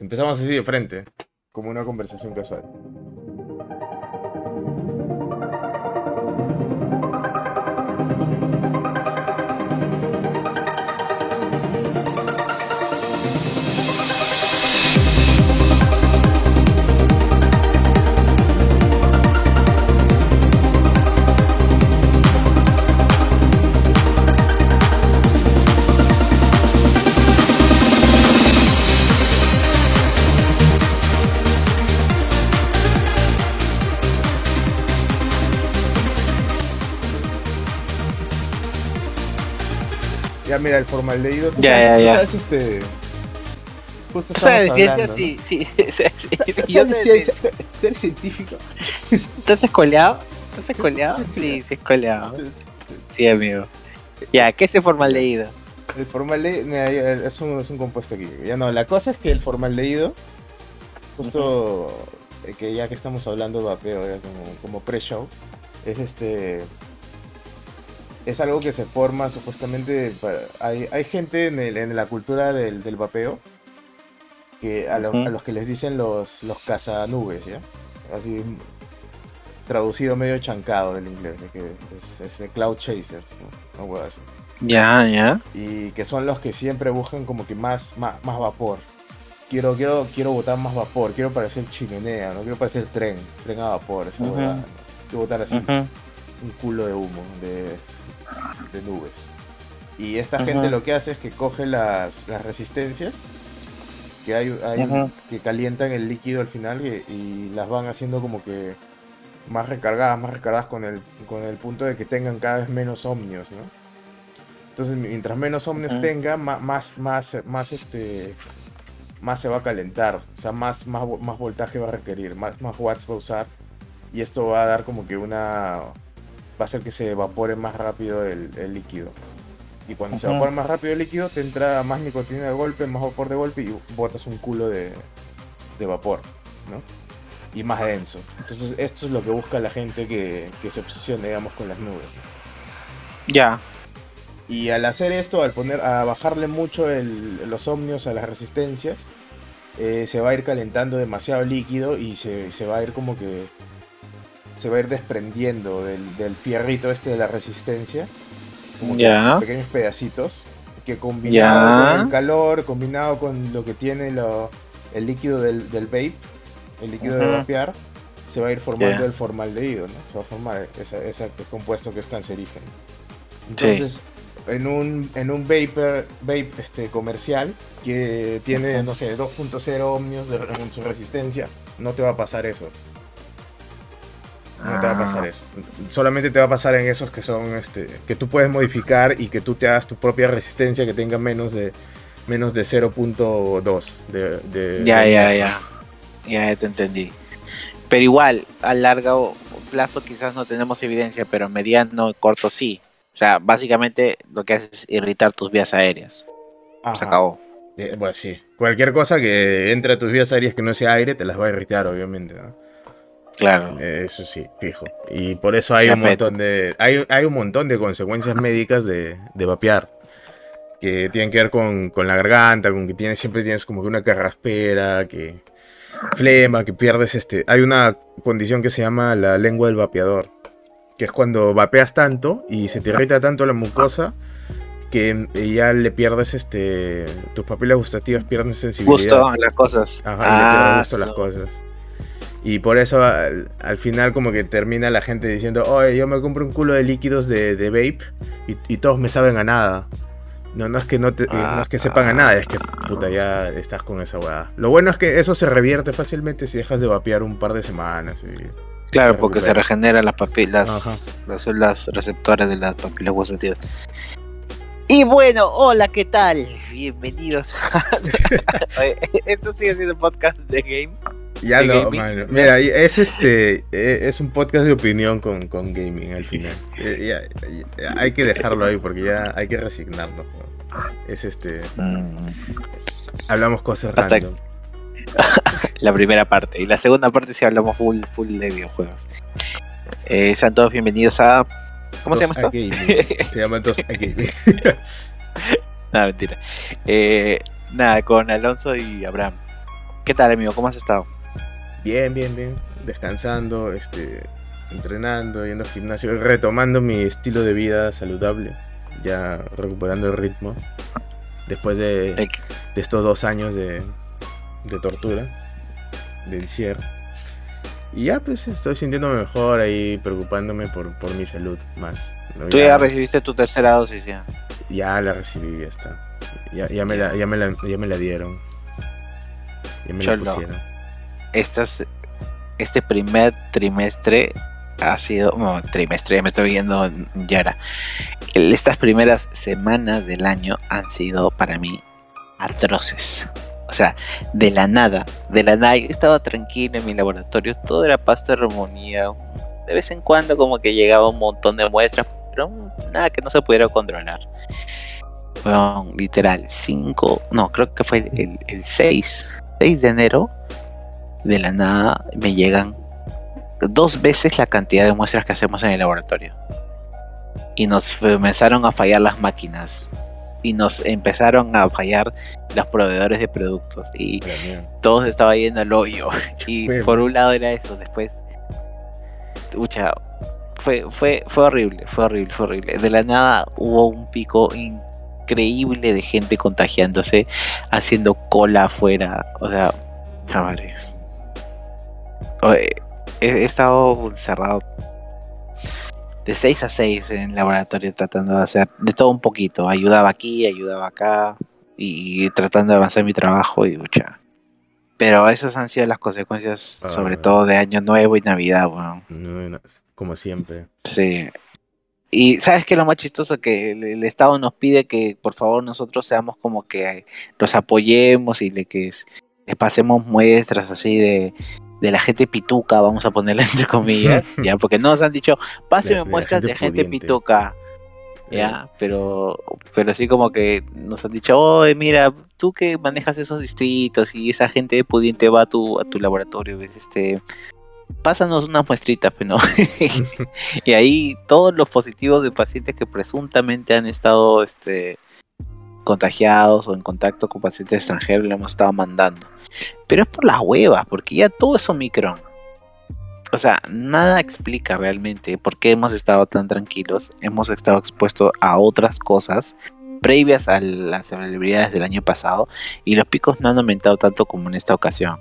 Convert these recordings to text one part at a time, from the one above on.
Empezamos así de frente, como una conversación casual. Mira, el formaldehído. ¿tú Ya, sabes, ya, ya. sabes, este. Justo Tú sabes de estamos ciencia, hablando, sí, sí. sí, ¿no? sí, ¿Sabes yo de de ciencia? ciencia. ¿Tú eres científico? ¿Estás escoleado? ¿Estás escoleado? Sí, sí, escoleado. Sí, amigo. Ya, ¿qué es el formaldehído? El formaldehído es un, es un compuesto químico. Ya no, la cosa es que el formaldehído, justo eh, que ya que estamos hablando de vapeo, ya como, como pre-show, es este. Es algo que se forma supuestamente. para- hay, hay gente en, el- en la cultura del, del vapeo que a, lo- Ujú. a los que les dicen los, los cazanubes, ¿ya? Así traducido medio chancado del inglés, de que es, es cloud chasers, ¿no? Hueá así Ya, ya. y que son los que siempre buscan como que más, más, más vapor. Quiero, quiero, quiero botar más vapor, quiero parecer chimenea, no quiero parecer tren, tren a vapor, esa ¿no? Quiero botar así un culo de humo, de, de nubes. Y esta gente lo que hace es que coge las, las resistencias que hay, que calientan el líquido al final y, y las van haciendo como que más recargadas, más recargadas con el, con el punto de que tengan cada vez menos omnios, ¿no? Entonces, mientras menos omnios tenga, más, más, más, este, más se va a calentar, o sea, más, más, más voltaje va a requerir, más, más watts va a usar, y esto va a dar como que una, va a hacer que se evapore más rápido el, el líquido. Y cuando se evapora más rápido el líquido, te entra más nicotina de golpe, más vapor de golpe y botas un culo de, de vapor, ¿no? Y más denso. Entonces, esto es lo que busca la gente que, que se obsesione, digamos, con las nubes. Ya. Y al hacer esto, al poner, a bajarle mucho el- los omnios a las resistencias, eh, se va a ir calentando demasiado líquido y se, se va a ir como que se va a ir desprendiendo del, del fierrito este de la resistencia. Como Ya. pequeños pedacitos. Que combinado Ya. con el calor, combinado con lo que tiene lo- el líquido del, del vape, el líquido de Ujú. vapear, se va a ir formando Ya. el formaldehído, ¿no? Se va a formar ese, ese compuesto que es cancerígeno. Entonces, en un, en un vapor, vape este, comercial que tiene, no sé, 2.0 ohmios de, en su resistencia, no te va a pasar eso. No te va a pasar Ah. eso. Solamente te va a pasar en esos que son, este, que tú puedes modificar y que tú te hagas tu propia resistencia que tenga menos de menos de 0.2 de, de- Ya, de ya, ya. Ya te entendí. Pero igual, a largo plazo quizás no tenemos evidencia, pero mediano, corto sí. O sea, básicamente lo que hace es irritar tus vías aéreas. ¿no? Se Ajá. acabó. Eh, bueno, sí. Cualquier cosa que entre a tus vías aéreas que no sea aire te las va a irritar, obviamente. ¿no? Claro. Eh, Eso sí, fijo. Y por eso hay un montón de. Hay, hay un montón de consecuencias médicas de, de vapear. Que tienen que ver con, con la garganta, con que tienes, siempre tienes como que una carraspera, que. flema, que pierdes este. Hay una condición que se llama la lengua del vapeador. Que es cuando vapeas tanto y se te irrita tanto la mucosa que ya le pierdes este. Tus papilas gustativas pierden sensibilidad. Gusto a las cosas. Ajá, y le pierde Ah, gusto a las cosas. Y por eso al, al final como que termina la gente diciendo, oye, yo me compro un culo de líquidos de, de vape y, y todos me saben a nada. No, no es que no, te- no es que sepan a nada, es que puta ya estás con esa weá. Lo bueno es que eso se revierte fácilmente si dejas de vapear un par de semanas. y- Claro, se porque se regeneran las papilas, las células receptoras de las papilas gustativas. Y bueno, hola, ¿qué tal? Bienvenidos. a- Esto sigue siendo podcast de game. Ya ¿De no, gaming? Mira, es este eh, es un podcast de opinión con, con gaming al final. Eh, ya- ya- hay que dejarlo ahí porque ya hay que resignarnos. ¿no? Es este hablamos cosas Hasta- random. La primera parte. Y la segunda parte sí hablamos full, full de videojuegos. Eh, sean todos bienvenidos a. ¿Cómo se llama esto? Se llama dos a Gaming. Nada, mentira. Eh, nada, con Alonso y Abraham. ¿Qué tal, amigo? ¿Cómo has estado? Bien, bien, bien. Descansando, este, entrenando, yendo al gimnasio, retomando mi estilo de vida saludable, ya recuperando el ritmo después de, de estos dos años de, de tortura, de encierro. Y ya pues estoy sintiéndome mejor ahí, preocupándome por, por mi salud más. ¿Tú ya, recibiste tu tercera dosis ya? Ya la recibí, ya está. Ya, ya, me, la, ya, me, la, ya me la dieron. Ya me la pusieron. Estas, este primer trimestre ha sido, no, trimestre, me estoy viendo ya era. Estas primeras semanas del año han sido para mí atroces. O sea, de la nada, de la nada, yo estaba tranquilo en mi laboratorio, todo era pasto de armonía. De vez en cuando como que llegaba un montón de muestras, pero nada que no se pudiera controlar. Bueno, literal, 5, no, creo que fue el, el 6, 6 de enero, de la nada me llegan dos veces la cantidad de muestras que hacemos en el laboratorio. Y nos comenzaron a fallar las máquinas. Y nos empezaron a fallar los proveedores de productos. Y todo se estaba yendo al hoyo. Y por un lado era eso. Después. Ucha, fue, fue, fue horrible, fue horrible, fue horrible. De la nada hubo un pico increíble de gente contagiándose, haciendo cola afuera. O sea, madre he, estado encerrado de 6 a 6 en el laboratorio tratando de hacer de todo un poquito. Ayudaba aquí, ayudaba acá y, tratando de avanzar mi trabajo y lucha. Pero esas han sido las consecuencias, ah, sobre todo de Año Nuevo y Navidad, como siempre. Sí. Y sabes que lo más chistoso que el, Estado nos pide que por favor nosotros seamos como que los apoyemos y de que les pasemos muestras así de, de la gente pituca, vamos a ponerle entre comillas, ya, porque no nos han dicho, páseme muestras de gente pituca, ya, pero, pero sí como que nos han dicho, oye, mira, tú que manejas esos distritos y esa gente pudiente va a tu, a tu laboratorio, ves, este, pásanos unas muestritas, pero pues, no. y ahí todos los positivos de pacientes que presuntamente han estado, este, contagiados o en contacto con pacientes extranjeros le hemos estado mandando. Pero es por las huevas, porque ya todo es Omicron. O sea, nada explica realmente por qué hemos estado tan tranquilos. Hemos estado expuestos a otras cosas previas a las celebridades del año pasado y los picos no han aumentado tanto como en esta ocasión.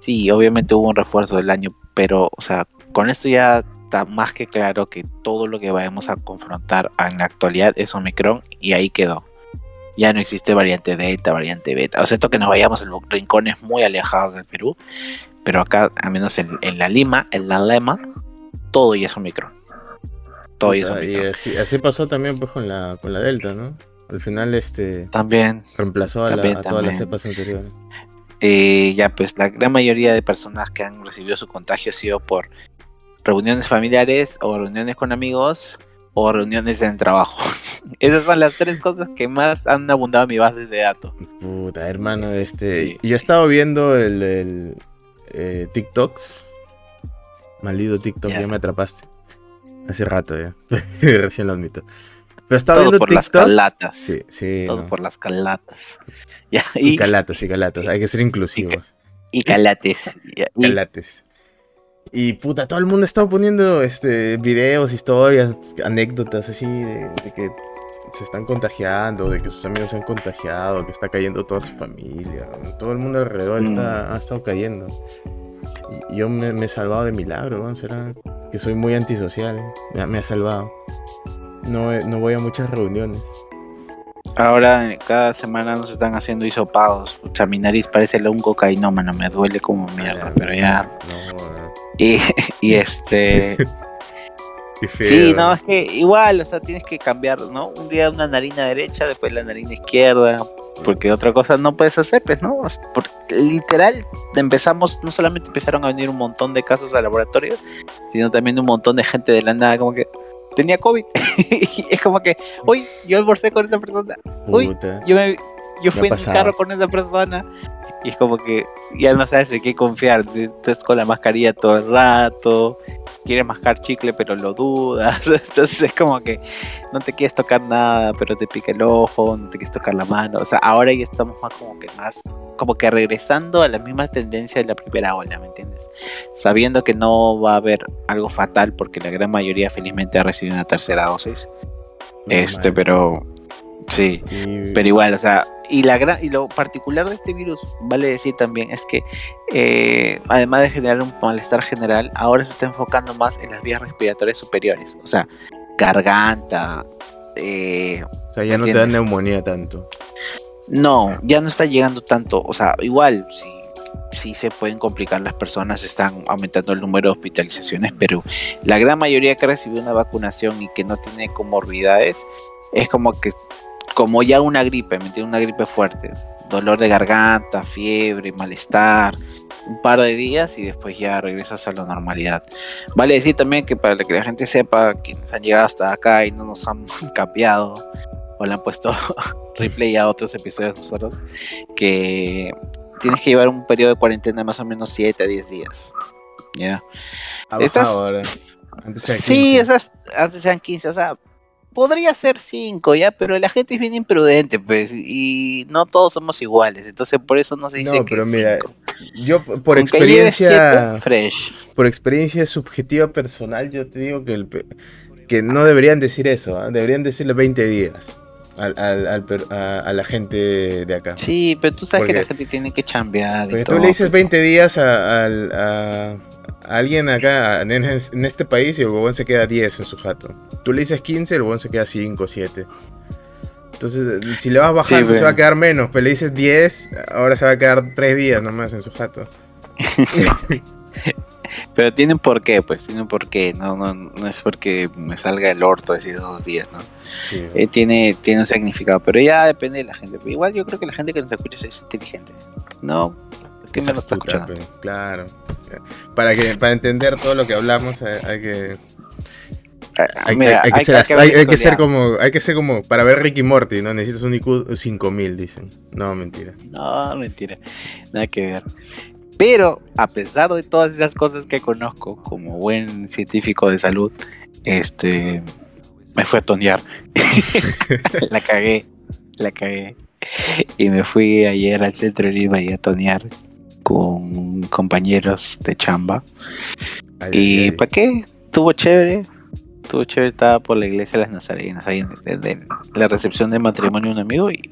Sí, obviamente hubo un refuerzo del año, pero, o sea, con esto ya está más que claro que todo lo que vayamos a confrontar en la actualidad es Omicron y ahí quedó ya no existe variante delta, variante beta. O sea, esto que nos vayamos en rincones muy alejados del Perú, pero acá, al menos en, la Lima, en la Lema, todo ya es Omicron. Todo ya es Omicron. Y así, pasó también pues con la, con la delta, ¿no? Al final este también reemplazó a, todas las cepas anteriores. Eh, ya pues la gran mayoría de personas que han recibido su contagio ha sido por reuniones familiares o reuniones con amigos o reuniones en el trabajo. Esas son las tres cosas que más han abundado en mi base de datos. Puta, hermano, este. Yo he estado viendo el, eh, TikToks. Maldito TikTok, ya me atrapaste. Hace rato ya. Recién lo admito. Pero estaba Todo viendo por las calatas. Sí, sí. Todo por las calatas. y, calatos, y calatos. Hay que ser inclusivos. Y, calates. calates. Y puta, todo el mundo estaba poniendo este videos, historias, anécdotas así de, que se están contagiando, de que sus amigos se han contagiado, que está cayendo toda su familia. Todo el mundo alrededor está, mm. ha estado cayendo. Y yo me, he salvado de milagro, ¿no? Será que soy muy antisocial. Me, ha salvado. No, no voy a muchas reuniones. Ahora cada semana nos están haciendo hisopados. sea, mi nariz parece un cocainómano, me duele como mierda, pero ya. No, y, y este. Sí, no, es que igual, o sea, tienes que cambiar, ¿no? Un día una narina derecha, después la narina izquierda, porque otra cosa no puedes hacer, pues, ¿no? Porque literal, empezamos, no solamente empezaron a venir un montón de casos al laboratorio, sino también un montón de gente de la nada, como que tenía COVID. es como que, uy, yo almorcé con esa persona, uy, yo, me, yo fui en mi carro con esa persona, y es como que ya no sabes de qué confiar. Estás con la mascarilla todo el rato. quieres mascar chicle pero lo dudas, entonces es como que no te quieres tocar nada pero te pica el ojo, no te quieres tocar la mano, o sea, ahora ya estamos más como que más, como que regresando a la misma tendencia de la primera ola, ¿me entiendes? Sabiendo que no va a haber algo fatal porque la gran mayoría felizmente ha recibido una tercera dosis, este, pero sí, pero igual, o sea, y, la gran, y lo particular de este virus, vale decir también, es que eh, además de generar un malestar general, ahora se está enfocando más en las vías respiratorias superiores, o sea, garganta. Eh, o sea, ya no te da neumonía tanto. No, ya no está llegando tanto, o sea, igual, sí, sí se pueden complicar las personas, están aumentando el número de hospitalizaciones, pero la gran mayoría que recibió una vacunación y que no tiene comorbilidades, es como que como ya una gripe, ¿me entiendes? Una gripe fuerte. Dolor de garganta, fiebre, malestar, un par de días y después ya regresas a la normalidad. Vale decir también que para que la gente sepa, quienes han llegado hasta acá y no nos han cambiado o le han puesto replay a otros episodios nosotros, que tienes que llevar un periodo de cuarentena de más o menos 7 a 10 días. ¿Ya? Antes sí, esas antes sean 15, o sea, podría ser cinco, ya, pero la gente es bien imprudente, pues, y no todos somos iguales, entonces por eso no se dice no, pero mira, yo por experiencia fresh. por experiencia subjetiva personal, yo te digo que el, que no deberían decir eso, ¿ah? deberían decirle 20 días. Al, a, la gente de acá. Sí, pero tú sabes que la gente tiene que chambear. Porque tú le dices 20 días a, alguien acá en, este país y el huevón se queda 10 en su jato. Tú le dices 15, el huevón se queda 5, 7. Entonces, si le vas bajando, se va a quedar menos. Pero le dices 10, ahora se va a quedar 3 días nomás en su jato. pero tienen por qué, pues, tienen por qué. No, no, no es porque me salga el orto decir esos días, ¿no? Eh, tiene, tiene un significado, pero ya depende de la gente. Pero igual yo creo que la gente que nos escucha es inteligente. No, que me lo está escuchando. Claro. Para, que, para entender todo lo que hablamos hay, que hay, que ser, como hay que ser como para ver Ricky Morty, ¿no? Necesitas un IQ 5000, dicen. No, mentira. No, mentira. Nada que ver. Pero a pesar de todas esas cosas que conozco como buen científico de salud, este me fue a tonear. la cagué, la cagué. Y me fui ayer al centro de Lima y a tonear con compañeros de chamba. y ¿para qué? Estuvo chévere. Estuvo chévere, estaba por la iglesia de las Nazarenas, ahí en, la recepción de matrimonio de un amigo y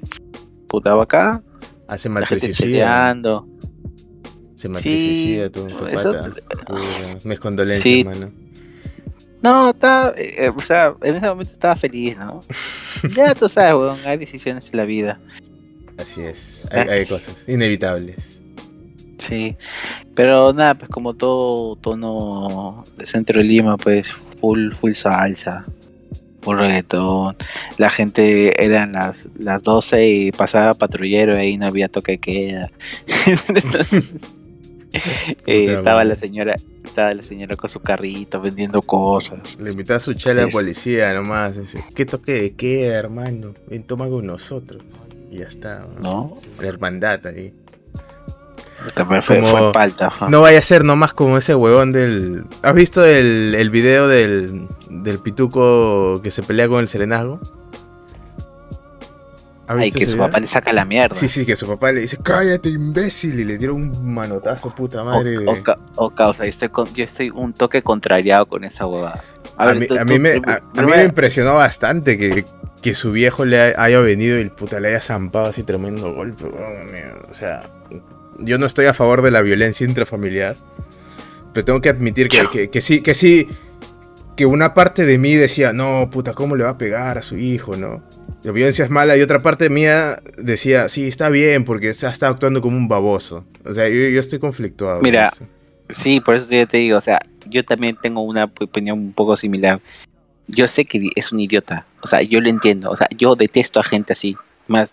putaba acá. Hace matricidio. Se matricidia tu, tu pata. Mis condolencias, hermano. No, estaba, eh, o sea, en ese momento estaba feliz, ¿no? ya tú sabes, weón, hay decisiones en la vida. Así es, hay, hay cosas inevitables. Sí, pero nada, pues como todo tono de centro de Lima, pues full, full salsa, full reggaetón. La gente eran las, las 12 y pasaba patrullero y ahí no había toque queda. Eh, estaba la señora, estaba la señora con su carrito vendiendo cosas. Le invitaba a su chela a la policía nomás. ¿Qué toque de queda, hermano? Ven, toma con nosotros. Y ya está. ¿No? La hermandad ahí. No vaya a ser nomás como ese huevón del. ¿Has visto el, el video del, del pituco que se pelea con el serenazgo? Ay, que su papá le saca la mierda. Sí, sí, que su papá le dice, cállate, imbécil, y le tira un manotazo, puta madre. O, causa, yo estoy, yo estoy un toque contrariado con esa huevada. A, mí, a, mí, me, a, mí me impresionó bastante que, que su viejo le haya venido y el puta le haya zampado así tremendo golpe. o sea, yo no estoy a favor de la violencia intrafamiliar. Pero tengo que admitir que, que, sí, que sí, que una parte de mí decía, no, puta, ¿cómo le va a pegar a su hijo, no? La violencia es mala y otra parte mía decía, sí, está bien, porque está, está actuando como un baboso. O sea, yo, estoy conflictuado. Mira, sí, por eso yo te digo, o sea, yo también tengo una opinión un poco similar. Yo sé que es un idiota, o sea, yo lo entiendo, o sea, yo detesto a gente así. Más,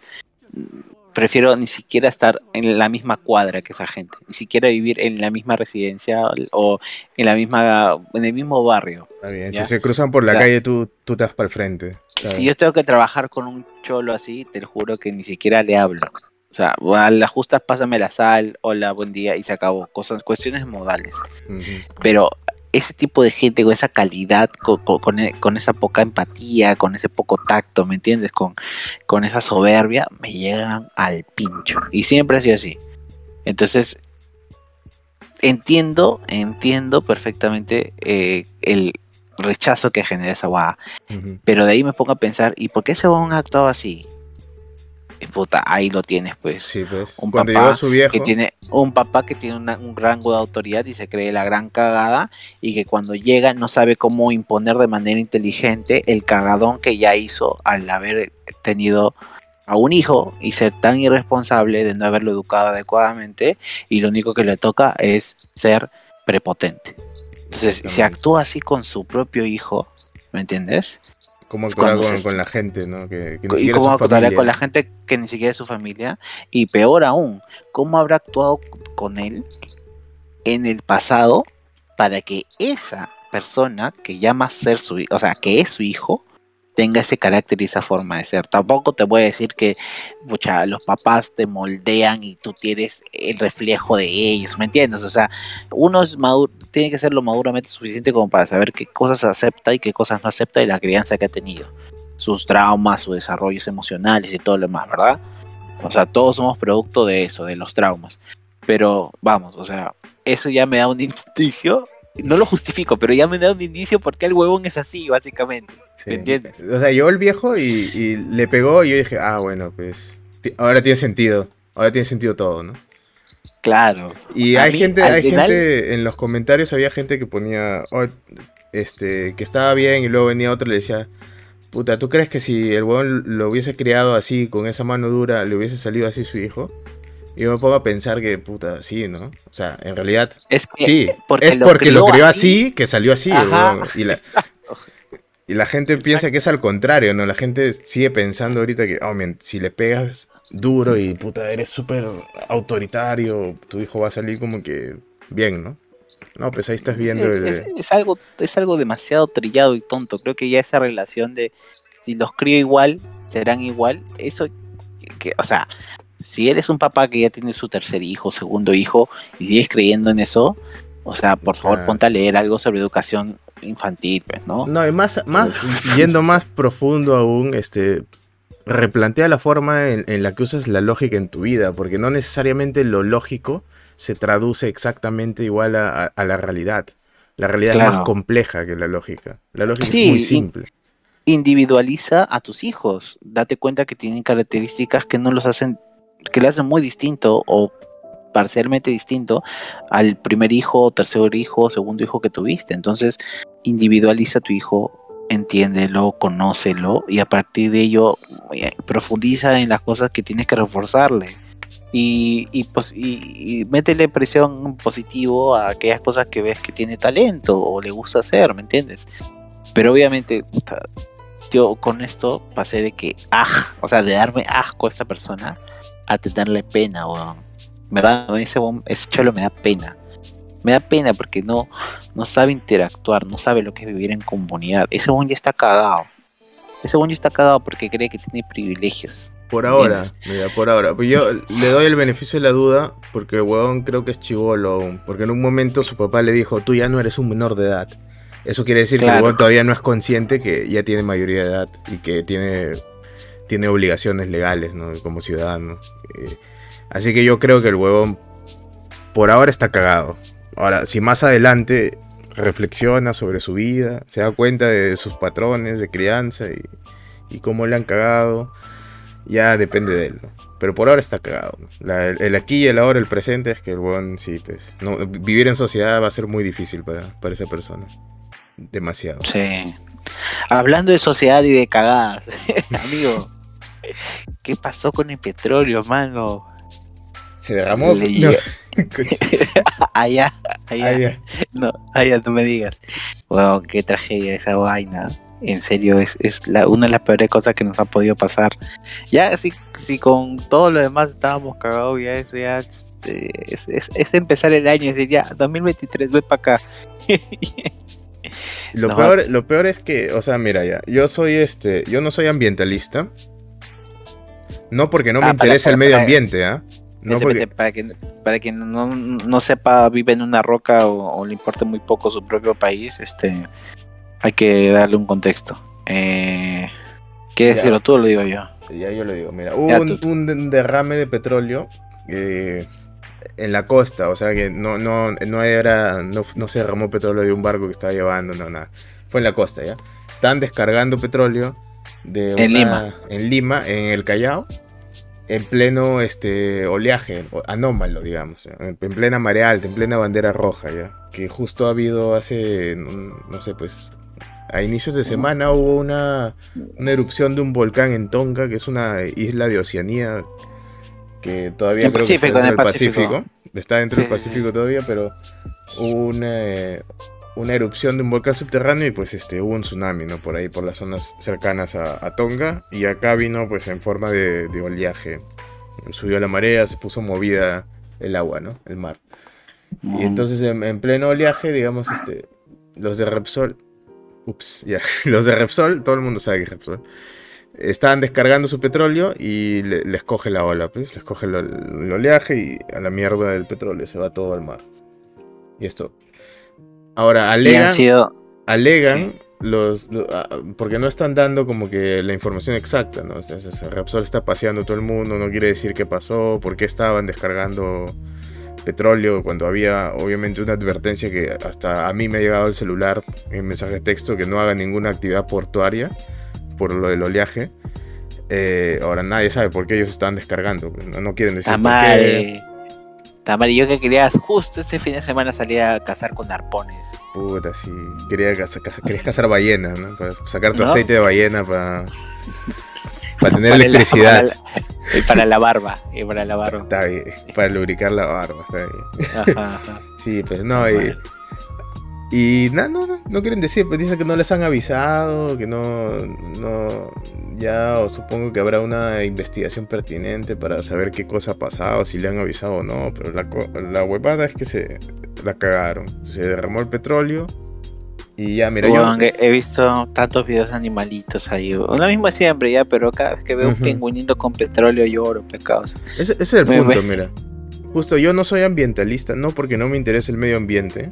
prefiero ni siquiera estar en la misma cuadra que esa gente, ni siquiera vivir en la misma residencia o en la misma en el mismo barrio. si se cruzan por la calle tú, tú te vas para el frente. Si yo tengo que trabajar con un cholo así, te lo juro que ni siquiera le hablo. O sea, a las justas pásame la sal, hola, buen día y se acabó. Cosas, cuestiones modales. Pero ese tipo de gente con esa calidad, con, e, con, esa poca empatía, con ese poco tacto, ¿me entiendes? Con, con esa soberbia, me llegan al pincho. Y siempre ha sido así. Entonces, entiendo, entiendo perfectamente eh, el rechazo que genera esa guada. Pero de ahí me pongo a pensar, ¿y por qué ese ha actuado así? Puta, ahí lo tienes, pues. Sí, pues. Un papá su viejo. que tiene un papá que tiene un rango de autoridad y se cree la gran cagada y que cuando llega no sabe cómo imponer de manera inteligente el cagadón que ya hizo al haber tenido a un hijo y ser tan irresponsable de no haberlo educado adecuadamente y lo único que le toca es ser prepotente. Entonces, se actúa así con su propio hijo, ¿me entiendes? Cómo actuar con, la gente, ¿no? Que, y cómo actuar con la gente que ni siquiera es su familia. Y peor aún, cómo habrá actuado con él en el pasado para que esa persona que llama a ser su o sea, que es su hijo, tenga ese carácter y esa forma de ser. Tampoco te voy a decir que mucha, los papás te moldean y tú tienes el reflejo de ellos, ¿me entiendes? O sea, uno es tiene que ser lo maduramente suficiente como para saber qué cosas acepta y qué cosas no acepta de la crianza que ha tenido. Sus traumas, sus desarrollos emocionales y todo lo demás, ¿verdad? O sea, todos somos producto de eso, de los traumas. Pero vamos, o sea, eso ya me da un indicio no lo justifico, pero ya me da un indicio porque el huevón es así, básicamente. ¿Me entiendes? O sea, yo el viejo y, le pegó y yo dije, ah, bueno, pues ahora tiene sentido. Ahora tiene sentido todo, ¿no? Claro. Y hay gente, hay gente, en los comentarios había gente que ponía, oh, este, que estaba bien y luego venía otro y le decía, puta, ¿tú crees que si el huevón lo hubiese criado así, con esa mano dura, le hubiese salido así su hijo? Y yo me pongo a pensar que, puta, sí, ¿no? O sea, en realidad, es sí, es porque lo creó así, que salió así. y, la, y la gente piensa que es al contrario, ¿no? La gente sigue pensando ahorita que, oh, si le pegas duro y, puta, eres súper autoritario, tu hijo va a salir como que bien, ¿no? No, pues ahí estás viendo. es, algo, es algo demasiado trillado y tonto. Creo que ya esa relación de si los crío igual, serán igual. Eso, que, o sea, si eres un papá que ya tiene su tercer hijo, segundo hijo, y sigues creyendo en eso, o sea, por favor, ponte a leer algo sobre educación infantil, pues, ¿no? No, y más, más yendo más profundo aún, este, replantea la forma en, la que usas la lógica en tu vida, porque no necesariamente lo lógico se traduce exactamente igual a, la realidad. La realidad es más compleja que la lógica. La lógica es muy simple. Individualiza a tus hijos. Date cuenta que tienen características que no los hacen que le hace muy distinto o parcialmente distinto al primer hijo, tercer hijo, segundo hijo que tuviste. Entonces, individualiza a tu hijo, entiéndelo, conócelo y a partir de ello eh, profundiza en las cosas que tienes que reforzarle. Y, y, pues, y, métele presión positivo a aquellas cosas que ves que tiene talento o le gusta hacer, ¿me entiendes? Pero obviamente, yo con esto pasé de que, ah, o sea, de darme asco a esta persona, a tenerle pena, weón. Me da, ese, ese cholo me da pena. Me da pena porque no, no sabe interactuar, no sabe lo que es vivir en comunidad. Ese weón ya está cagado. Ese weón ya está cagado porque cree que tiene privilegios. Por ahora, mira, por ahora. Pues yo le doy el beneficio de la duda porque el weón creo que es chivolo aún. Porque en un momento su papá le dijo, tú ya no eres un menor de edad. Eso quiere decir que el weón todavía no es consciente que ya tiene mayoría de edad y que tiene tiene obligaciones legales, ¿no? Como ciudadano. Eh, así que yo creo que el huevón por ahora está cagado. Ahora, si más adelante reflexiona sobre su vida, se da cuenta de sus patrones de crianza y, cómo le han cagado, ya depende de él. Pero por ahora está cagado. el, aquí y el ahora, el presente, es que el huevón, sí, pues. Vivir en sociedad va a ser muy difícil para, para esa persona. Demasiado. Sí. Hablando de sociedad y de cagadas, amigo. ¿Qué pasó con el petróleo, mano? Se derramó. allá, allá. No, allá no me digas. Wow, qué tragedia esa vaina. En serio, es, es la, una de las peores cosas que nos ha podido pasar. Ya, si, si con todo lo demás estábamos cagados, ya eso ya es, es, empezar el año y decir, ya, 2023, ven para acá. lo, peor, lo peor es que, o sea, mira ya, yo soy este, yo no soy ambientalista, no porque no me ah, interese el medio ambiente, ¿ah? No porque- para quien, para quien no, no sepa, vive en una roca o, o le importa muy poco su propio país, este hay que darle un contexto. Eh, ¿Quieres Ya. decirlo tú o lo digo yo? Ya yo le digo, mira, hubo Ya, un, tú. un derrame de petróleo eh, en la costa, o sea que no, no, no era, no, no se derramó petróleo de un barco que estaba llevando, no, nada. Fue en la costa, ¿ya? Están descargando petróleo de En Lima. En Lima, en el Callao, en pleno este oleaje, anómalo, digamos, en, en plena marea alta, en plena bandera roja, ¿ya? Que justo ha habido hace, no, no sé, pues, a inicios de semana hubo una, una erupción de un volcán en Tonga, que es una isla de Oceanía, que todavía En creo que está Pacífico, en dentro el del Pacífico. Pacífico. Está dentro Sí, del sí, Pacífico todavía, pero hubo una, eh, una erupción de un volcán subterráneo y pues este hubo un tsunami, ¿no? Por ahí, por las zonas cercanas a, a Tonga. Y acá vino pues en forma de, de oleaje. Subió la marea, se puso movida el agua, ¿no? El mar. Y entonces en, en pleno oleaje, digamos, este, los de Repsol, ups, ya, los de Repsol, todo el mundo sabe que es Repsol, estaban descargando su petróleo y le- les coge la ola, pues, les coge el oleaje y a la mierda del petróleo, se va todo al mar. Y esto. Ahora, alegan, sido alegan sí. los, lo- ah, porque no están dando como que la información exacta, ¿no? Entonces, Repsol está paseando todo el mundo, no quiere decir qué pasó, por qué estaban descargando petróleo cuando había obviamente una advertencia que hasta a mí me ha llegado el celular en mensaje de texto que no haga ninguna actividad portuaria por lo del oleaje. Eh, ahora nadie sabe por qué ellos estaban descargando, pues, no, no quieren decir por qué. Tamare, yo que querías justo ese fin de semana salir a cazar con arpones. Puta, sí. Quería caza- caza- querías cazar ballenas, ¿no? Para sacar tu ¿No? aceite de ballena para, para tener Para la- electricidad. para la- y para la barba. Y para la barba. Está bien, para lubricar la barba, está bien. Ajá, ajá. Sí, pues no, y, Bueno. Y nada, no, no, no quieren decir, pues dicen que no les han avisado, que no, no, ya, o supongo que habrá una investigación pertinente para saber qué cosa ha pasado, si le han avisado o no, pero la, la huevada es que se la cagaron, se derramó el petróleo y ya, mira, yo... Weón, he- visto tantos videos de animalitos ahí. Lo mismo siempre ya, pero cada vez que veo un pingüinito con petróleo lloro, pecados. Ese, ese es el punto, me- mira. Justo yo no soy ambientalista, no porque no me interese el medio ambiente,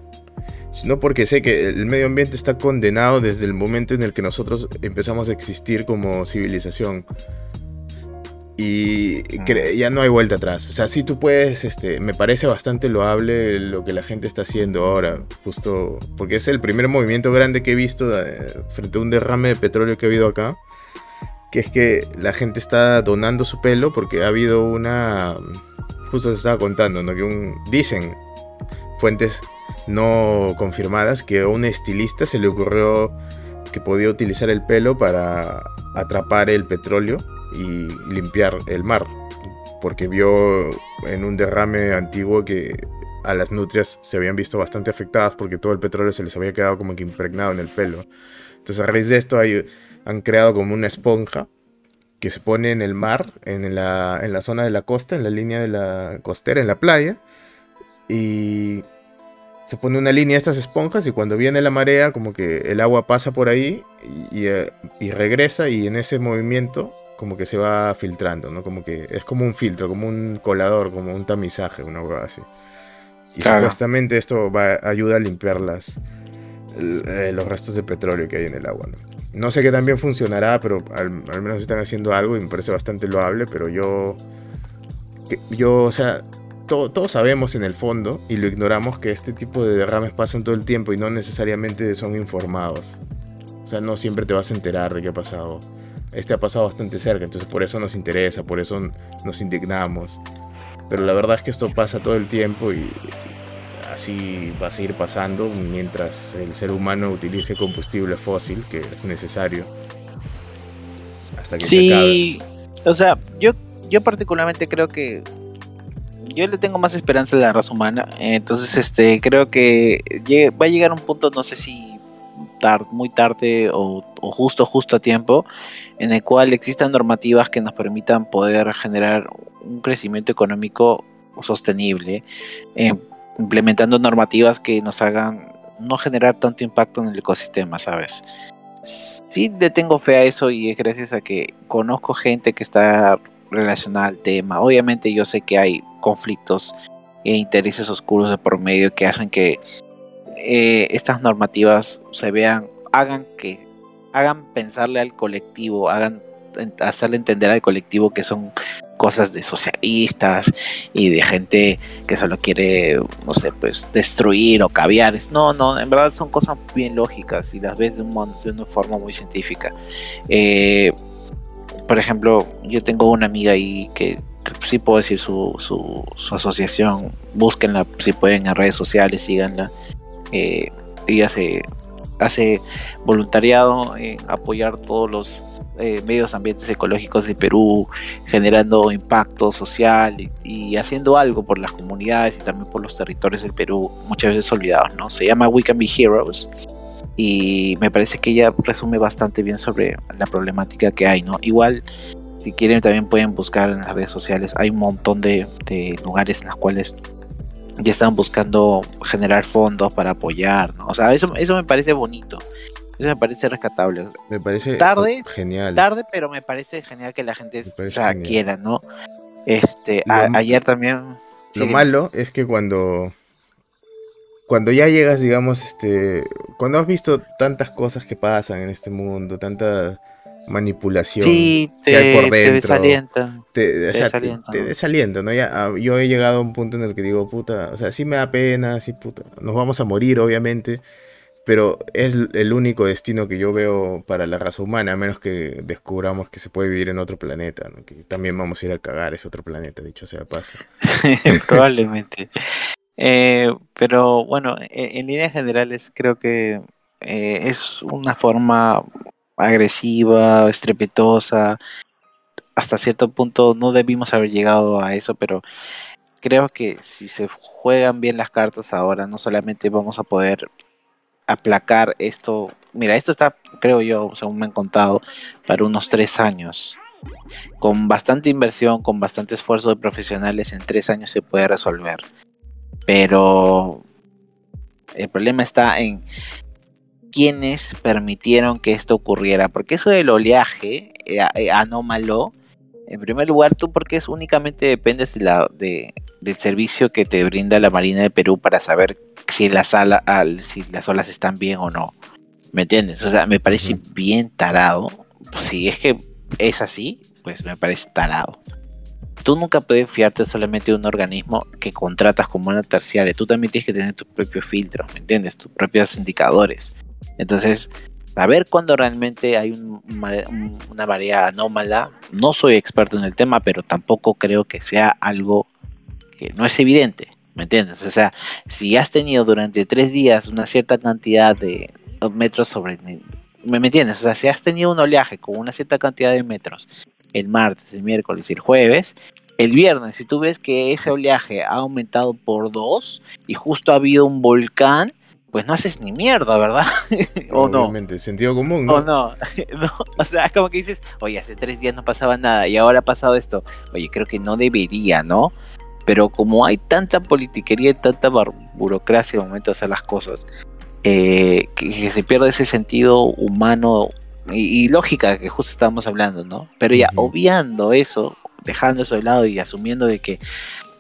sino porque sé que el medio ambiente está condenado desde el momento en el que nosotros empezamos a existir como civilización. Y ya no hay vuelta atrás. O sea, sí tú puedes, este, me parece bastante loable lo que la gente está haciendo ahora, justo porque es el primer movimiento grande que he visto eh, frente a un derrame de petróleo que ha habido acá que es que la gente está donando su pelo porque ha habido una justo se estaba contando, ¿no? Que un dicen fuentes no confirmadas que a un estilista se le ocurrió que podía utilizar el pelo para atrapar el petróleo y limpiar el mar, porque vio en un derrame antiguo que a las nutrias se habían visto bastante afectadas porque todo el petróleo se les había quedado como que impregnado en el pelo. Entonces a raíz de esto hay, han creado como una esponja que se pone en el mar, en la, en la zona de la costa, en la línea de la costera, en la playa, y se pone una línea de estas esponjas y cuando viene la marea, como que el agua pasa por ahí y, y, eh, y regresa y en ese movimiento como que se va filtrando, ¿no? Como que es como un filtro, como un colador, como un tamizaje, una hueá así. Y Claro. supuestamente esto va, ayuda a limpiar las, eh, los restos de petróleo que hay en el agua, ¿no? No sé qué también funcionará, pero al, al menos están haciendo algo y me parece bastante loable, pero yo... yo, o sea, to- todos sabemos en el fondo y lo ignoramos que este tipo de derrames pasan todo el tiempo y no necesariamente son informados. O sea, no siempre te vas a enterar de qué ha pasado. Este ha pasado bastante cerca, entonces por eso nos interesa, por eso nos indignamos. Pero la verdad es que esto pasa todo el tiempo y así va a seguir pasando mientras el ser humano utilice combustible fósil, que es necesario. Hasta que se acabe. Sí, o sea, yo, yo particularmente creo que yo le tengo más esperanza a la raza humana. Entonces, este, creo que va a llegar un punto, no sé si tar- muy tarde o, o justo, justo a tiempo, en el cual existan normativas que nos permitan poder generar un crecimiento económico sostenible, eh, implementando normativas que nos hagan no generar tanto impacto en el ecosistema, ¿sabes? Sí le tengo fe a eso y es gracias a que conozco gente que está relacionada al tema. Obviamente yo sé que hay conflictos e intereses oscuros de por medio que hacen que eh, estas normativas se vean, hagan que hagan pensarle al colectivo, hagan hacerle entender al colectivo que son cosas de socialistas y de gente que solo quiere, no sé, pues destruir o caviar. No, no, en verdad son cosas bien lógicas y las ves de, una forma muy científica. Eh, por ejemplo, yo tengo una amiga ahí que, sí puedo decir su, su, asociación, búsquenla si pueden en redes sociales, síganla. Eh, ella se hace voluntariado en apoyar todos los eh, medios ambientes ecológicos de Perú, generando impacto social y, haciendo algo por las comunidades y también por los territorios del Perú, muchas veces olvidados, ¿no? Se llama We Can Be Heroes y me parece que ella resume bastante bien sobre la problemática que hay, ¿no? Igual, si quieren también pueden buscar en las redes sociales, hay un montón de, lugares en los cuales ya están buscando generar fondos para apoyar, ¿no? O sea, eso, eso me parece bonito. Eso me parece rescatable. Me parece tarde, genial. Tarde, pero me parece genial que la gente quiera, ¿no? Este, ayer también. Lo malo es que cuando cuando ya llegas, digamos, este, cuando has visto tantas cosas que pasan en este mundo, tanta manipulación que hay por dentro, te desalienta. Te, desalienta, ¿no? Ya, ah, yo he llegado a un punto en el que digo, puta, o sea, sí me da pena, sí, puta, nos vamos a morir, obviamente, pero es el único destino que yo veo para la raza humana, a menos que descubramos que se puede vivir en otro planeta, que también vamos a ir a cagar ese otro planeta, dicho sea paso. Probablemente. Eh, pero bueno, e, en, líneas generales creo que eh, es una forma agresiva, estrepitosa. Hasta cierto punto no debimos haber llegado a eso, pero creo que si se juegan bien las cartas ahora, no solamente vamos a poder aplacar esto. Mira, esto está, creo yo, según me han contado, para unos tres años. Con bastante inversión, con bastante esfuerzo de profesionales, en tres años se puede resolver. Pero el problema está en quienes permitieron que esto ocurriera. Porque eso del oleaje eh, eh, anómalo, en primer lugar, tú porque es únicamente dependes de la, de, del servicio que te brinda la Marina de Perú para saber si las, si las olas están bien o no. ¿Me entiendes? O sea, me parece bien tarado. Si es que es así, pues me parece tarado. Tú nunca puedes fiarte solamente de un organismo que contratas como una terciaria. Tú también tienes que tener tus propios filtros, ¿me entiendes? Tus propios indicadores. Entonces, a ver cuando realmente hay una marea anómala. No soy experto en el tema, pero tampoco creo que sea algo que no es evidente. ¿Me entiendes? O sea, si has tenido durante tres días una cierta cantidad de metros sobre... ¿Me, entiendes? O sea, si has tenido un oleaje con una cierta cantidad de metros el martes, el miércoles y el jueves, el viernes, si tú ves que ese oleaje ha aumentado por dos y justo ha habido un volcán, pues no haces ni mierda, ¿verdad? o no. sentido común, ¿no? O no. no. O sea, es como que dices, oye, hace tres días no pasaba nada y ahora ha pasado esto. Oye, creo que no debería, ¿no? Pero como hay tanta politiquería y tanta burocracia al momento de hacer las cosas, eh, que, se pierde ese sentido humano y, lógica que justo estábamos hablando, ¿no? Pero ya obviando eso, dejando eso de lado y asumiendo de que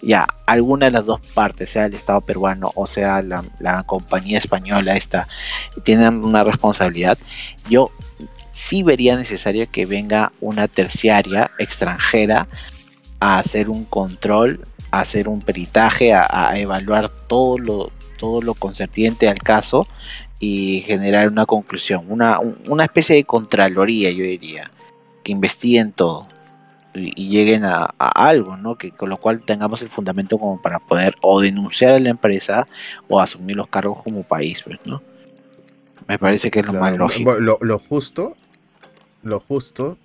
ya alguna de las dos partes, sea el Estado peruano o sea la, la compañía española esta, tienen una responsabilidad, yo sí vería necesario que venga una terciaria extranjera a hacer un control hacer un peritaje, a, evaluar todo lo, todo lo concerniente al caso y generar una conclusión, una, una especie de contraloría, yo diría, que investiguen todo y, lleguen a, algo, ¿no? Que con lo cual tengamos el fundamento como para poder o denunciar a la empresa o asumir los cargos como país, pues, ¿no? Me parece que es lo más lógico. Lo, lo, justo, lo justo,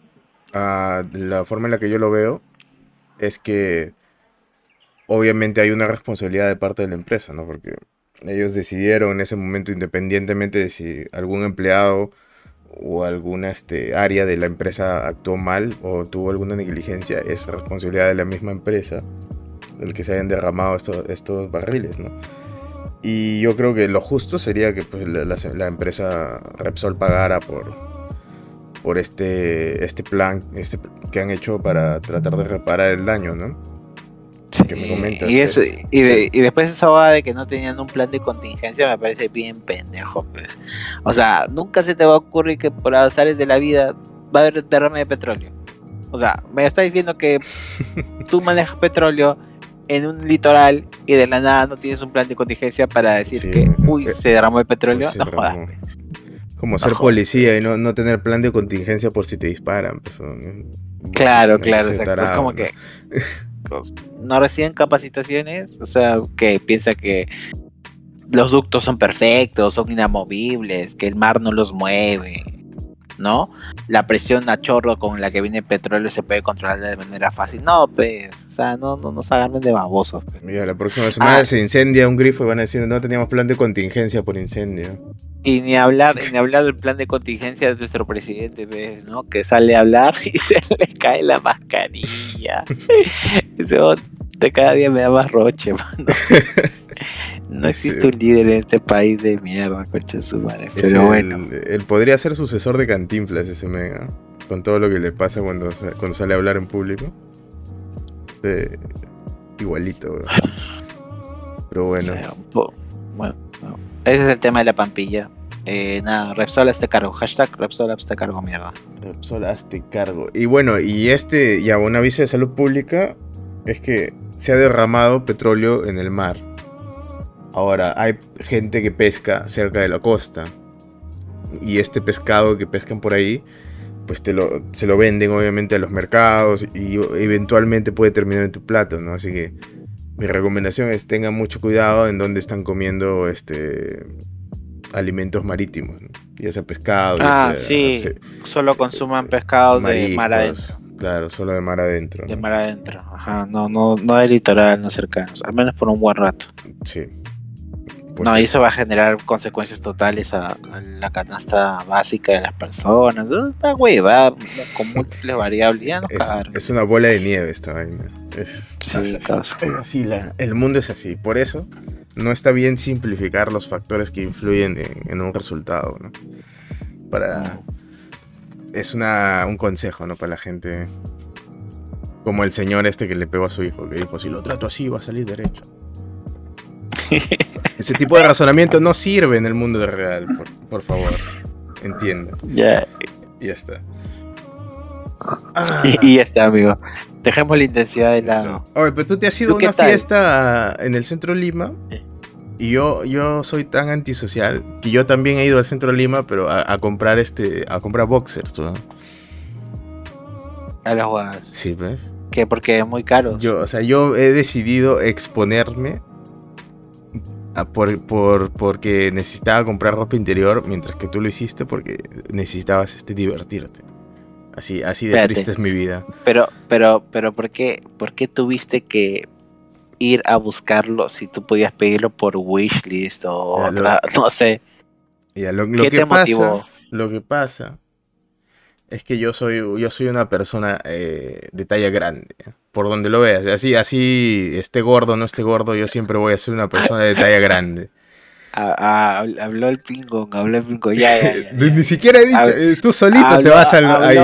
uh, la forma en la que yo lo veo, es que obviamente hay una responsabilidad de parte de la empresa, ¿no? Porque ellos decidieron en ese momento, independientemente de si algún empleado o alguna este, área de la empresa actuó mal o tuvo alguna negligencia, es responsabilidad de la misma empresa el que se hayan derramado estos, barriles, ¿no? Y yo creo que lo justo sería que pues, la, empresa Repsol pagara por, por este, este plan este, que han hecho para tratar de reparar el daño, ¿no? Que me comentas. Y, eso, y, y, después esa va de que no tenían un plan de contingencia me parece bien pendejo. Pues. O sea, nunca se te va a ocurrir que por azares de la vida va a haber derrame de petróleo. O sea, me está diciendo que tú manejas petróleo en un litoral y de la nada no tienes un plan de contingencia para decir que, uy, se derramó el petróleo. no jodas. Pues. Como ser policía y no, no, tener plan de contingencia por si te disparan. Pues, claro, claro, exacto. es como que no reciben capacitaciones, o sea, que piensa que los ductos son perfectos, son inamovibles, que el mar no los mueve. ¿no? La presión a chorro con la que viene el petróleo se puede controlar de manera fácil. No, pues, o sea, no, no nos agarren de babosos. Pues. Mira, la próxima semana ah. se incendia un grifo y van a decir, no teníamos plan de contingencia por incendio. Y ni hablar, ni hablar del plan de contingencia de nuestro presidente, ¿ves? ¿no? Que sale a hablar y se le cae la mascarilla. Eso de cada día me da más roche, mano. No existe un líder en este país de mierda, coche su madre. Pero bueno. Él podría ser sucesor de Cantinflas, ese mega. Con todo lo que le pasa cuando, cuando sale a hablar en público. igualito, Pero bueno. bueno, Ese es el tema de la pampilla. Eh, nada, Repsol este cargo. Hashtag Repsol este cargo, mierda. Repsol este cargo. Y bueno, y este, ya un aviso de salud pública es que se ha derramado petróleo en el mar. Ahora, hay gente que pesca cerca de la costa. Y este pescado que pescan por ahí, pues te lo, se lo venden obviamente a los mercados y eventualmente puede terminar en tu plato, ¿no? Así que mi recomendación es tengan mucho cuidado en dónde están comiendo este alimentos marítimos, ya sea pescado. Ah, sí, solo consuman pescados de mar adentro. Claro, solo de mar adentro. De mar adentro, ajá, no, no, no de litoral, no cercanos, al menos por un buen rato. Sí. Pues no, y eso va a generar consecuencias totales a, la canasta básica de las personas. Está hueva, con múltiples variables. Ya es, una bola de nieve esta vaina. Es, así, el mundo es así. Por eso no está bien simplificar los factores que influyen en, un resultado. ¿no? Para, es una, un consejo ¿no? para la gente. Como el señor este que le pegó a su hijo, que dijo, si lo trato así va a salir derecho. Ese tipo de razonamiento no sirve en el mundo real, por, favor. Entiendo. Ya. Ya está. Y, ya está, amigo. Dejemos la intensidad de lado. Oye, pero tú te has ido a una fiesta en el centro de Lima. Y yo, yo soy tan antisocial que yo también he ido al centro de Lima, pero a, comprar este. a comprar boxers, ¿no? A las jugadas. Sí, ¿ves? ¿Qué? Porque es muy caro. Yo, o sea, yo he decidido exponerme por, por, porque necesitaba comprar ropa interior, mientras que tú lo hiciste porque necesitabas este, divertirte. Así, así de triste es mi vida. Pero, pero, pero, ¿por qué, ¿por qué tuviste que ir a buscarlo si tú podías pedirlo por wishlist o otra, no sé? lo, ¿Qué que te pasa, motivó? Lo que pasa es que yo soy, yo soy una persona eh, de talla grande, por donde lo veas. Así, así, esté gordo, no esté gordo, yo siempre voy a ser una persona de talla grande. Ah, ah, habló el pingón, habló el pingón, ya, ya, Ni siquiera he dicho, eh, tú solito te vas ahí.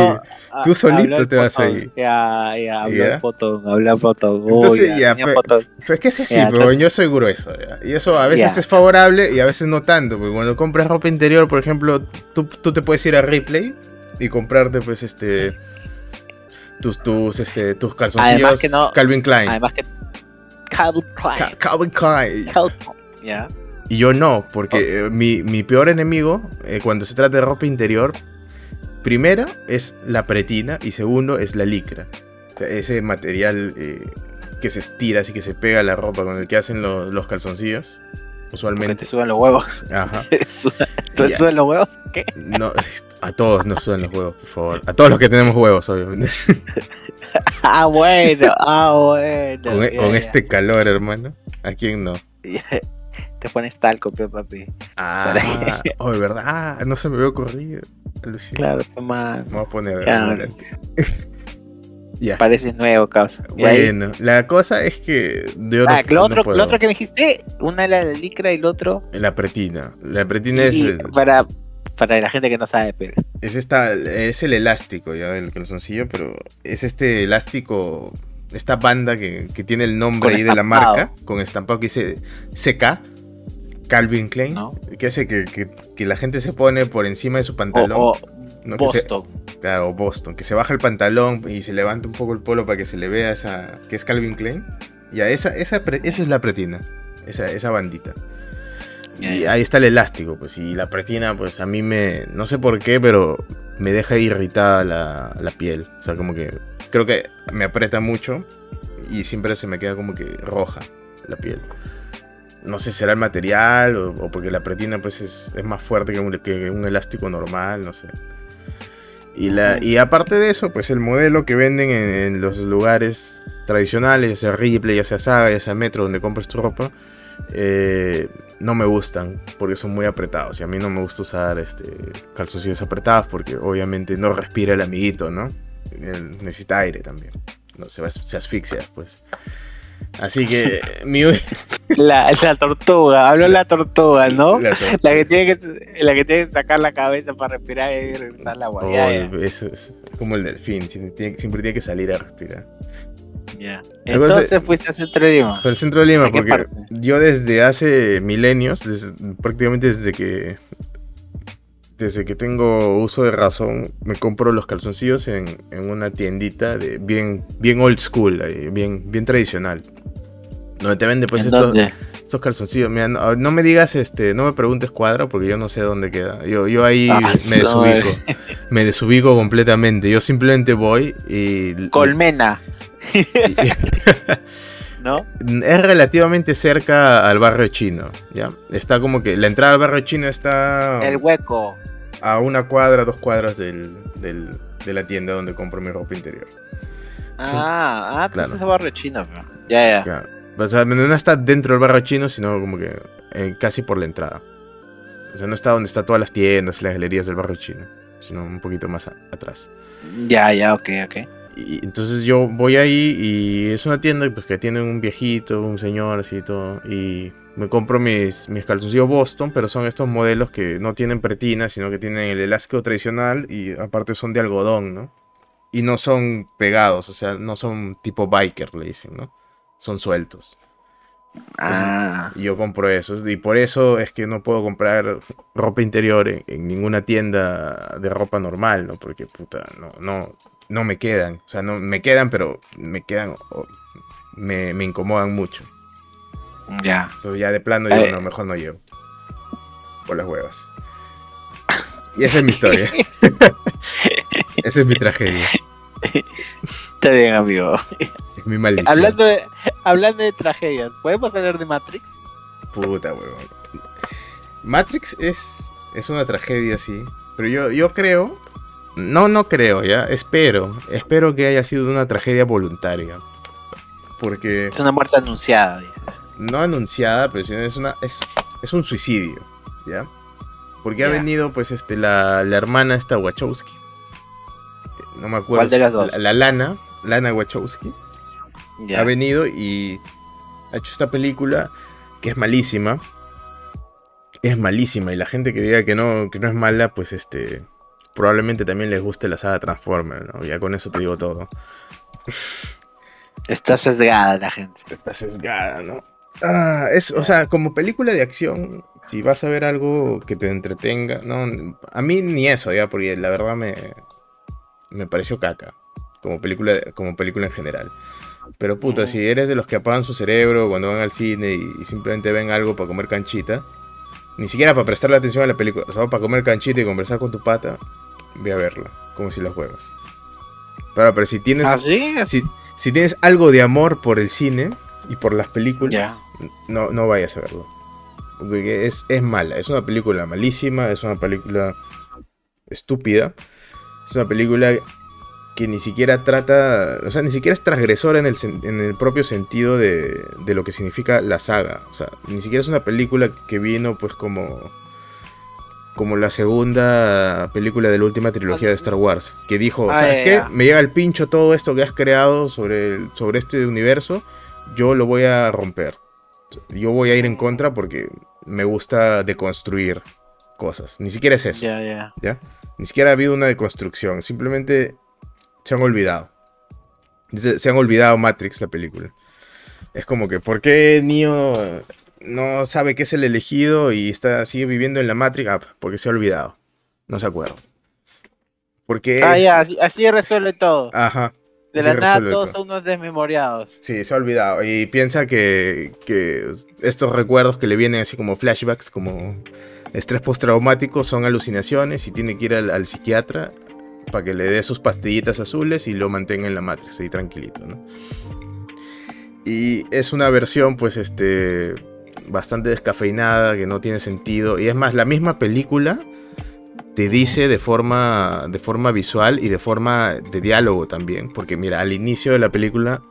Tú solito te vas ahí. Ya, ya, habló el potón, habló el potón. Entonces, ya, pero, es que es así, pero yo soy grueso. Y eso a veces es favorable y a veces no tanto. Porque cuando compras ropa interior, por ejemplo, tú, tú te puedes ir a Replay y comprarte pues este tus tus este tus calzoncillos Calvin Klein. Además que Calvin Klein. Calvin Klein. Ya. Y yo no, porque oh. mi, mi, peor enemigo eh, cuando se trata de ropa interior, primera es la pretina y segundo es la licra. ese material eh, que se estira así que se pega a la ropa con el que hacen los calzoncillos usualmente. te suban los huevos. Ajá. ¿Tú suben los huevos? ¿Qué? No, a todos nos suben los huevos, por favor. A todos los que tenemos huevos, obviamente. ah, bueno, ah, bueno. Con, e, este calor, hermano. ¿A quién no? Te pones talco, papi. Ah, oh, ¿verdad? Ah, no se me veo corrido. Claro, toma. Vamos a poner. Parece nuevo, causa. Bueno, la cosa es que. De ah, lo, otro, lo otro que me dijiste, una era la licra y el otro. La pretina. La pretina es. para, para la gente que no sabe, pero. Es esta, es el elástico ya del calzoncillo, pero es este elástico, esta banda que, que tiene el nombre ahí de la marca, con estampado que dice CK, Calvin Klein, ¿No? que hace que, que- que la gente se pone por encima de su pantalón. o ¿no? Que se- Boston. claro, Boston, que se baja el pantalón y se levanta un poco el polo para que se le vea esa, que es Calvin Klein. Ya, esa, esa, pre- esa es la pretina, esa, esa bandita. Y ahí está el elástico, pues, y la pretina, pues a mí me, no sé por qué, pero me deja irritada la, la piel. O sea, como que creo que me aprieta mucho y siempre se me queda como que roja la piel. No sé si será el material o, o porque la pretina pues es, es más fuerte que un, que un elástico normal, no sé. Y, la, y aparte de eso, pues el modelo que venden en, en los lugares tradicionales, ya sea Ripley, ya sea Saga, ya sea Metro, donde compras tu ropa, eh, no me gustan porque son muy apretados. Y a mí no me gusta usar este, calzoncillos apretados porque obviamente no respira el amiguito, ¿no? Él necesita aire también. No, se, va- se asfixia después. Así que mi, La, la tortuga, habló la tortuga, ¿no? La tortuga. La que, tiene que, la que tiene que sacar la cabeza para respirar y regresar al agua. Oh, Ya, es como el delfín, siempre tiene, siempre tiene que salir a respirar. ya. Cosa Entonces fuiste a Centro de Lima. El centro de Lima, ¿De qué porque yo desde hace milenios, desde- prácticamente desde que desde que tengo uso de razón, me compro los calzoncillos en, en una tiendita de bien, bien old school, bien, bien tradicional. Donde te vende pues ¿En estos, estos calzoncillos. Mira, no, no me digas, este, no me preguntes cuadra porque yo no sé dónde queda. Yo, yo ahí Ah, me su desubico. Me desubico completamente. Yo simplemente voy y... Colmena, y- ¿no? Es relativamente cerca al barrio chino, ¿ya? Está como que la entrada al barrio chino está El hueco. a una cuadra, dos cuadras del, del- de la tienda donde compro mi ropa interior. Ah, ah, entonces claro. es barrio chino. Ya, ya. Claro. O sea, no está dentro del barrio chino, sino como que eh, casi por la entrada. O sea, no está donde están todas las tiendas y las galerías del barrio chino, sino un poquito más a- atrás. Ya, ya, ok, ok. Y entonces yo voy ahí y es una tienda pues, que tiene un viejito, un señor así y todo. Y me compro mis, mis calzoncillos Boston, pero son estos modelos que no tienen pretina, sino que tienen el elástico tradicional y aparte son de algodón, ¿no? Y no son pegados, o sea, no son tipo biker, le dicen, ¿no? Son sueltos. Ah, Y yo compro esos. Y por eso es que no puedo comprar ropa interior en, en ninguna tienda de ropa normal, ¿no? Porque, puta, no, no, no me quedan. O sea, no me quedan, pero me quedan. me, me incomodan mucho. ya. Entonces ya de plano digo, Eh. no, mejor no llevo. Por las huevas. Y esa es mi historia. esa es mi tragedia. Está bien, amigo. Es mi maldición. Hablando de, hablando de tragedias, ¿podemos hablar de Matrix? Puta, huevón. Matrix es, es una tragedia, sí. Pero yo, yo creo. No, no creo, ya. Espero. Espero que haya sido una tragedia voluntaria. Porque. Es una muerte anunciada, dices. No anunciada, pero es una. Es, es un suicidio. ¿Ya? Porque ha venido, pues, este, la, la hermana esta Wachowski. No me acuerdo. ¿Cuál de las dos? La, la Lana. Lana Wachowski Ha venido y ha hecho esta película que es malísima. Es malísima y la gente que diga que no, que no es mala, pues este probablemente también les guste la saga Transformer, ¿no? Ya con eso te digo todo. Está sesgada la gente. Está sesgada, ¿no? Ah, es, o sea, como película de acción, si vas a ver algo que te entretenga, no, a mí ni eso, ya, porque la verdad me, me pareció caca, como película, como película en general. Pero puta, si eres de los que apagan su cerebro cuando van al cine y, y simplemente ven algo para comer canchita, ni siquiera para prestarle atención a la película, o sea, para comer canchita y conversar con tu pata, ve a verla, como si la juegas. Pero, pero si tienes, ¿Ah, sí? Es- si, si tienes algo de amor por el cine y por las películas, no, no vayas a verlo. Porque es, es mala, es una película malísima, es una película estúpida. Es una película que ni siquiera trata, o sea, ni siquiera es transgresora en el, en el propio sentido de, de lo que significa la saga. O sea, ni siquiera es una película que vino pues como, como la segunda película de la última trilogía de Star Wars. Que dijo, Ah, ¿sabes qué? Me llega el pincho todo esto que has creado sobre, el- sobre este universo. Yo lo voy a romper. Yo voy a ir en contra porque me gusta deconstruir cosas. Ni siquiera es eso. Ya, ya. ¿ya? Ni siquiera ha habido una deconstrucción. Simplemente se han olvidado. Se, se han olvidado Matrix, la película. Es como que, ¿por qué Neo no sabe que es el elegido y está sigue viviendo en la Matrix? Ah, porque se ha olvidado. No se acuerda. Porque Ah, es- ya, así, así resuelve todo. Ajá. De la nada todos todo. son unos desmemoriados. Sí, se ha olvidado. Y piensa que, que estos recuerdos que le vienen así como flashbacks, como estrés postraumático, son alucinaciones y tiene que ir al, al psiquiatra para que le dé sus pastillitas azules y lo mantenga en la Matrix ahí tranquilito, ¿no? Y es una versión, pues, este, bastante descafeinada, que no tiene sentido. Y es más, la misma película te dice de forma, de forma visual y de forma de diálogo también. Porque mira, al inicio de la película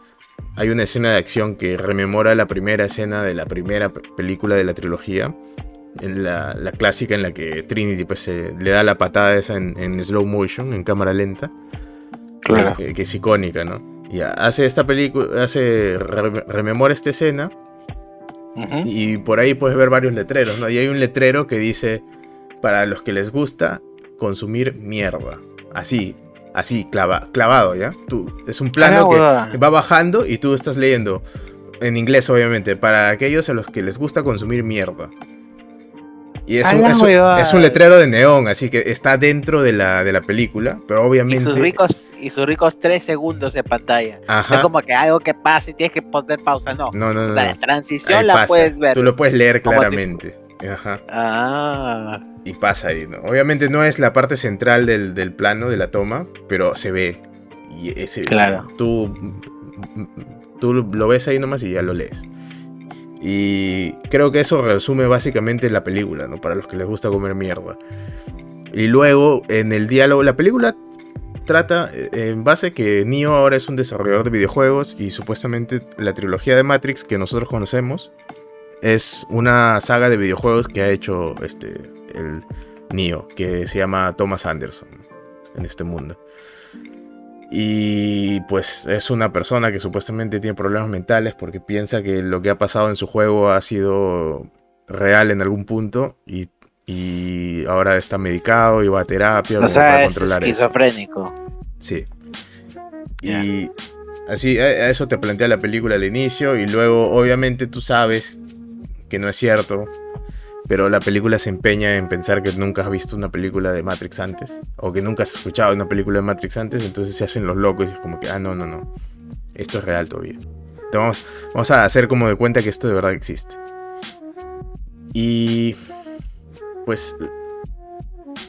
hay una escena de acción que rememora la primera escena de la primera pe- película de la trilogía. En la, la clásica en la que Trinity pues, se- le da la patada esa en, en slow motion, en cámara lenta. Que, que es icónica, ¿no? Y hace esta película, hace, re- rememora esta escena y por ahí puedes ver varios letreros, ¿no? Y hay un letrero que dice, para los que les gusta consumir mierda. Así, así, clava- clavado, ¿ya? Tú, es un plano Ah, que va bajando y tú estás leyendo, en inglés obviamente, para aquellos a los que les gusta consumir mierda. Y es A un, la es un- huevada. es un letrero de neón, así que está dentro de la, de la película, pero Y obviamente... sus ricos, y sus ricos tres segundos en pantalla. No es como que algo que pasa y tienes que poner pausa, no. No, no, no. o sea, no. la transición Ahí la pasa. puedes ver. Tú lo puedes leer si- claramente. Ajá. Ah, Y pasa ahí, ¿no? Obviamente no es la parte central del, del plano, de la toma, pero se ve. Y ese, Claro. Tú, tú lo ves ahí nomás y ya lo lees. Y creo que eso resume básicamente la película, ¿no? Para los que les gusta comer mierda. Y luego, en el diálogo, la película trata eh, en base que Neo ahora es un desarrollador de videojuegos y supuestamente la trilogía de Matrix que nosotros conocemos es una saga de videojuegos que ha hecho este el Neo, que se llama Thomas Anderson en este mundo. Y pues es una persona que supuestamente tiene problemas mentales porque piensa que lo que ha pasado en su juego ha sido real en algún punto y, y ahora está medicado y va a terapia o sea, para es controlar eso. esquizofrénico. Sí. Y así, a eso te plantea la película al inicio y luego obviamente tú sabes que no es cierto, pero la película se empeña en pensar que nunca has visto una película de Matrix antes o que nunca has escuchado una película de Matrix antes, entonces se hacen los locos y es como que, ah, no, no, no, esto es real todavía. Entonces vamos, a hacer como de cuenta que esto de verdad existe. Y pues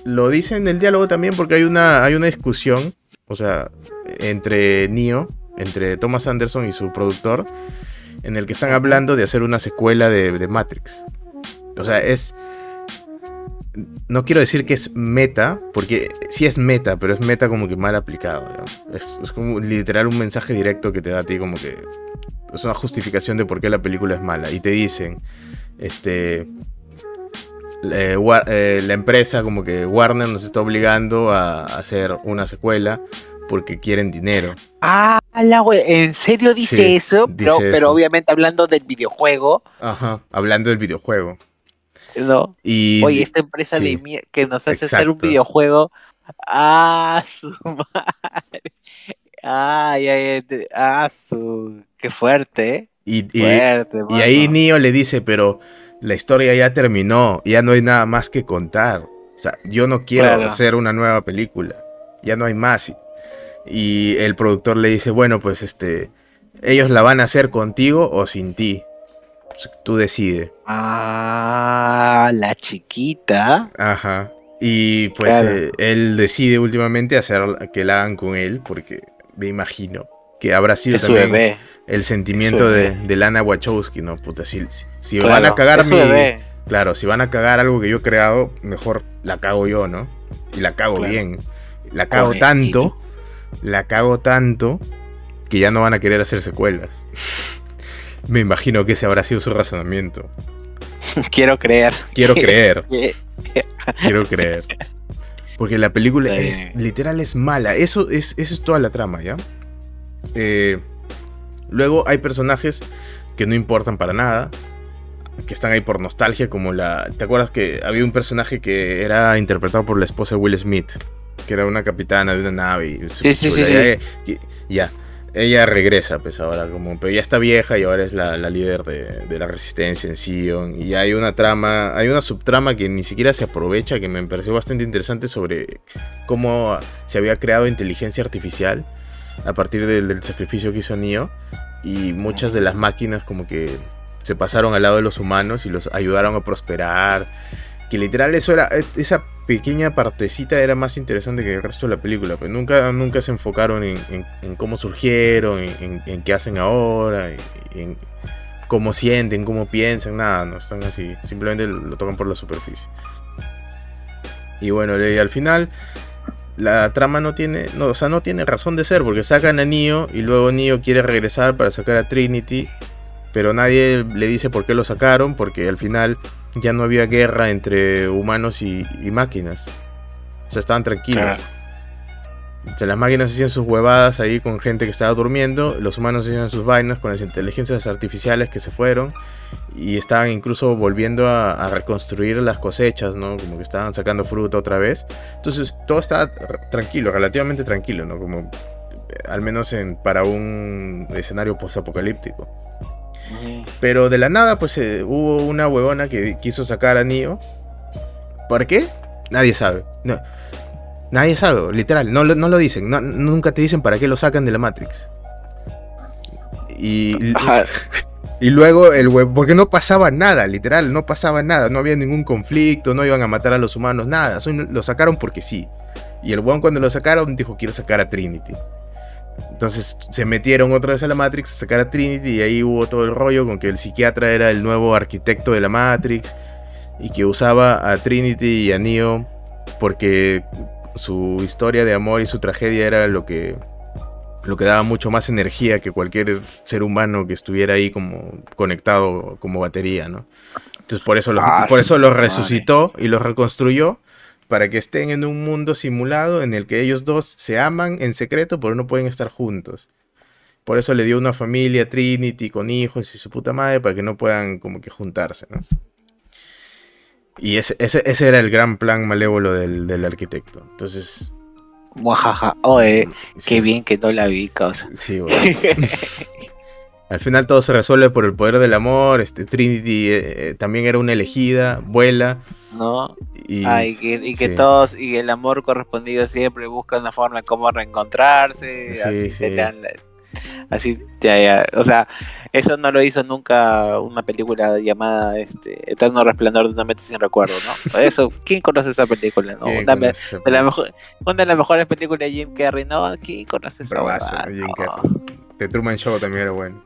lo dice en el diálogo también porque hay una, hay una discusión, o sea, entre Neo, entre Thomas Anderson y su productor, en el que están hablando de hacer una secuela de, de Matrix. O sea, es... No quiero decir que es meta, porque sí es meta, pero es meta como que mal aplicado. ¿no? Es, es como literal un mensaje directo que te da a ti como que... Es una justificación de por qué la película es mala. Y te dicen, este... eh, eh, la empresa como que Warner nos está obligando a hacer una secuela porque quieren dinero. Ah, la we- ¿en serio dice Sí, eso? pero, dice pero eso. obviamente hablando del videojuego, Ajá. Hablando del videojuego. ¿No? Y Oye, esta empresa sí, de mier- que nos hace hacer un videojuego. Ah, su madre. Ay, ay, ay, ah, su. Qué fuerte, ¿eh? y, y- Fuerte, y ahí. Neo le dice, pero la historia ya terminó, ya no hay nada más que contar. O sea, yo no quiero Claro. hacer una nueva película. Ya no hay más. Y el productor le dice, bueno, pues este, ellos la van a hacer contigo o sin ti. Pues, Tú decides. Ah, la chiquita. Ajá. Y pues Claro. eh, él decide últimamente hacer que la hagan con él, porque me imagino que habrá sido Es también bebé. el sentimiento de, de Lana Wachowski, ¿no? Puta, si, si- Claro, van a cagar mi. bebé. Claro, si van a cagar algo que yo he creado, mejor la cago yo, ¿no? Y la cago Claro. bien. La cago tanto, la cago tanto, que ya no van a querer hacer secuelas. Me imagino que ese habrá sido su razonamiento. Quiero creer. Quiero creer. Quiero creer. Porque la película Eh. es literal es mala. Eso es, eso es toda la trama, ¿ya? Eh, luego hay personajes que no importan para nada. que están ahí por nostalgia, como la... ¿Te acuerdas que había un personaje que era interpretado por la esposa de Will Smith? Que era una capitana de una nave. Sí, sí, sí, sí. Ya ella regresa, pues ahora, como, pero ya está vieja y ahora es la, líder de, la resistencia en Sion. Y hay una trama, hay una subtrama que ni siquiera se aprovecha, que me pareció bastante interesante sobre cómo se había creado inteligencia artificial a partir del, sacrificio que hizo Neo. Y muchas de las máquinas como que se pasaron al lado de los humanos y los ayudaron a prosperar. Que literal eso era, esa pequeña partecita era más interesante que el resto de la película. Pero nunca, nunca se enfocaron en, cómo surgieron, en, qué hacen ahora, en cómo sienten, cómo piensan, nada, no están así. Simplemente lo tocan por la superficie. Y bueno, al final la trama no tiene, no, o sea, no tiene razón de ser porque sacan a Neo y luego Neo quiere regresar para sacar a Trinity, pero nadie le dice por qué lo sacaron porque al final ya no había guerra entre humanos y, máquinas. O sea, estaban tranquilos. O sea, las máquinas hacían sus huevadas ahí con gente que estaba durmiendo, los humanos hacían sus vainas con las inteligencias artificiales que se fueron y estaban incluso volviendo a, reconstruir las cosechas, ¿no? Como que estaban sacando fruta otra vez. Entonces todo estaba tranquilo, relativamente tranquilo, ¿no? Como eh, al menos en, para un escenario post-apocalíptico. Pero de la nada, pues eh, hubo una huevona que quiso sacar a Neo. ¿Por qué? Nadie sabe. No, nadie sabe, literal. No, no lo dicen. nunca te dicen para qué lo sacan de la Matrix. Y, y luego el web. Porque no pasaba nada, literal. No pasaba nada. No había ningún conflicto. No iban a matar a los humanos. Nada. Lo sacaron porque sí. Y el weón cuando lo sacaron dijo quiero sacar a Trinity. Entonces se metieron otra vez a la Matrix a sacar a Trinity y ahí hubo todo el rollo con que el psiquiatra era el nuevo arquitecto de la Matrix y que usaba a Trinity y a Neo porque su historia de amor y su tragedia era lo que lo que daba mucho más energía que cualquier ser humano que estuviera ahí como conectado como batería, ¿no? Entonces por eso ah, por eso los resucitó y los reconstruyó para que estén en un mundo simulado en el que ellos dos se aman en secreto, pero no pueden estar juntos. Por eso le dio una familia Trinity con hijos y su puta madre para que no puedan como que juntarse, ¿no? Y ese, ese, era el gran plan malévolo del, arquitecto. Entonces... Muajaja, oye, qué bien que no la vi, causa. Sí, bueno. Al final todo se resuelve por el poder del amor. Este, Trinity eh, eh, también era una elegida, vuela. ¿No? Y, ah, que, todos, y el amor correspondido siempre busca una forma de cómo reencontrarse. así sí. así, o sea, eso no lo hizo nunca una película llamada este, Eterno Resplandor de una mente sin recuerdo, ¿no? Eso, ¿quién conoce esa película? No? Una, de la mejor, una de las mejores películas de Jim Carrey, ¿no? ¿Quién conoce esa película? The Truman Show también era bueno.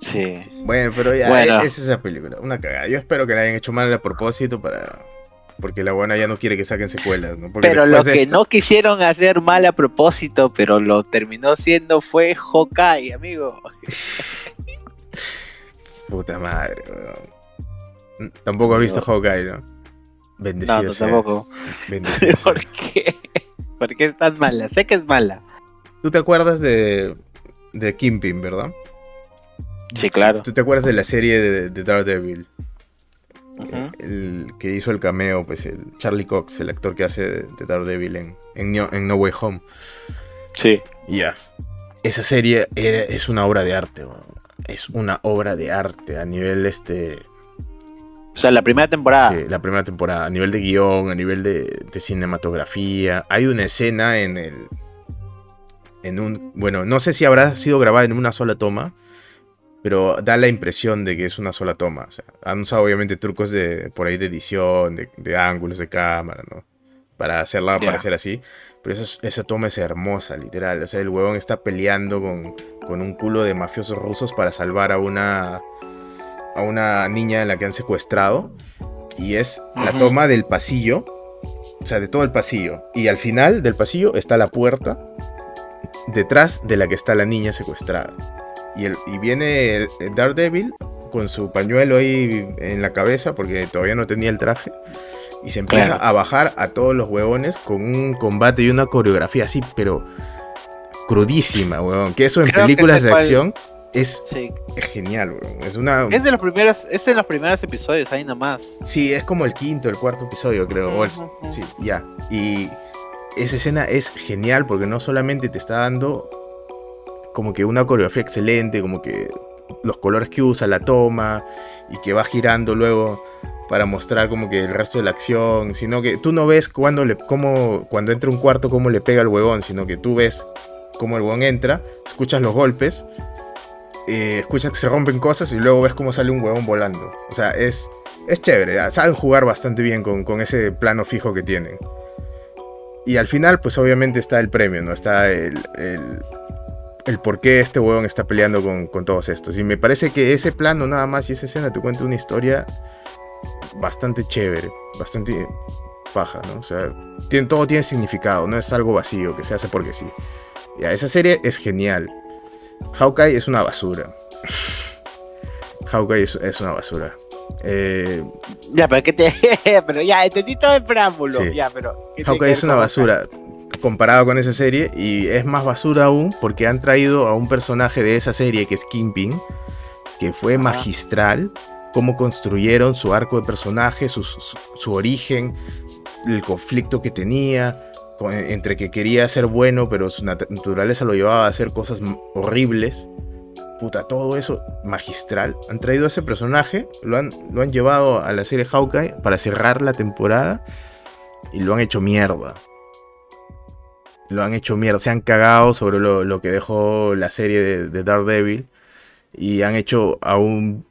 Sí. Bueno, pero ya, e-, es esa película. Una cagada. Yo espero que la hayan hecho mal a propósito para. Porque la buena ya no quiere que saquen secuelas, ¿no? pero lo que no quisieron hacer mal a propósito, pero lo terminó siendo fue Hawkeye, amigo. Puta madre, Tampoco has visto Hawkeye, ¿no? Bendecido. No, tampoco. ¿Por qué? ¿Por qué es tan mala? Sé que es mala. ¿Tú te acuerdas de, de Kingpin, verdad? Sí, claro. ¿Tú te acuerdas de la serie de, Daredevil? El que hizo el cameo, pues el Charlie Cox, el actor que hace de Daredevil en, en, no, Way Home. Sí. Ya. Esa serie es una obra de arte, es una obra de arte a nivel este. O sea, la primera temporada. Sí, la primera temporada. A nivel de guion, a nivel de, de cinematografía. Hay una escena en el. En un. Bueno, no sé si habrá sido grabada en una sola toma pero da la impresión de que es una sola toma. O sea, han usado obviamente trucos de por ahí de edición, de, ángulos de cámara, ¿no? Para hacerla parecer así. Pero esa toma es hermosa, literal. O sea, el huevón está peleando con, con un culo de mafiosos rusos para salvar a una, a una niña en la que han secuestrado. Y es la toma del pasillo. O sea, de todo el pasillo. Y al final del pasillo está la puerta detrás de la que está la niña secuestrada. Y, viene el, Daredevil con su pañuelo ahí en la cabeza porque todavía no tenía el traje. Y se empieza a bajar a todos los huevones con un combate y una coreografía así, pero crudísima, huevón. Que eso en películas de acción es, Sí. es genial, weón. Es una. Es de los primeros, es de los primeros episodios, ahí nomás. Sí, es como el quinto, el cuarto episodio, creo. o el- sí, ya. Y esa escena es genial porque no solamente te está dando como que una coreografía excelente, como que los colores que usa, la toma, y que va girando luego para mostrar como que el resto de la acción, sino que tú no ves cuando, le, cómo, cuando entra un cuarto cómo le pega al huevón, sino que tú ves cómo el huevón entra, escuchas los golpes, eh, escuchas que se rompen cosas y luego ves cómo sale un huevón volando. O sea, es, es chévere, ah, saben jugar bastante bien con, con ese plano fijo que tienen. Y al final, pues obviamente está el premio, ¿no? Está el, el, el por qué este huevón está peleando con, con todos estos. Y me parece que ese plano nada más y esa escena te cuenta una historia bastante chévere, bastante paja, ¿no? O sea, tiene, todo tiene significado, no es algo vacío que se hace porque sí. Ya, esa serie es genial. Hawkeye es una basura. Hawkeye es, es una basura. Eh, Ya, pero que te. pero ya, entendí todo el preámbulo. Sí. Ya, pero. ¿qué tiene que Hawkeye es una basura comparado con esa serie y es más basura aún porque han traído a un personaje de esa serie que es Kingpin, que fue Ajá. magistral, cómo construyeron su arco de personaje, su, su- su origen, el conflicto que tenía, con- entre que quería ser bueno pero su nat- naturaleza lo llevaba a hacer cosas horribles. Puta, todo eso magistral. Han traído a ese personaje, lo han, lo han llevado a la serie Hawkeye para cerrar la temporada y lo han hecho mierda. Lo han hecho mierda. Se han cagado sobre lo, lo que dejó la serie de, de Daredevil. Y han hecho a un,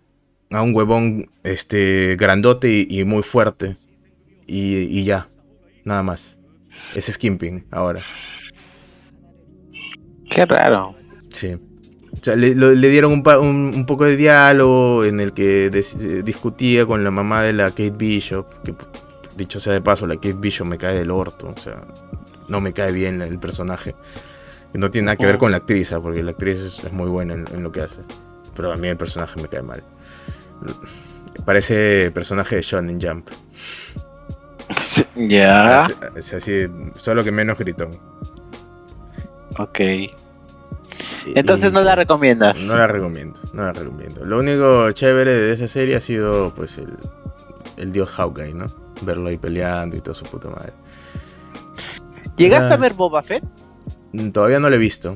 a un huevón este, grandote y, y muy fuerte. Y, y ya. Nada más. Es Kimping ahora. Qué raro. Sí. O sea, le, lo- le dieron un, pa- un- un poco de diálogo en el que des- discutía con la mamá de la Kate Bishop. Que dicho sea de paso, la Kate Bishop me cae del orto. O sea, no me cae bien el personaje. Y no tiene nada que ver con la actriz, ¿ah? porque la actriz es, es muy buena en, en lo que hace. Pero a mí el personaje me cae mal. Parece personaje de Shonen Jump. Ya. Es, es así, solo que menos gritón. Ok. Entonces y- no la recomiendas. No la recomiendo, no la recomiendo. Lo único chévere de esa serie ha sido pues el, el dios Hawkeye, ¿no? Verlo ahí peleando y todo su puta madre. ¿Llegaste Ah. a ver Boba Fett? Mm, Todavía no lo he visto.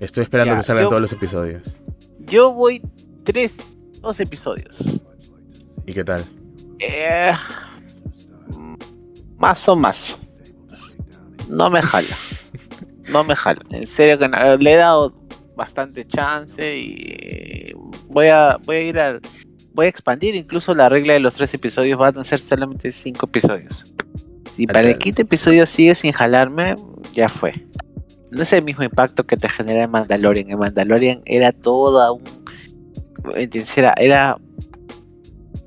Estoy esperando Ya, que salgan yo- todos los episodios. Yo voy tres, dos episodios. ¿Y qué tal? Eh, más o más. No me jala. No me jala. En serio que no- le he dado bastante chance y voy a voy a ir a voy a expandir incluso la regla de los tres episodios van a ser solamente cinco episodios. Si para el quinto episodio sigue sin jalarme, ya fue. No es el mismo impacto que te genera en Mandalorian. En Mandalorian era toda un era, era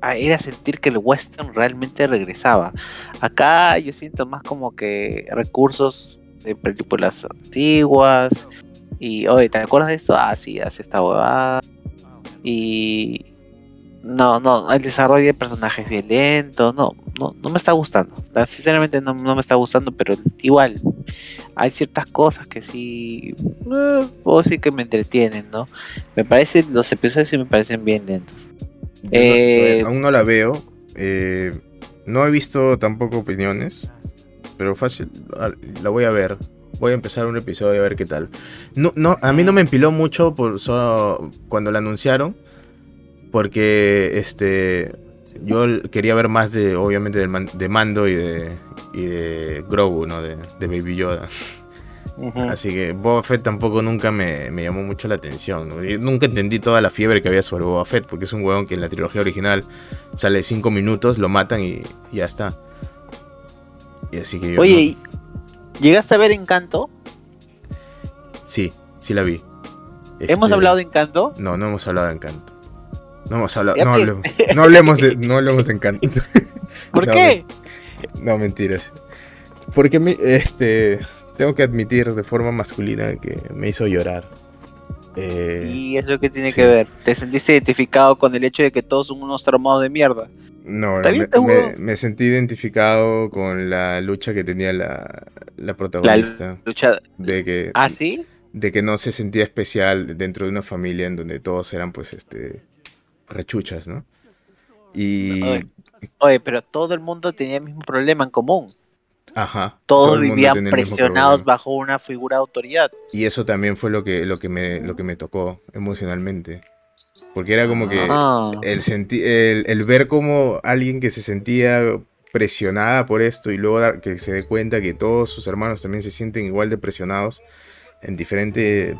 ah, era sentir que el western realmente regresaba. Acá yo siento más como que recursos de películas antiguas. Y, oye, ¿te acuerdas de esto? Ah, sí, hace esta huevada. Y. No, no, el desarrollo de personajes es bien lento. No, no, no me está gustando. Sinceramente no, no me está gustando, pero igual. Hay ciertas cosas que sí. Eh, puedo decir que me entretienen, ¿no? Me parecen. Los episodios sí me parecen bien lentos. No- Eh, todavía- aún no la veo. eh, no he visto tampoco opiniones. Pero fácil, la voy a ver. Voy a empezar un episodio a ver qué tal. No, no, a mí no me empiló mucho por solo cuando la anunciaron. Porque este. Yo quería ver más de. Obviamente del man- de Mando y de. Y de Grogu, ¿no? De, de Baby Yoda. Así que Boba Fett tampoco nunca me, me llamó mucho la atención. nunca entendí toda la fiebre que había sobre Boba Fett, porque es un huevón que en la trilogía original sale 5 minutos, lo matan y, y ya está. Y así que yo. Oye, no- ¿y- ¿llegaste a ver Encanto? Sí, sí la vi. ¿Hemos Este, hablado de Encanto? No, no hemos hablado de Encanto. No hablemos, no hablemos de, no hablemos de Encanto. ¿Por No, qué? No, mentiras. Porque me- este, tengo que admitir de forma masculina que me hizo llorar. Eh, ¿Y eso qué tiene sí. que ver? ¿Te sentiste identificado con el hecho de que todos son unos traumados de mierda? No, me sentí identificado con la lucha que tenía la, la protagonista. Lucha... de que ¿Ah, sí? de que no se sentía especial dentro de una familia en donde todos eran pues este rechuchas, ¿no? Y Oye, oye, pero todo el mundo tenía el mismo problema en común. ajá, Todos todo vivían presionados bajo una figura de autoridad. Y eso también fue lo que lo que me lo que me tocó emocionalmente. Porque era como que Ah. el, senti- el, el ver como alguien que se sentía presionada por esto y luego que se dé cuenta que todos sus hermanos también se sienten igual de presionados en diferente,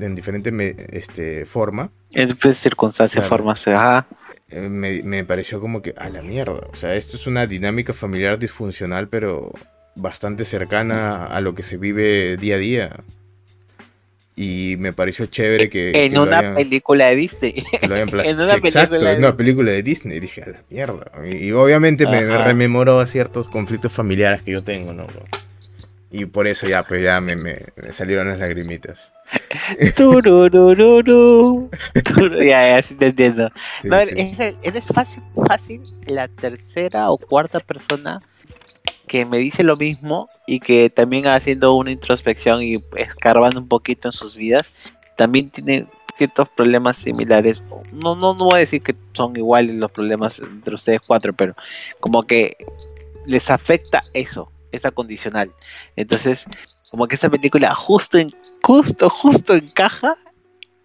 en diferente me- este, forma, En diferentes circunstancias, Claro. formas. Ajá. eh, me, me pareció como que a la mierda. O sea, esto es una dinámica familiar disfuncional, pero bastante cercana a lo que se vive día a día. Y me pareció chévere que, en que una hayan- película de Disney. lo hayan en una exacto, película en de- una película de Disney. Dije, a la mierda. Y, y obviamente me, rememoró a ciertos conflictos familiares que yo tengo, ¿no? Y por eso ya, pues ya me, me- me salieron las lagrimitas. Tururururu. Turu- ya, ya, sí te entiendo. Sí, No, sí. eres, eres fácil, fácil la tercera o cuarta persona que me dice lo mismo y que también haciendo una introspección y escarbando un poquito en sus vidas, también tiene ciertos problemas similares. No, no, no voy a decir que son iguales los problemas entre ustedes cuatro, pero como que les afecta eso, esa condicional. Entonces, como que esa película justo, en, justo, justo encaja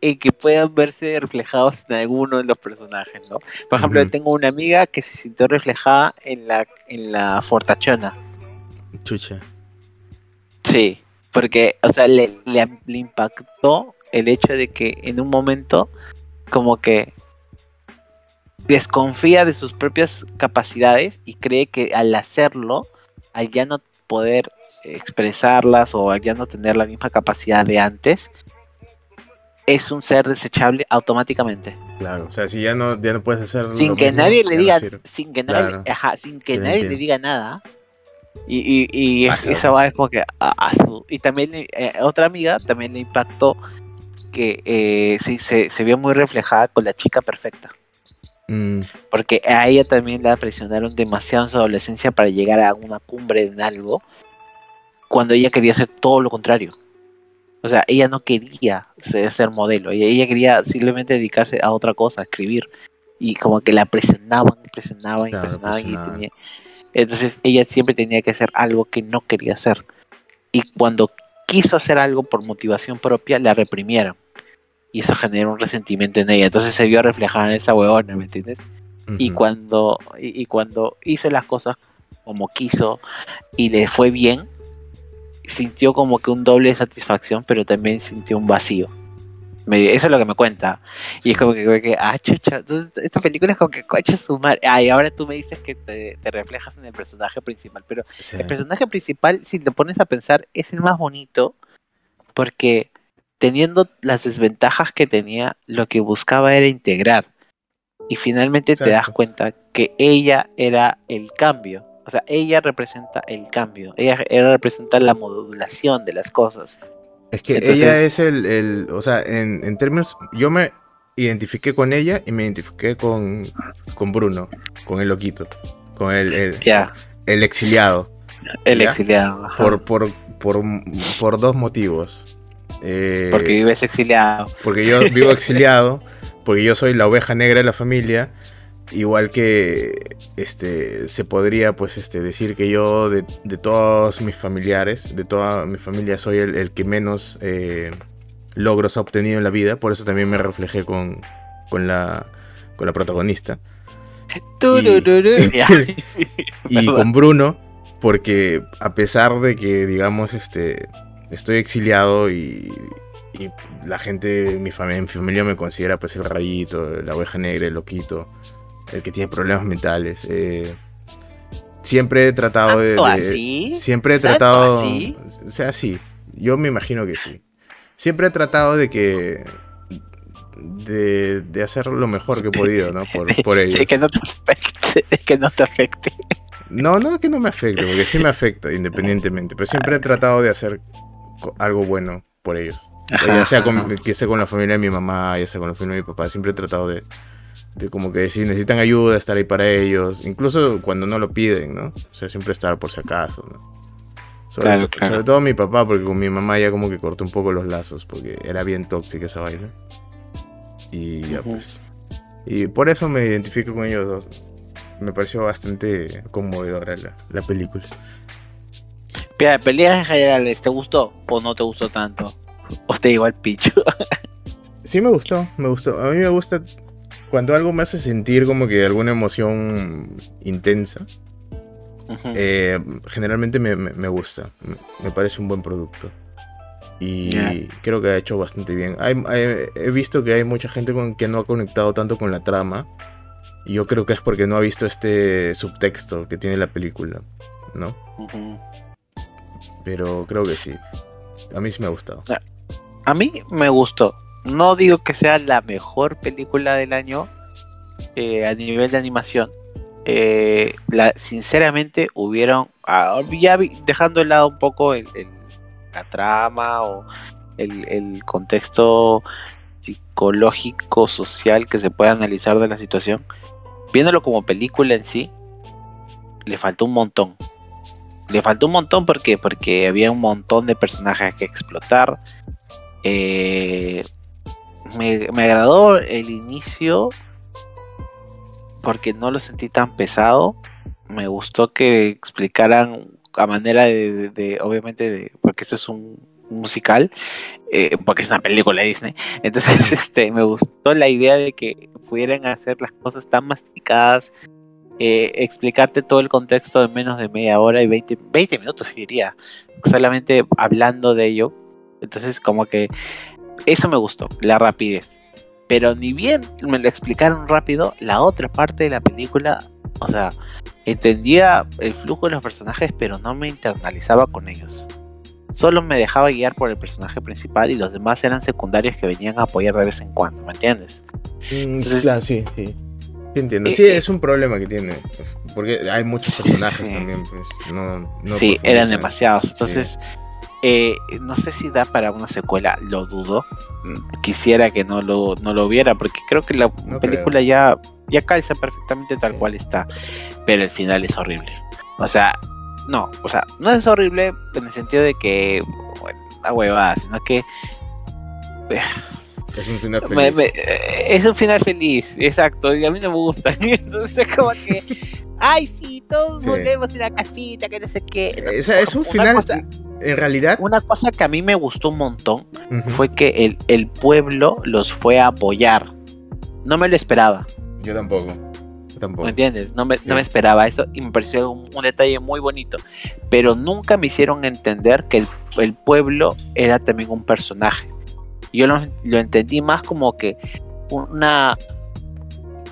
en que puedan verse reflejados en alguno de los personajes, ¿no? Por ejemplo, tengo una amiga que se sintió reflejada en la, en la fortachona. Chucha. Sí, porque, o sea, le, le, le impactó el hecho de que en un momento como que desconfía de sus propias capacidades y cree que al hacerlo, al ya no poder expresarlas o al ya no tener la misma capacidad de antes, es un ser desechable automáticamente. Claro, o sea, si ya no, ya no puedes hacer. sin que mismo, nadie le diga, sin que nadie, Claro. ajá, sin que Sí, nadie le diga nada. Y, y, y es- esa va es como que a, a su- y también eh, otra amiga también le impactó que eh, sí, se, se vio muy reflejada con la chica perfecta. Mm, Porque a ella también la presionaron demasiado en su adolescencia para llegar a una cumbre en algo, cuando ella quería hacer todo lo contrario. O sea, ella no quería ser, ser modelo, ella, ella quería simplemente dedicarse a otra cosa, a escribir. Y como que la presionaban, presionaban, Claro, presionaban. Y tenía... Entonces ella siempre tenía que hacer algo que no quería hacer. Y cuando quiso hacer algo por motivación propia, la reprimieron. Y eso generó un resentimiento en ella. Entonces se vio reflejada en esa huevona, ¿me entiendes? Y cuando, y, y cuando hizo las cosas como quiso y le fue bien, sintió como que un doble de satisfacción, pero también sintió un vacío. Me- eso es lo que me cuenta. Y es como que, como que, ah, chucha, entonces, esta película es como que coche su madre. Ah, y ahora tú me dices que te, te reflejas en el personaje principal, pero Sí. el personaje principal, si te pones a pensar, es el más bonito porque teniendo las desventajas que tenía, lo que buscaba era integrar. Y finalmente te das cuenta que ella era el cambio. O sea, ella representa el cambio. Ella, ella representa la modulación de las cosas. Es que Entonces- ella es el, el- o sea, en, en términos, yo me identifiqué con ella y me identifiqué con, con Bruno, con el loquito, con el, el, Ya, el exiliado, el Ya. exiliado. por, por, por, por dos motivos. Eh, porque vives exiliado. porque yo vivo exiliado, porque yo soy la oveja negra de la familia, igual que este se podría pues este decir que yo de, de todos mis familiares, de toda mi familia soy el, el que menos eh, logros ha obtenido en la vida, por eso también me reflejé con, con la con la protagonista y Perdón. con Bruno porque a pesar de que digamos este estoy exiliado y, y la gente mi familia, mi familia me considera pues el rayito la oveja negra el loquito el que tiene problemas mentales eh, siempre he tratado de, ¿Tanto de- así? siempre he ¿Tanto tratado así? o sea sí yo me imagino que sí siempre he tratado de que de, de hacer lo mejor que he podido no por, por ellos De que no te afecte. De que no te afecte. no, no que no me afecte, porque sí me afecta independientemente, pero siempre he tratado de hacer algo bueno por ellos. Ya sea con, que sea con la familia de mi mamá, ya sea con la familia de mi papá, siempre he tratado de, de como que si necesitan ayuda, estar ahí para ellos, incluso cuando no lo piden, ¿no? O sea, siempre estar por si acaso, ¿no? Sobre, Claro, claro. sobre todo mi papá, porque con mi mamá ya como que cortó un poco los lazos, porque era bien tóxica esa vaina. Y ya Ujú. pues. Y por eso me identifico con ellos dos. Me pareció bastante conmovedora la, la película. Pe- Peleas en generales, ¿te gustó o no te gustó tanto? ¿O te llegó al picho? Sí me gustó, me gustó. A mí me gusta cuando algo me hace sentir como que alguna emoción intensa. Eh, generalmente me, me- me gusta. Me, me parece un buen producto. Y creo que ha hecho bastante bien. Hay- hay- he visto que hay mucha gente con que no ha conectado tanto con la trama. Y yo creo que es porque no ha visto este subtexto que tiene la película. ¿No? Ujú. Pero creo que sí. A mí sí me ha gustado. A mí me gustó. No digo que sea la mejor película del año eh, a nivel de animación. Eh, la, sinceramente, hubieron. ah, ya dejando de lado un poco el- la trama o el contexto psicológico, social que se puede analizar de la situación. Viéndolo como película en sí, le faltó un montón. Le faltó un montón ¿por qué? porque había un montón de personajes que explotar. Eh, me, me agradó el inicio porque no lo sentí tan pesado. Me gustó que explicaran a manera de, obviamente, de, porque esto es un musical, eh, porque es una película de Disney. Entonces, este, me gustó la idea de que pudieran hacer las cosas tan masticadas, eh, explicarte todo el contexto en menos de media hora y 20, 20 minutos, diría, solamente hablando de ello. Entonces, como que eso me gustó, la rapidez. Pero ni bien me lo explicaron rápido, la otra parte de la película, o sea, entendía el flujo de los personajes, pero no me internalizaba con ellos. Solo me dejaba guiar por el personaje principal y los demás eran secundarios que venían a apoyar de vez en cuando, ¿me entiendes? Mm, Entonces- claro, sí, sí. Sí entiendo. Eh, Sí, eh, es un problema que tiene. Porque hay muchos Sí, personajes sí. también, pues. No, no sí, eran demasiados. Entonces, eh, no sé si da para una secuela, lo dudo. Mm, Quisiera que no lo, no lo viera, porque creo que la No película ya, ya calza perfectamente tal Sí. cual está. Pero el final es horrible. O sea, no, o sea, no es horrible en el sentido de que, bueno, una huevada, sino que Es un final me- feliz. me- eh, es un final feliz, exacto, y a mí no me gusta. Entonces, como que, ay, sí, todos Sí. volvemos en la casita, que no sé qué. No, Esa- es un una final. cosa- en realidad. Una cosa que a mí me gustó un montón Ujú. fue que el, el pueblo los fue a apoyar. No me lo esperaba, Yo tampoco. Tampoco. ¿me entiendes? No me, Sí. no me esperaba eso y me pareció un, un detalle muy bonito. Pero nunca me hicieron entender que el, el pueblo era también un personaje. Yo lo, lo entendí más como que una...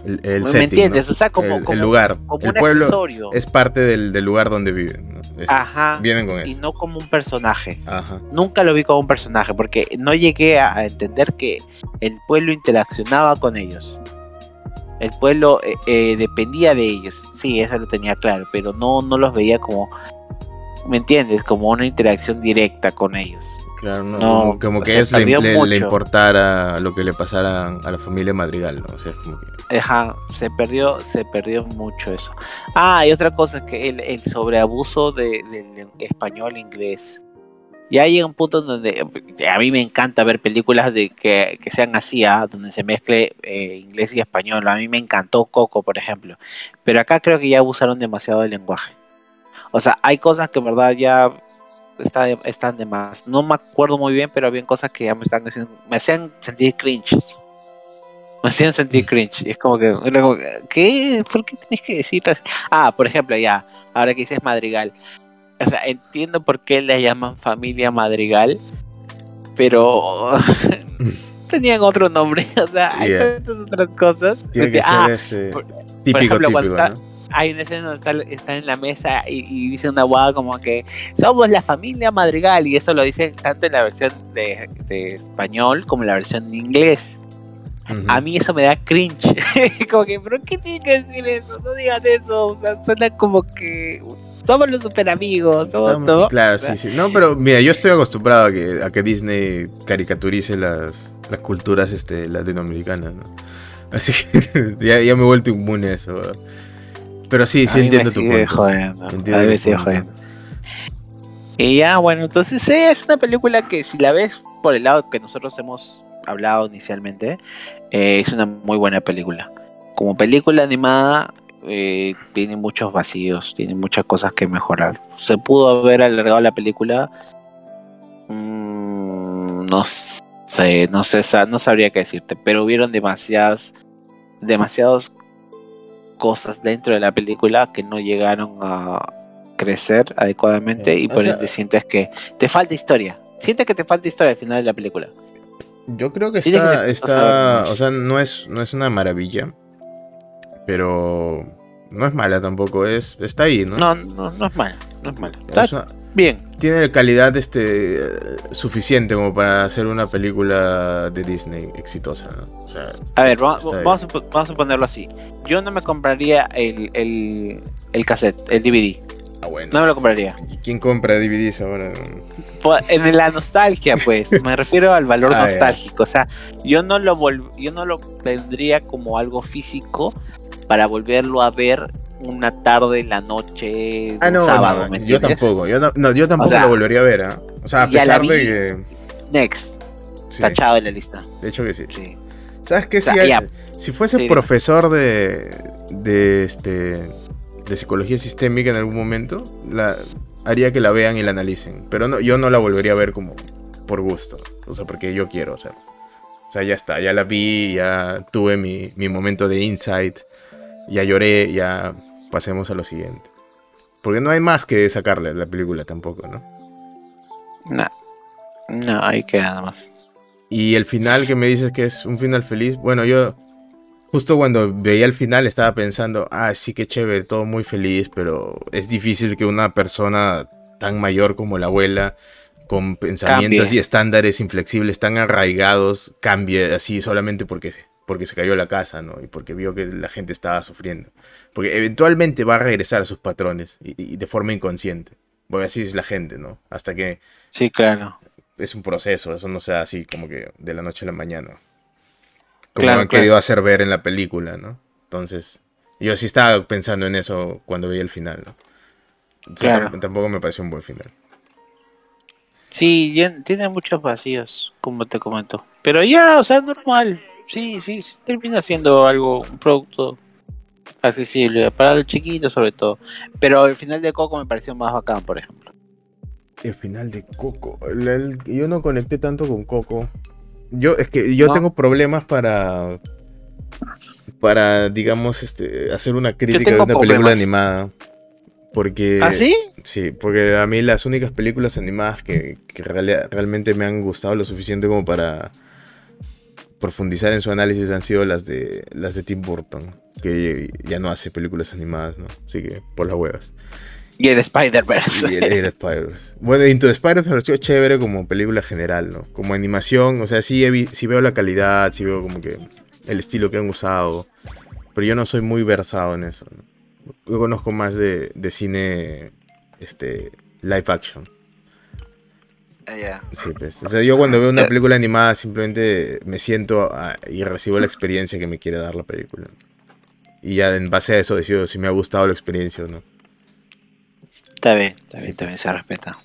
El, el ¿Me setting, entiendes? ¿no? O sea, como, el, el como- lugar. como el un pueblo accesorio. es parte del, del lugar donde viven. ¿no? Es- Ajá. Vienen con Y eso. no como un personaje. Ajá. nunca lo vi como un personaje porque no llegué a a entender que el pueblo interaccionaba con ellos. El pueblo eh, eh, dependía de ellos. Sí, eso lo tenía claro, pero no, no los veía como, ¿me entiendes? Como una interacción directa con ellos. Claro, no, No, como, que ellos le, le- importara lo que le pasara a la familia Madrigal, ¿no? O sea, es como que. Ajá, se perdió, se perdió mucho eso. Ah, y otra cosa que el, el sobreabuso de- del español inglés. Ya llega un punto en donde eh, a mí me encanta ver películas de que, que sean así, ah, donde se mezcle eh, inglés y español. A mí me encantó Coco, por ejemplo. Pero acá creo que ya abusaron demasiado del lenguaje. O sea, hay cosas que en verdad ya está de- están de más. No me acuerdo muy bien, pero había cosas que ya me están haciendo, me hacían sentir cringe. Me hacían sentir cringe. Y es como que, era como que, ¿qué? ¿Por qué tienes que decirlo así? Ah, por ejemplo, ya, ahora que dices Madrigal. O sea, entiendo por qué le llaman familia Madrigal, pero tenían otro nombre. O sea, hay Yeah. tantas otras cosas. Tiene que Ah, ser este. por- típico, ejemplo, cuando típico, ¿no? Hay una escena donde está, está en la mesa y, y dice una guada como que somos la familia Madrigal y eso lo dice tanto en la versión de, de español como en la versión de inglés. A mí eso me da cringe. como que, ¿pero qué tiene que decir eso? No digan eso. O sea, suena como que somos los super amigos. Somos, Estamos- ¿no? Claro, sí, sí. No, pero mira, yo estoy acostumbrado a que, a que Disney caricaturice las, las culturas este, latinoamericanas, ¿no? Así que ya, ya me he vuelto inmune a eso. ¿verdad? Pero sí, sí entiendo tu punto. jodiendo. Entiendo A punto. jodiendo. Y ya, bueno, entonces sí, es una película que si la ves por el lado que nosotros hemos hablado inicialmente, eh, es una muy buena película. Como película animada, eh, tiene muchos vacíos, tiene muchas cosas que mejorar. Se pudo haber alargado la película. Mm, no sé, no sé, no sabría qué decirte, pero hubieron demasiadas, demasiadas cosas dentro de la película que no llegaron a crecer adecuadamente y por ende sientes que te falta historia. Sientes que te falta historia al final de la película. Yo creo que está, está o sea, no es, no es una maravilla, pero no es mala tampoco, es está ahí, ¿no? No, no, no es mala, no es mala. Está bien. Tiene calidad este suficiente como para hacer una película de Disney exitosa, ¿no? a ver, vamos, vamos, a, vamos, a, ponerlo así. Yo no me compraría el, el, el cassette, el DVD. Ah, bueno. No me lo compraría. ¿Y quién compra DVDs ahora? Pues, en la nostalgia, pues. me refiero al valor ah, nostálgico. O sea, yo no lo yo no lo tendría como algo físico para volverlo a ver una tarde en la noche ah, no, sábado, Yo tampoco, yo, no, yo tampoco lo volvería a ver, ¿eh? O sea, a pesar de que. Next. Tachado en la lista. De hecho que sí. ¿Sabes qué? Si, si fuese profesor de. de este de psicología sistémica en algún momento, la, haría que la vean y la analicen. Pero no, yo no la volvería a ver como por gusto. O sea, porque yo quiero hacerlo. O sea, ya está, ya la vi, ya tuve mi, mi momento de insight, ya lloré, ya pasemos a lo siguiente. Porque no hay más que sacarle la película tampoco, ¿no? No, no, hay que nada más. Y el final que me dices que es un final feliz, bueno, yo justo cuando veía el final estaba pensando, ah, sí que chévere, todo muy feliz, pero es difícil que una persona tan mayor como la abuela, con pensamientos y estándares inflexibles tan arraigados, cambie así solamente porque, porque se cayó la casa, ¿no? Y porque vio que la gente estaba sufriendo. Porque eventualmente va a regresar a sus patrones y, de forma inconsciente. Porque así es la gente, ¿no? Hasta que... Sí, claro. Es un proceso, eso no sea así como que de la noche a la mañana como han querido hacer ver en la película, ¿no? Entonces, yo sí estaba pensando en eso cuando vi el final, ¿no? Tampoco me pareció un buen final. Sí, tiene muchos vacíos, como te comento. Pero ya, o sea, normal. Sí, sí, sí termina siendo algo, un producto accesible para el chiquito sobre todo. Pero el final de Coco me pareció más bacán, por ejemplo. El final de Coco. yo no conecté tanto con Coco. Yo, es que yo tengo problemas para. Para, digamos, este, hacer una crítica de una película animada. Porque. ¿Ah, sí? Sí, porque a mí las únicas películas animadas que, realmente me han gustado lo suficiente como para profundizar en su análisis han sido las de las de Tim Burton, que ya no hace películas animadas, ¿no? Así que por las huevas. Y el Spider-Verse. Y el, Spider-Verse. Bueno, Into the Spider-Verse chévere como película general, ¿no? Como animación, o sea, sí, veo la calidad, sí veo como que el estilo que han usado. Pero yo no soy muy versado en eso. Yo conozco más de, cine este, live action. Ah, sí, pues. O sea, yo cuando veo una película animada simplemente me siento y recibo la experiencia que me quiere dar la película. Y ya en base a eso decido si me ha gustado la experiencia o no. Está bien, está bien, se respeta.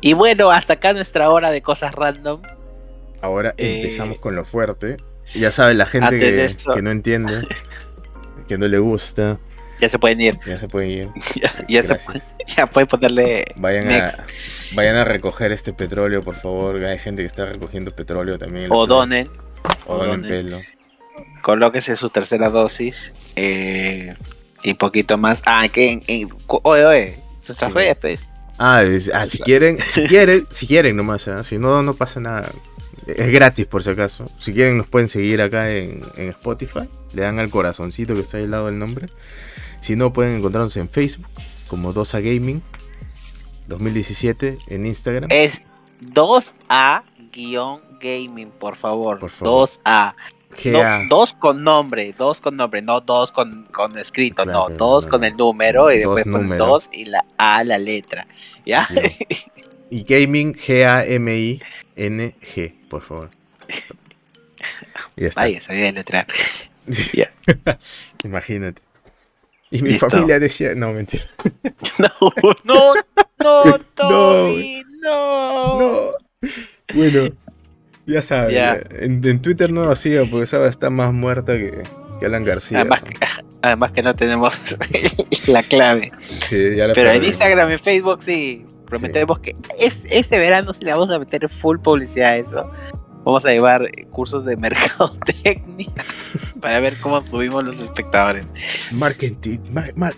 Y bueno, hasta acá nuestra hora de cosas random. Ahora eh, empezamos con lo fuerte. Ya sabe la gente que, no entiende, que no le gusta. Ya se pueden ir. Ya se pueden ir. ya, se ya pueden ponerle. Vayan a, vayan a recoger este petróleo, por favor. Hay gente que está recogiendo petróleo también. O donen. O, donen pelo. Colóquese su tercera dosis. Eh, y poquito más. Ah, que en, oye, oye, nuestras redes, pues. Ah, ah, si quieren, si quieren, si quieren nomás, ¿eh? si no, no pasa nada. Es gratis por si acaso. Si quieren nos pueden seguir acá en, Spotify. Le dan al corazoncito que está ahí al lado del nombre. Si no, pueden encontrarnos en Facebook como 2A Gaming 2017 en Instagram. Es 2A-gaming, por favor. Por favor. 2A dos con nombre, dos con nombre, no dos con, con escrito, no, dos con el número y después con dos y la A la letra. ¿Ya? Y gaming, G-A-M-I-N-G, por favor. Ya está. Vaya, sabía letrar. Imagínate. Y mi familia decía, no, mentira. No, no, no, Tommy, no. No. Bueno, ya sabes. En, Twitter no lo sigo porque esa está más muerta que, que Alan García. Además, que, además que no tenemos la clave. Sí, ya la Pero en Instagram y Facebook sí. Prometemos que es, este verano sí le vamos a meter full publicidad a eso. Vamos a llevar cursos de mercadotecnia para ver cómo subimos los espectadores. Marketing,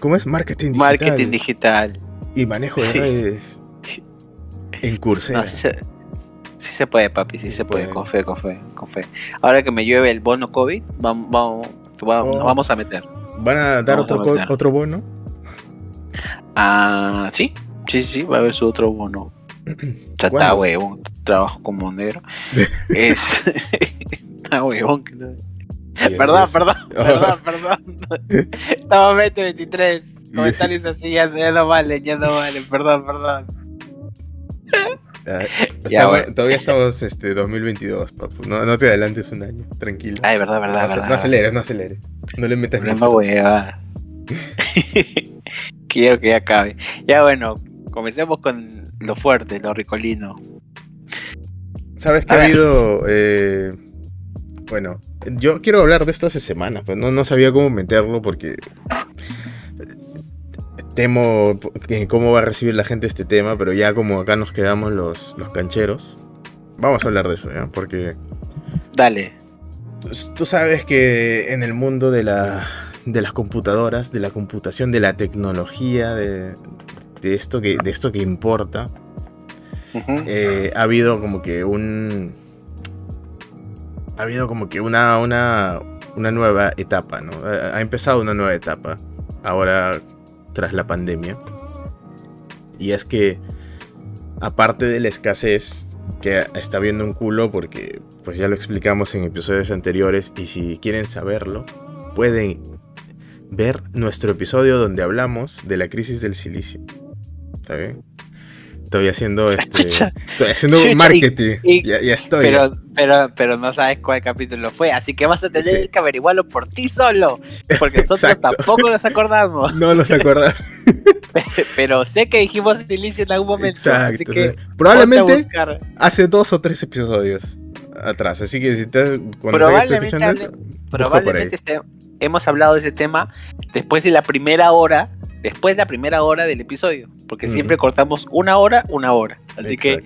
¿cómo es? Marketing digital. Marketing digital. Y manejo de redes. En Coursera. sí, se puede, papi, sí, se puede. Con fe, con fe, con fe. Ahora que me llueve el bono COVID, vamos, vamos, vamos, oh. vamos a meter. ¿Van a dar otro, otro bono? Ah, sí, sí, sí, va a haber su otro bono. Ya está huevón, trabajo como negro. es. está huevón. Perdón, perdón, perdón, perdón. Estamos 2023. Comentarios así ya, no valen, ya no valen. Perdón, perdón. Todavía estamos este 2022, papu. No, no te adelantes un año, tranquilo. Ay, verdad, verdad. No, verdad, no aceleres, no aceleres. No le metas No hueva. Quiero que ya acabe. Ya bueno, comencemos con lo fuerte, lo ricolino. ¿Sabes que ha habido? Eh, bueno, yo quiero hablar de esto hace semanas, pero no, no sabía cómo meterlo porque temo cómo va a recibir la gente este tema, pero ya como acá nos quedamos los, los cancheros, vamos a hablar de eso, ¿ya? Porque... Dale. Tú, sabes que en el mundo de, la, de las computadoras, de la computación, de la tecnología, de, de esto, que, de esto que importa, eh, ha habido como que un... Ha habido como que una, una, una nueva etapa, ¿no? Ha empezado una nueva etapa. Ahora tras la pandemia. Y es que, aparte de la escasez, que está viendo un culo porque pues ya lo explicamos en episodios anteriores y si quieren saberlo, pueden ver nuestro episodio donde hablamos de la crisis del silicio. ¿Está bien? Estoy haciendo este. estoy haciendo marketing. ya, estoy. Pero, pero, pero no sabes cuál capítulo fue. Así que vas a tener que averiguarlo por ti solo. Porque nosotros tampoco nos acordamos. No nos acordamos. pero sé que dijimos silicio en algún momento. Exacto. Así que probablemente hace dos o tres episodios atrás. Así que si te, probablemente, probablemente hemos hablado de ese tema después de la primera hora después de la primera hora del episodio, porque siempre cortamos una hora, una hora. Así que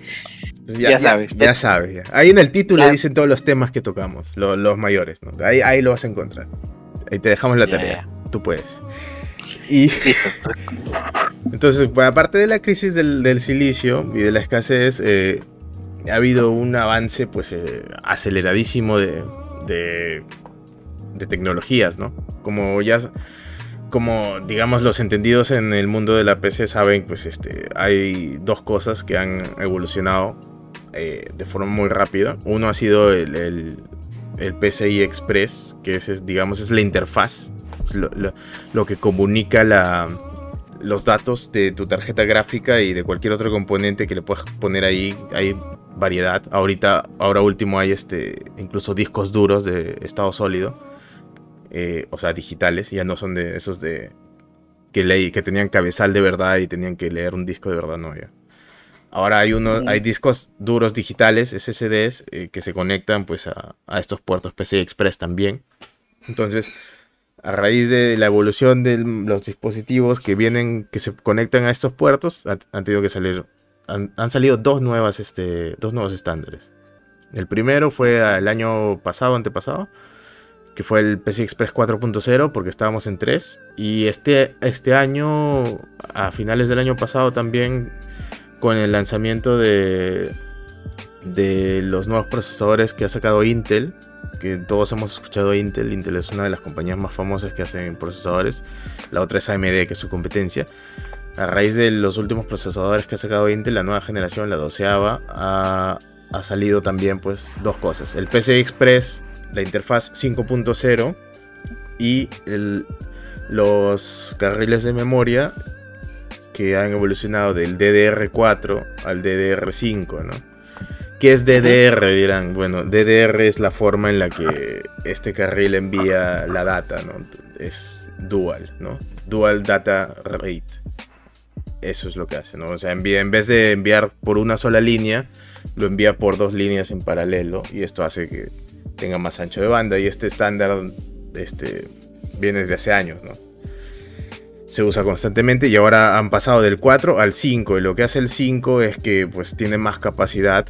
ya, sabes. Ya, sabes. Ahí en el título dicen todos los temas que tocamos, los mayores. Ahí, ahí lo vas a encontrar. Ahí te dejamos la tarea. Tú puedes. Y Listo. Entonces, pues, aparte de la crisis del, silicio y de la escasez, eh, ha habido un avance pues eh, aceleradísimo de, de, de, tecnologías, ¿no? Como ya como digamos los entendidos en el mundo de la PC saben, pues este, hay dos cosas que han evolucionado eh, de forma muy rápida. Uno ha sido el, PCI Express, que es, digamos es la interfaz, lo, que comunica la, los datos de tu tarjeta gráfica y de cualquier otro componente que le puedas poner ahí. Hay variedad. Ahorita, ahora último hay este, incluso discos duros de estado sólido eh, o sea, digitales, ya no son de esos de que leí, que tenían cabezal de verdad y tenían que leer un disco de verdad, no ya. Ahora hay uno, hay discos duros digitales, SSDs, eh, que se conectan pues a, estos puertos PCI Express también. Entonces, a raíz de la evolución de los dispositivos que vienen, que se conectan a estos puertos, han, tenido que salir, han, han, salido dos nuevas, este, dos nuevos estándares. El primero fue el año pasado, antepasado, que fue el PCI Express 4.0, porque estábamos en 3. Y este, este año, a finales del año pasado también, con el lanzamiento de, de los nuevos procesadores que ha sacado Intel, que todos hemos escuchado Intel, Intel es una de las compañías más famosas que hacen procesadores, la otra es AMD, que es su competencia. A raíz de los últimos procesadores que ha sacado Intel, la nueva generación, la doceava, ha, ha salido también pues dos cosas. El PCI Express la interfaz 5.0 y los carriles de memoria que han evolucionado del DDR4 al DDR5, ¿no? ¿Qué es DDR? Dirán. Bueno, DDR es la forma en la que este carril envía la data, ¿no? Es, dual, ¿no? Dual data rate. Eso es lo que hace, ¿no? O sea, envía, en vez de enviar por una sola línea, lo envía por dos líneas en paralelo y esto hace que tenga más ancho de banda y este estándar este, viene desde hace años, ¿no? Se usa constantemente y ahora han pasado del 4 al 5 y lo que hace el 5 es que pues tiene más capacidad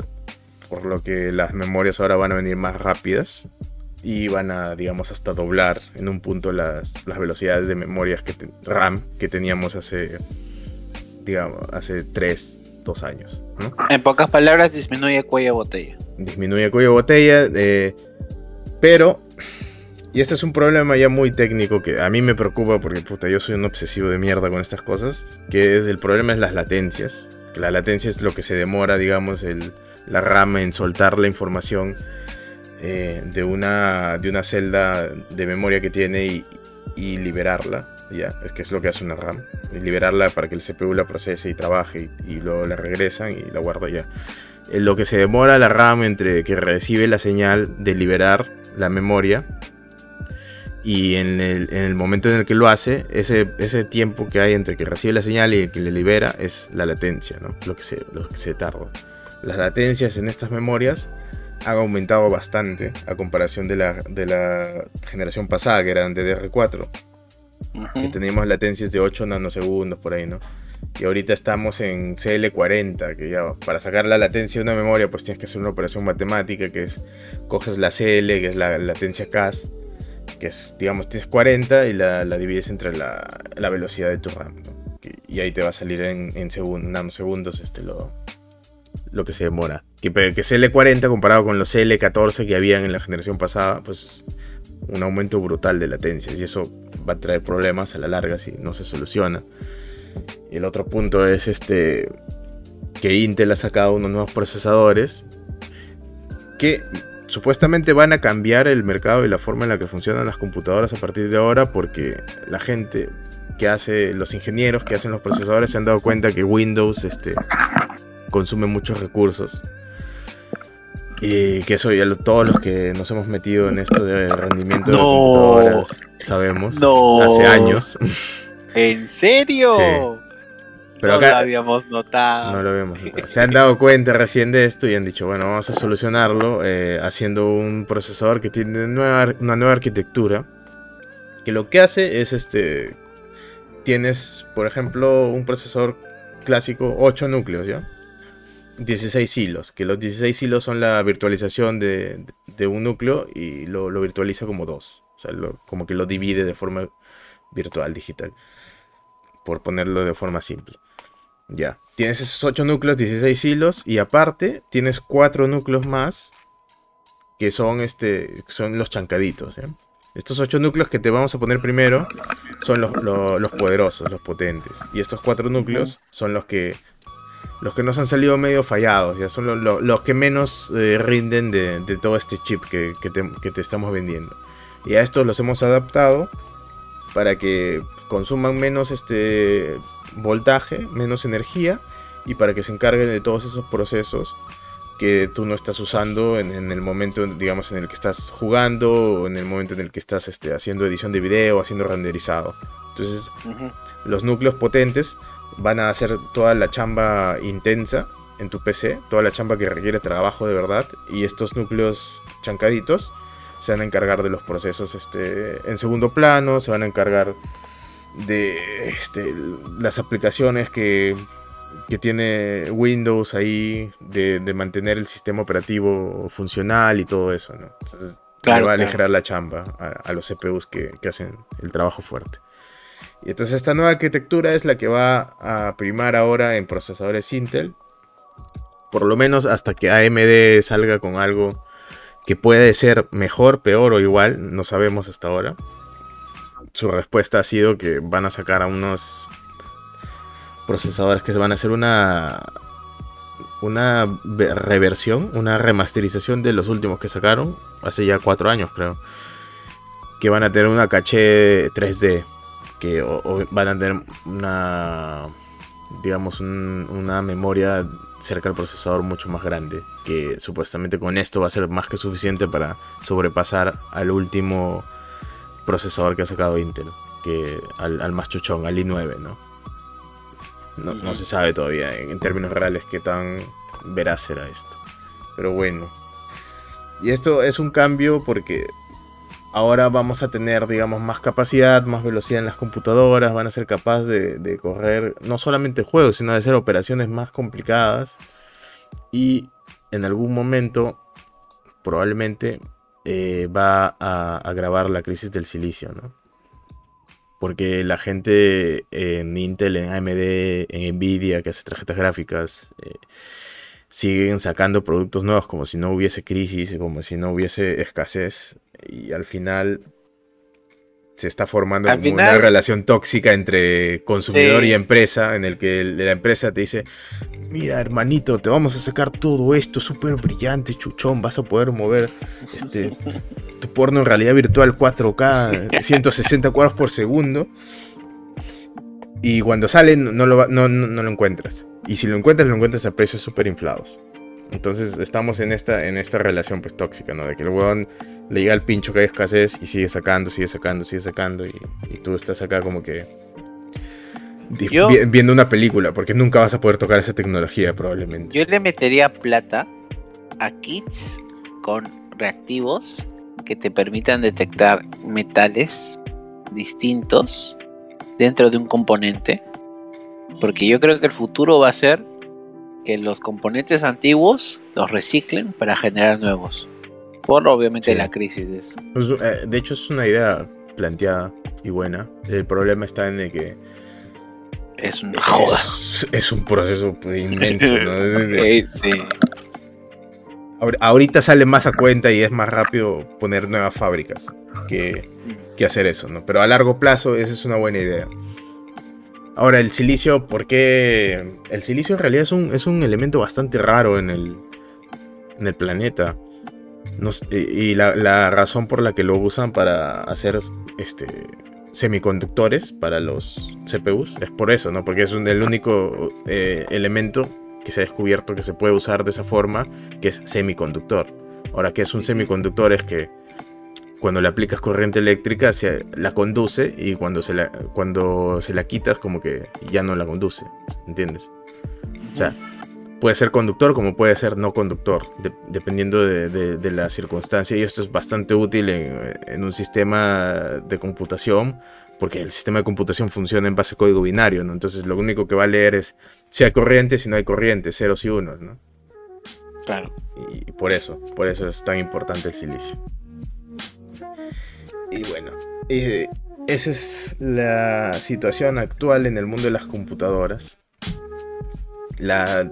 por lo que las memorias ahora van a venir más rápidas y van a, digamos, hasta doblar en un punto las, las velocidades de memorias que RAM que teníamos hace, digamos, hace 3, 2 años. En pocas palabras, disminuye cuello de botella. Disminuye cuello de botella, eh, pero, y este es un problema ya muy técnico que a mí me preocupa porque, puta, yo soy un obsesivo de mierda con estas cosas, que es el problema es las latencias. Que la latencia es lo que se demora, digamos, el la RAM en soltar la información eh, de, una, de una celda de memoria que tiene y, liberarla. Ya, es que es lo que hace una RAM. liberarla para que el CPU la procese y trabaje y, luego la regresan y la guarda ya. En lo que se demora la RAM entre que recibe la señal de liberar la memoria y en el, momento en el que lo hace, ese, ese, tiempo que hay entre que recibe la señal y el que le libera es la latencia, ¿no? lo, que se, lo que se tarda las latencias en estas memorias han aumentado bastante a comparación de la, de la generación pasada, que eran DDR4. Que teníamos latencias de 8 nanosegundos por ahí, ¿no? Y ahorita estamos en CL40, que ya para sacar la latencia de una memoria, pues tienes que hacer una operación matemática, que es coges la CL, que es la latencia CAS, que es, digamos, tienes 40 y la, divides entre la, velocidad de tu RAM. y ahí te va a salir en, en nanosegundos este, lo, lo que se demora. Que, que CL40 comparado con los CL14 que habían en la generación pasada, pues un aumento brutal de latencias y eso va a traer problemas a la larga si no se soluciona. Y el otro punto es este que Intel ha sacado unos nuevos procesadores que supuestamente van a cambiar el mercado y la forma en la que funcionan las computadoras a partir de ahora porque la gente que hace los ingenieros que hacen los procesadores se han dado cuenta que Windows este consume muchos recursos. Y que eso ya todos los que nos hemos metido en esto de rendimiento de computadoras sabemos. Hace años. ¿En serio? Pero no lo habíamos notado. No lo habíamos notado. Se han dado cuenta recién de esto y han dicho, bueno, vamos a solucionarlo eh, haciendo un procesador que tiene una nueva arquitectura. Que lo que hace es este. Tienes, por ejemplo, un procesador clásico, 8 núcleos, ¿ya? 16 hilos, que los 16 hilos son la virtualización de, un núcleo y lo, virtualiza como dos. O sea, como que lo divide de forma virtual, digital. Por ponerlo de forma simple. Ya. Tienes esos 8 núcleos, 16 hilos. Y aparte, tienes 4 núcleos más. Que son, este, son los chancaditos. Estos 8 núcleos que te vamos a poner primero. Son los, los poderosos, los potentes. Y estos 4 núcleos son los que los que nos han salido medio fallados, ya son los que menos eh, rinden de, todo este chip que, te, estamos vendiendo. Y a estos los hemos adaptado para que consuman menos este voltaje, menos energía y para que se encarguen de todos esos procesos que tú no estás usando en, el momento, digamos, en el que estás jugando o en el momento en el que estás este, haciendo edición de video, haciendo renderizado. Entonces, los núcleos potentes van a hacer toda la chamba intensa en tu PC, toda la chamba que requiere trabajo de verdad, y estos núcleos chancaditos se van a encargar de los procesos este, en segundo plano, se van a encargar de este, las aplicaciones que, que tiene Windows ahí, de, mantener el sistema operativo funcional y todo eso, ¿no? Entonces, le va a aligerar la chamba a, los CPUs que, que hacen el trabajo fuerte. Y entonces esta nueva arquitectura es la que va a primar ahora en procesadores Intel. Por lo menos hasta que AMD salga con algo que puede ser mejor, peor o igual, no sabemos hasta ahora. Su respuesta ha sido que van a sacar a unos procesadores que se van a hacer una una reversión, una remasterización de los últimos que sacaron hace ya cuatro años, creo. Que van a tener una caché 3D que van a tener una digamos una memoria cerca del procesador mucho más grande que supuestamente con esto va a ser más que suficiente para sobrepasar al último procesador que ha sacado Intel que al, al más chuchón, al i9, ¿no? No, se sabe todavía en, en términos reales qué tan veraz será esto. Pero bueno. Y esto es un cambio porque ahora vamos a tener, digamos, más capacidad, más velocidad en las computadoras, van a ser capaces de, correr no solamente juegos, sino de hacer operaciones más complicadas. Y en algún momento, probablemente, eh, va a agravar la crisis del silicio, ¿no? Porque la gente en Intel, en AMD, en Nvidia, que hace tarjetas gráficas, eh, siguen sacando productos nuevos como si no hubiese crisis, como si no hubiese escasez y al final se está formando una relación tóxica entre consumidor y empresa, en el que la empresa te dice, mira hermanito, te vamos a sacar todo esto súper brillante, chuchón, vas a poder mover este, tu porno en realidad virtual 4K, 160 cuadros por segundo. Y cuando sale no lo, no, no lo encuentras. Y si lo encuentras, lo encuentras a precios súper inflados. Entonces estamos en esta, en esta relación pues tóxica, ¿no? De que el huevón le llega al pincho que hay escasez y sigue sacando, sigue sacando, sigue sacando y, tú estás acá como que viendo una película porque nunca vas a poder tocar esa tecnología probablemente. Yo le metería plata a kits con reactivos que te permitan detectar metales distintos dentro de un componente. Porque yo creo que el futuro va a ser que los componentes antiguos los reciclen para generar nuevos. Por obviamente la crisis de eso. Pues, eh, de hecho es una idea planteada y buena. El problema está en el que es una joda. Es, un proceso inmenso, Ahorita sale más a cuenta y es más rápido poner nuevas fábricas que, que hacer eso, ¿no? Pero a largo plazo esa es una buena idea. Ahora, el silicio, ¿por qué? El silicio en realidad es un, es un elemento bastante raro en el, en el planeta. y la, razón por la que lo usan para hacer este, semiconductores para los CPUs es por eso, ¿no? Porque es el único eh, elemento que se ha descubierto que se puede usar de esa forma, que es semiconductor. Ahora, ¿qué es un semiconductor? Es que cuando le aplicas corriente eléctrica se la conduce y cuando se la, cuando se la quitas como que ya no la conduce, ¿entiendes? O sea, puede ser conductor como puede ser no conductor, dependiendo de, la circunstancia y esto es bastante útil en, un sistema de computación porque el sistema de computación funciona en base a código binario, ¿no? Entonces lo único que va a leer es si hay corriente, si no hay corriente, ceros y unos, ¿no? Claro. Y por eso, por eso es tan importante el silicio. Y bueno, eh, esa es la situación actual en el mundo de las computadoras. La,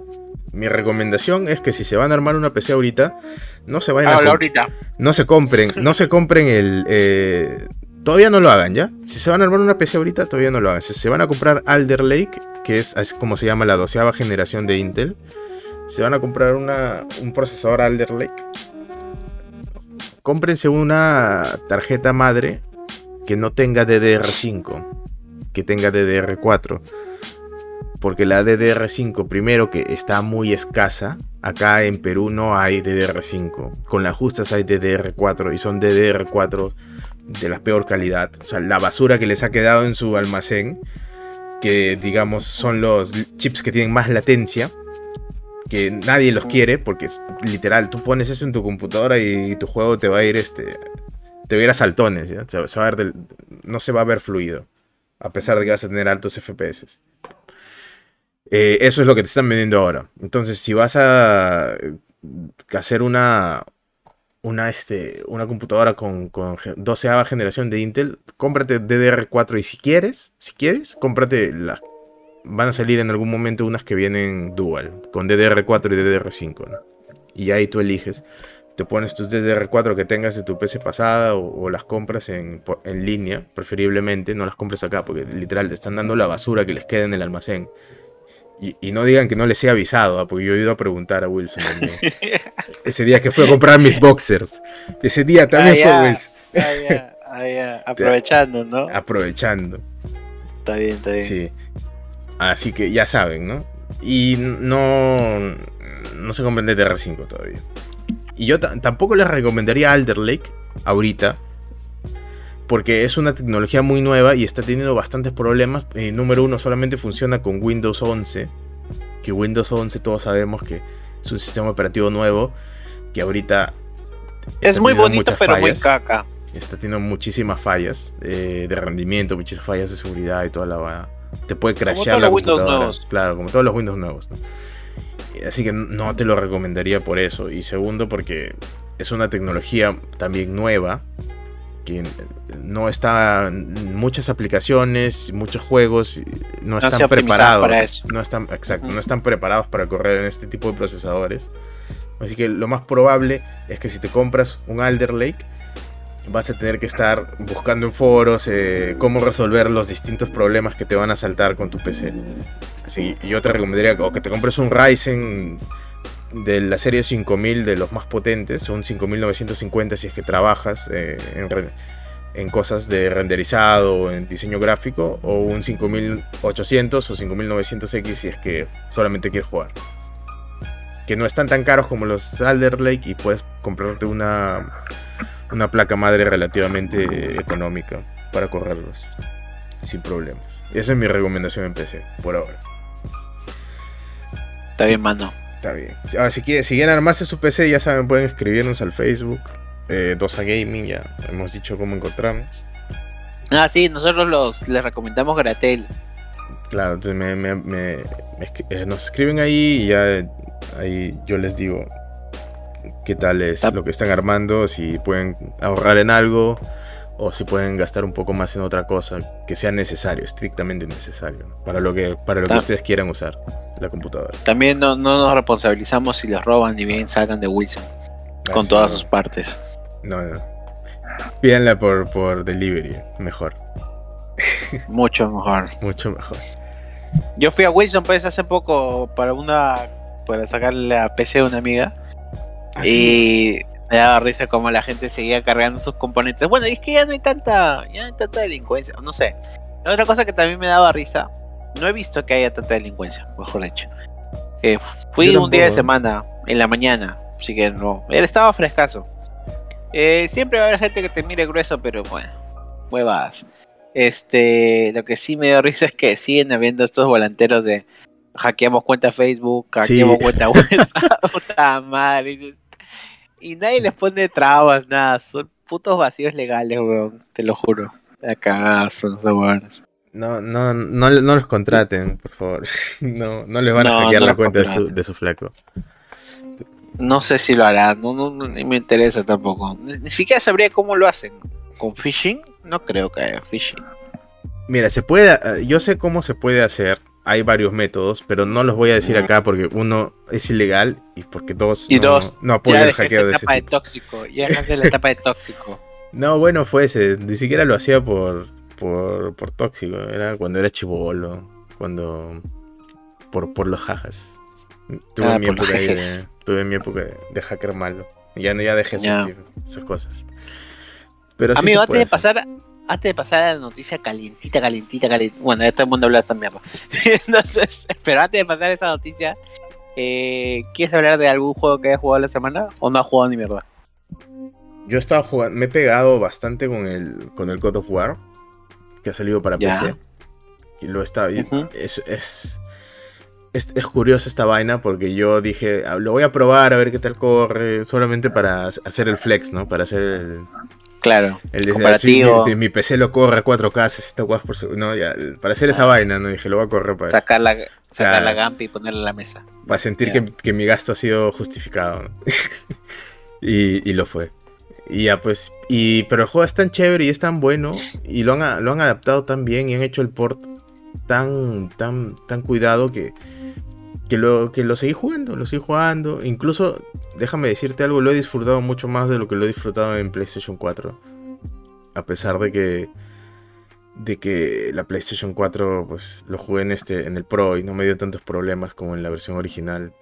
mi recomendación es que si se van a armar una PC ahorita, no se vayan a ahorita. no se compren, no se compren el eh, todavía no lo hagan, ¿ya? Si se van a armar una PC ahorita, todavía no lo hagan. Si se van a comprar Alder Lake, que es como se llama la doceava generación de Intel, se van a comprar una, un procesador Alder Lake, cómprense una tarjeta madre que no tenga DDR5, que tenga DDR4. Porque la DDR5, primero que está muy escasa, acá en Perú no hay DDR5. Con las justas hay DDR4 y son DDR4 de la peor calidad. O sea, la basura que les ha quedado en su almacén, que digamos son los chips que tienen más latencia que nadie los quiere, porque literal, tú pones eso en tu computadora y tu juego te va a ir este. Te va a ir a saltones, no se va a ver fluido. A pesar de que vas a tener altos FPS. Eh, eso es lo que te están vendiendo ahora. Entonces, si vas a hacer una. Una, este, una computadora con, con 12 generación de Intel, cómprate DDR4 y si quieres, si quieres, cómprate la van a salir en algún momento unas que vienen dual, con DDR4 y DDR5. Y ahí tú eliges. Te pones tus DDR4 que tengas de tu PC pasada o, las compras en, en, línea, preferiblemente. No las compres acá porque literal te están dando la basura que les queda en el almacén. Y, no digan que no les he avisado, ¿ah? porque yo he ido a preguntar a Wilson. Ese día que fue a comprar mis boxers. Ese día también ah, fue Wilson. Ah, Aprovechando, ¿no? Aprovechando. Está bien, está bien. Sí. Así que ya saben, ¿no? Y no, no se comprende DDR5 todavía. Y yo tampoco les recomendaría Alder Lake ahorita. porque es una tecnología muy nueva y está teniendo bastantes problemas. Eh, número uno, solamente funciona con Windows 11. Que Windows 11 todos sabemos que es un sistema operativo nuevo que ahorita... Es muy bonito, pero muy caca. Está teniendo muchísimas fallas eh, de rendimiento, muchísimas fallas de seguridad y toda la... Te puede crashear la computadora. Claro, como todos los Windows nuevos. Así que no te lo recomendaría por eso. Y segundo, porque es una tecnología también nueva que no está muchas aplicaciones, muchos juegos no, están preparados, no están exacto, no están preparados para correr en este tipo de procesadores. Así que lo más probable es que si te compras un Alder Lake vas a tener que estar buscando en foros eh, cómo resolver los distintos problemas que te van a saltar con tu PC. Así yo te recomendaría o que te compres un Ryzen de la serie 5000 de los más potentes, un 5950 si es que trabajas eh, en, cosas de renderizado, en diseño gráfico, o un 5800 o 5900X si es que solamente quieres jugar. Que no están tan caros como los Alder Lake y puedes comprarte una, una placa madre relativamente económica para correrlos sin problemas. Esa es mi recomendación en PC por ahora. Está bien, mano. Está bien. Ahora, si, quieren, si quieren armarse su PC, ya saben, pueden escribirnos al Facebook. Eh, Dosa Gaming, ya hemos dicho cómo encontrarnos. Ah, sí, nosotros los, les recomendamos Gratel. Claro, entonces me, eh, nos escriben ahí y ya ahí yo les digo qué tal es lo que están armando, si pueden ahorrar en algo o si pueden gastar un poco más en otra cosa que sea necesario, estrictamente necesario, para lo que, para lo que ustedes quieran usar la computadora. También no, nos responsabilizamos si les roban ni bien salgan de Wilson con todas sus partes. No, no. Pídanla por, por delivery, mejor. Mucho mejor. Mucho mejor. Yo fui a Wilson pues hace poco para una para sacarle la PC a una amiga. ¿Ah, y me daba risa como la gente seguía cargando sus componentes. Bueno, y es que ya no hay tanta, ya no hay tanta delincuencia, no sé. Otra cosa que también me daba risa, no he visto que haya tanta delincuencia, mejor dicho. Eh, fui un día de semana, en la mañana, así que no, él estaba frescazo. Eh, siempre va a haber gente que te mire grueso, pero bueno, huevas. Este, lo que sí me dio risa es que siguen habiendo estos volanteros de hackeamos cuenta Facebook, hackeamos cuenta WhatsApp, puta madre. Y nadie les pone trabas, nada. Son putos vacíos legales, weón. Te lo juro. Acá son los weones. No, no, no, no los contraten, por favor. No, no les van a hackear la cuenta de su, de su, flaco. No sé si lo harán, no, no, ni me interesa tampoco. Ni, siquiera sabría cómo lo hacen. ¿Con phishing? No creo que haya phishing. Mira, se puede, yo sé cómo se puede hacer hay varios métodos, pero no los voy a decir acá porque uno es ilegal y porque dos y no, dos no apoyan el hackeo de ese de tóxico, ya dejaste la etapa de tóxico. No, bueno, fue ese, ni siquiera lo hacía por por, por tóxico, era cuando era chivolo, cuando por por los jajas. Tuve, ah, mi, época de, tuve mi época de, hacker malo. Ya no ya dejé esas cosas. Pero sí Amigo, antes de pasar antes de pasar a la noticia calientita, calientita, calientita. Bueno, ya todo el mundo habla de esta mierda. Entonces, pero antes de pasar a esa noticia, eh, ¿quieres hablar de algún juego que hayas jugado la semana o no has jugado ni mierda? Yo estaba jugando, me he pegado bastante con el, con el God of War, que ha salido para PC. Y lo está, es, es, es, curioso esta vaina porque yo dije, ah, lo voy a probar a ver qué tal corre, solamente para hacer el flex, ¿no? Para hacer el, Claro. El comparativo. mi, PC lo corre a 4K, 60 watts por segundo. No, ya, para hacer esa ah. vaina, ¿no? Dije, lo voy a correr para sacar la, sacar la GAMP y ponerla en la mesa. Para sentir que, que, mi gasto ha sido justificado. ¿no? y, y, lo fue. Y ya, pues. Y, pero el juego es tan chévere y es tan bueno. Y lo han, lo han adaptado tan bien y han hecho el port tan, tan, tan cuidado que que lo, que lo seguí jugando, lo seguí jugando. Incluso, déjame decirte algo, lo he disfrutado mucho más de lo que lo he disfrutado en PlayStation 4. A pesar de que de que la PlayStation 4 pues lo jugué en este en el Pro y no me dio tantos problemas como en la versión original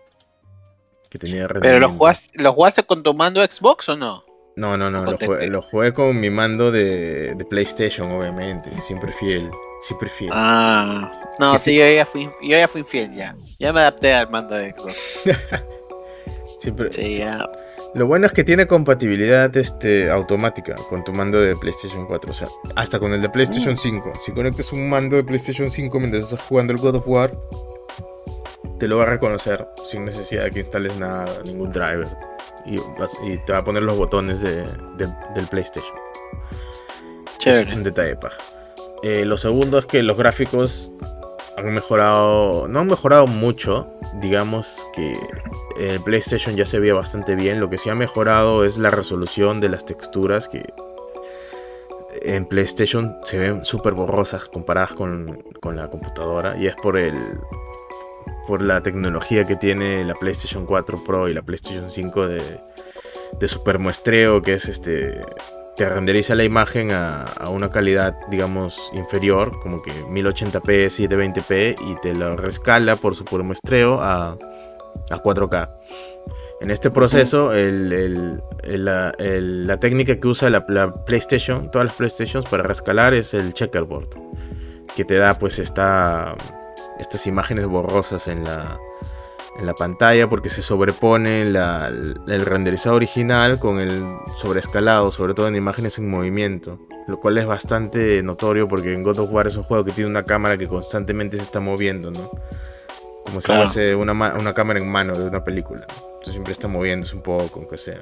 que tenía Pero lo jugaste, lo jugaste con tu mando Xbox o no? No, no, no, lo jugué, lo jugué, con mi mando de, de PlayStation, obviamente, siempre fiel. Siempre fiel. Ah, no, sí, yo ya, fui, yo ya fui fiel ya. Ya me adapté al mando de Xbox. siempre. Sí, ya. Lo bueno es que tiene compatibilidad este, automática con tu mando de PlayStation 4. O sea, hasta con el de PlayStation 5. Si conectas un mando de PlayStation 5 mientras estás jugando el God of War, te lo va a reconocer sin necesidad de que instales nada, ningún driver. Y, te va a poner los botones del PlayStation. Chévere. Es un detalle paja. Eh, lo segundo es que los gráficos han mejorado. No han mejorado mucho. Digamos que el PlayStation ya se veía bastante bien. Lo que sí ha mejorado es la resolución de las texturas que en PlayStation se ven súper borrosas comparadas con, la computadora. Y es por el. por la tecnología que tiene la PlayStation 4 Pro y la PlayStation 5 de, de super muestreo, que es este te renderiza la imagen a, una calidad, digamos, inferior, como que 1080p, 720p, y te lo rescala por su puro muestreo a, a 4K. En este proceso, la, técnica que usa la, PlayStation, todas las PlayStations para rescalar es el checkerboard, que te da pues esta, estas imágenes borrosas en la, en la pantalla porque se sobrepone el renderizado original con el sobreescalado, sobre todo en imágenes en movimiento. Lo cual es bastante notorio porque en God of War es un juego que tiene una cámara que constantemente se está moviendo, ¿no? Como si fuese una, una, cámara en mano de una película. Entonces siempre está moviéndose un poco, aunque sea.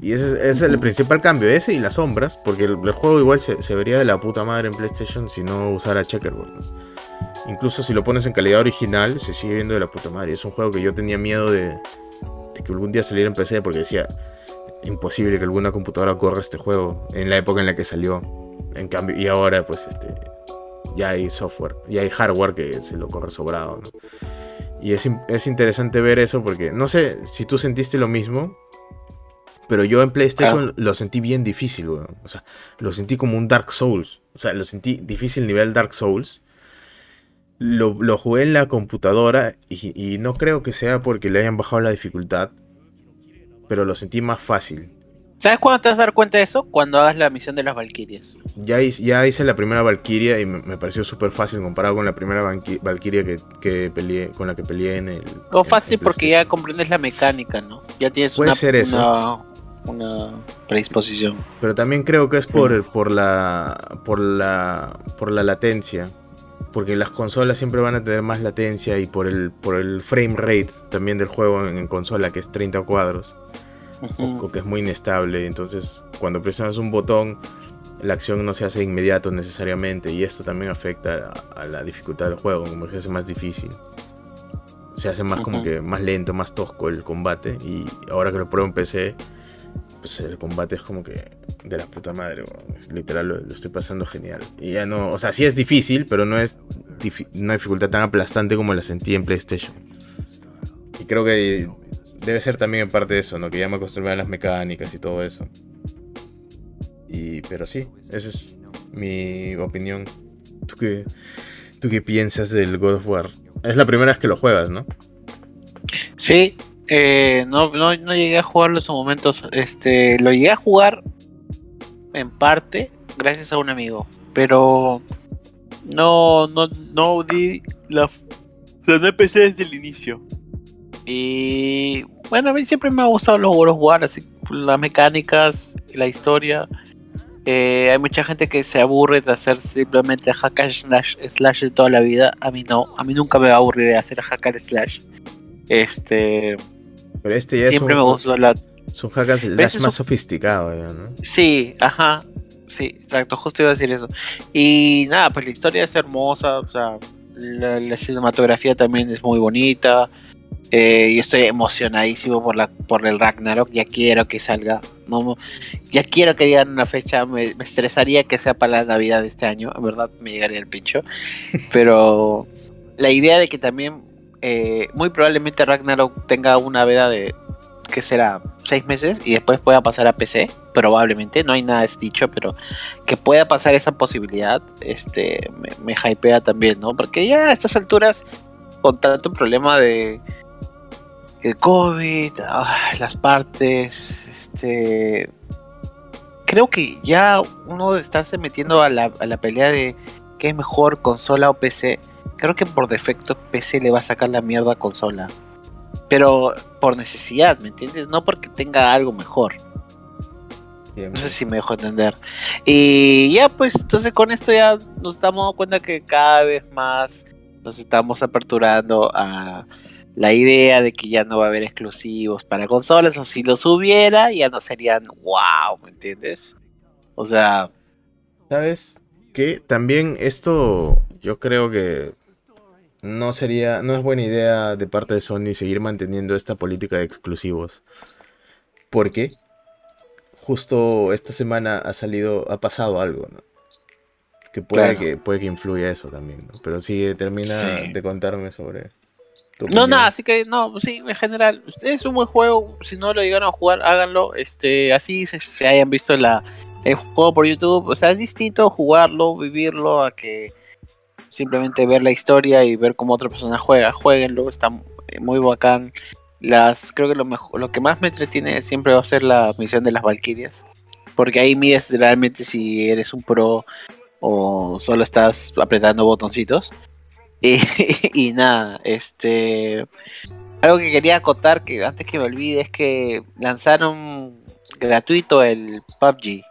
Y ese, es el principal cambio, ese y las sombras, porque el, juego igual se, se, vería de la puta madre en PlayStation si no usara checkerboard. ¿no? Incluso si lo pones en calidad original, se sigue viendo de la puta madre. Es un juego que yo tenía miedo de, que algún día saliera en PC porque decía, imposible que alguna computadora corra este juego en la época en la que salió. En cambio, y ahora pues este ya hay software, ya hay hardware que se lo corre sobrado. Y es, es, interesante ver eso porque no sé si tú sentiste lo mismo, pero yo en PlayStation ah. lo sentí bien difícil, weón. O sea, lo sentí como un Dark Souls. O sea, lo sentí difícil nivel Dark Souls. Lo, jugué en la computadora y, no creo que sea porque le hayan bajado la dificultad, pero lo sentí más fácil. ¿Sabes cuándo te vas a dar cuenta de eso? Cuando hagas la misión de las Valkyrias. Ya, ya hice la primera Valkyria y me, pareció súper fácil comparado con la primera Valkyria que, que peleé, con la que peleé en el. O fácil porque ya comprendes la mecánica, ¿no? Ya tienes Puede una, ser eso. Una, predisposición. Pero también creo que es por, por la. por la. por la latencia porque las consolas siempre van a tener más latencia y por el, por el frame rate también del juego en, consola, que es 30 cuadros, o, que es muy inestable. Entonces, cuando presionas un botón, la acción no se hace inmediato necesariamente, y esto también afecta a, la dificultad del juego, como que se hace más difícil. Se hace más como que más lento, más tosco el combate, y ahora que lo pruebo en PC, pues el combate es como que de la puta madre, literal lo, estoy pasando genial. Y ya no, o sea, sí es difícil, pero no es una dificultad tan aplastante como la sentí en PlayStation. Y creo que debe ser también parte de eso, ¿no? Que ya me acostumbré a las mecánicas y todo eso. Y, pero sí, esa es mi opinión. ¿Tú qué, ¿Tú qué piensas del God of War? Es la primera vez que lo juegas, ¿no? Sí, eh, no, no, no, llegué a jugarlo en su momentos. Este, lo llegué a jugar en parte gracias a un amigo, pero no, no, no di la, no empecé desde el inicio. Y bueno, a mí siempre me ha gustado los World of War, así las mecánicas, la historia. Eh, hay mucha gente que se aburre de hacer simplemente hack slash, slash de toda la vida. A mí no, a mí nunca me va a aburrir de hacer hack slash. Este, pero este ya Siempre me gustó la. Es un hack más sofisticado, ¿no? Sí, ajá. Sí, exacto, justo iba a decir eso. Y nada, pues la historia es hermosa, o sea, la, cinematografía también es muy bonita. Eh, yo estoy emocionadísimo por la por el Ragnarok, ya quiero que salga. No, ya quiero que digan una fecha, me, me estresaría que sea para la Navidad de este año, en verdad me llegaría el pincho. Pero la idea de que también eh, muy probablemente Ragnarok tenga una veda de que será seis meses y después pueda pasar a PC, probablemente, no hay nada dicho, pero que pueda pasar esa posibilidad, este, me, hypea también, ¿no? Porque ya a estas alturas, con tanto problema de el COVID, las partes, este, creo que ya uno está se metiendo a la, a la pelea de qué es mejor consola o PC creo que por defecto PC le va a sacar la mierda a consola. pero por necesidad, ¿me entiendes? No porque tenga algo mejor. Bien, No sé si me dejo entender. Y ya, pues, entonces con esto ya nos damos cuenta que cada vez más nos estamos aperturando a la idea de que ya no va a haber exclusivos para consolas, o si los hubiera, ya no serían wow, ¿me entiendes? O sea, ¿Sabes? Que también esto yo creo que no sería, no es buena idea de parte de Sony seguir manteniendo esta política de exclusivos. Porque justo esta semana ha salido, ha pasado algo, ¿no? Que puede, Claro. que, puede que influya eso también, ¿no? Pero sí, termina Sí. de contarme sobre tu no, nada, así que no, sí, en general, es un buen juego, si no lo llegaron a jugar, háganlo, este, así se, se hayan visto la, el juego por YouTube, o sea, es distinto jugarlo, vivirlo, a que simplemente ver la historia y ver cómo otra persona juega, jueguenlo, está muy bacán. Las, creo que lo mejor, lo que más me entretiene siempre va a ser la misión de las Valkyrias, porque ahí mides realmente si eres un pro o solo estás apretando botoncitos. Y, nada, este. Algo que quería acotar que antes que me olvide es que lanzaron gratuito el PUBG.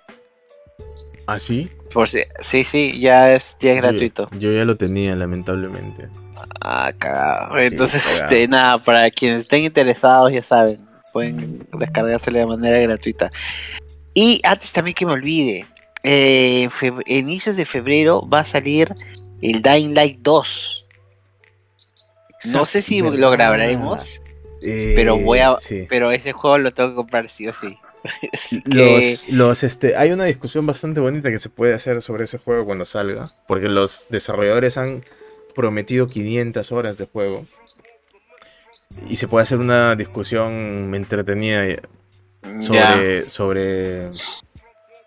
¿Ah, sí? Por si, sí, sí, ya es, ya es Yo- gratuito. Yo, ya lo tenía, lamentablemente. Ah, cagado. Sí, Entonces, cagado. este, nada, para quienes estén interesados, ya saben, pueden descargárselo de manera gratuita. Y antes también que me olvide, eh, en inicios de febrero va a salir el Dying Light 2. No sé si lo grabaremos, Eh, pero voy a- sí. pero ese juego lo tengo que comprar sí o sí. Que- Los, los, este, hay una discusión bastante bonita que se puede hacer sobre ese juego cuando salga, porque los desarrolladores han prometido 500 horas de juego y se puede hacer una discusión entretenida sobre, sobre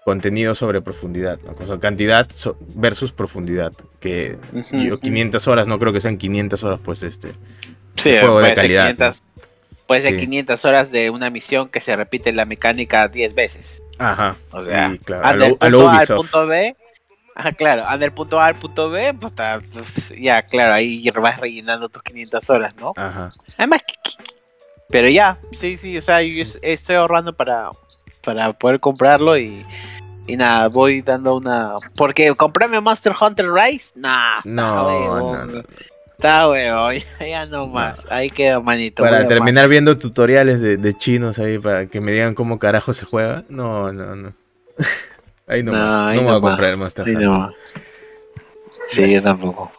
contenido sobre profundidad, ¿no? O sea, cantidad so- versus profundidad, que yo ujú. 500 horas no creo que sean 500 horas pues este. Sí, juego de calidad, 500, puede ser Sí. 500 horas de una misión que se repite la mecánica 10 veces. Ajá. O sea, y claro, anda del punto A al punto B. Ajá, claro, anda del punto A al punto B, pues, pues, ya, claro, ahí vas rellenando tus 500 horas, ¿no? Ajá. Además, pero ya, sí, sí, o sea, yo es- estoy ahorrando para, para poder comprarlo y, y nada, voy dando una... Porque comprarme Monster Hunter Rise, nah, No, no, no. Está huevo, ya, ya no más, ahí queda manito. Para terminar viendo tutoriales de, de chinos ahí para que me digan cómo carajo se juega. No, no, no. ahí no, No, más. ahí no me voy a comprar el Hunter. no. Sí, yo tampoco.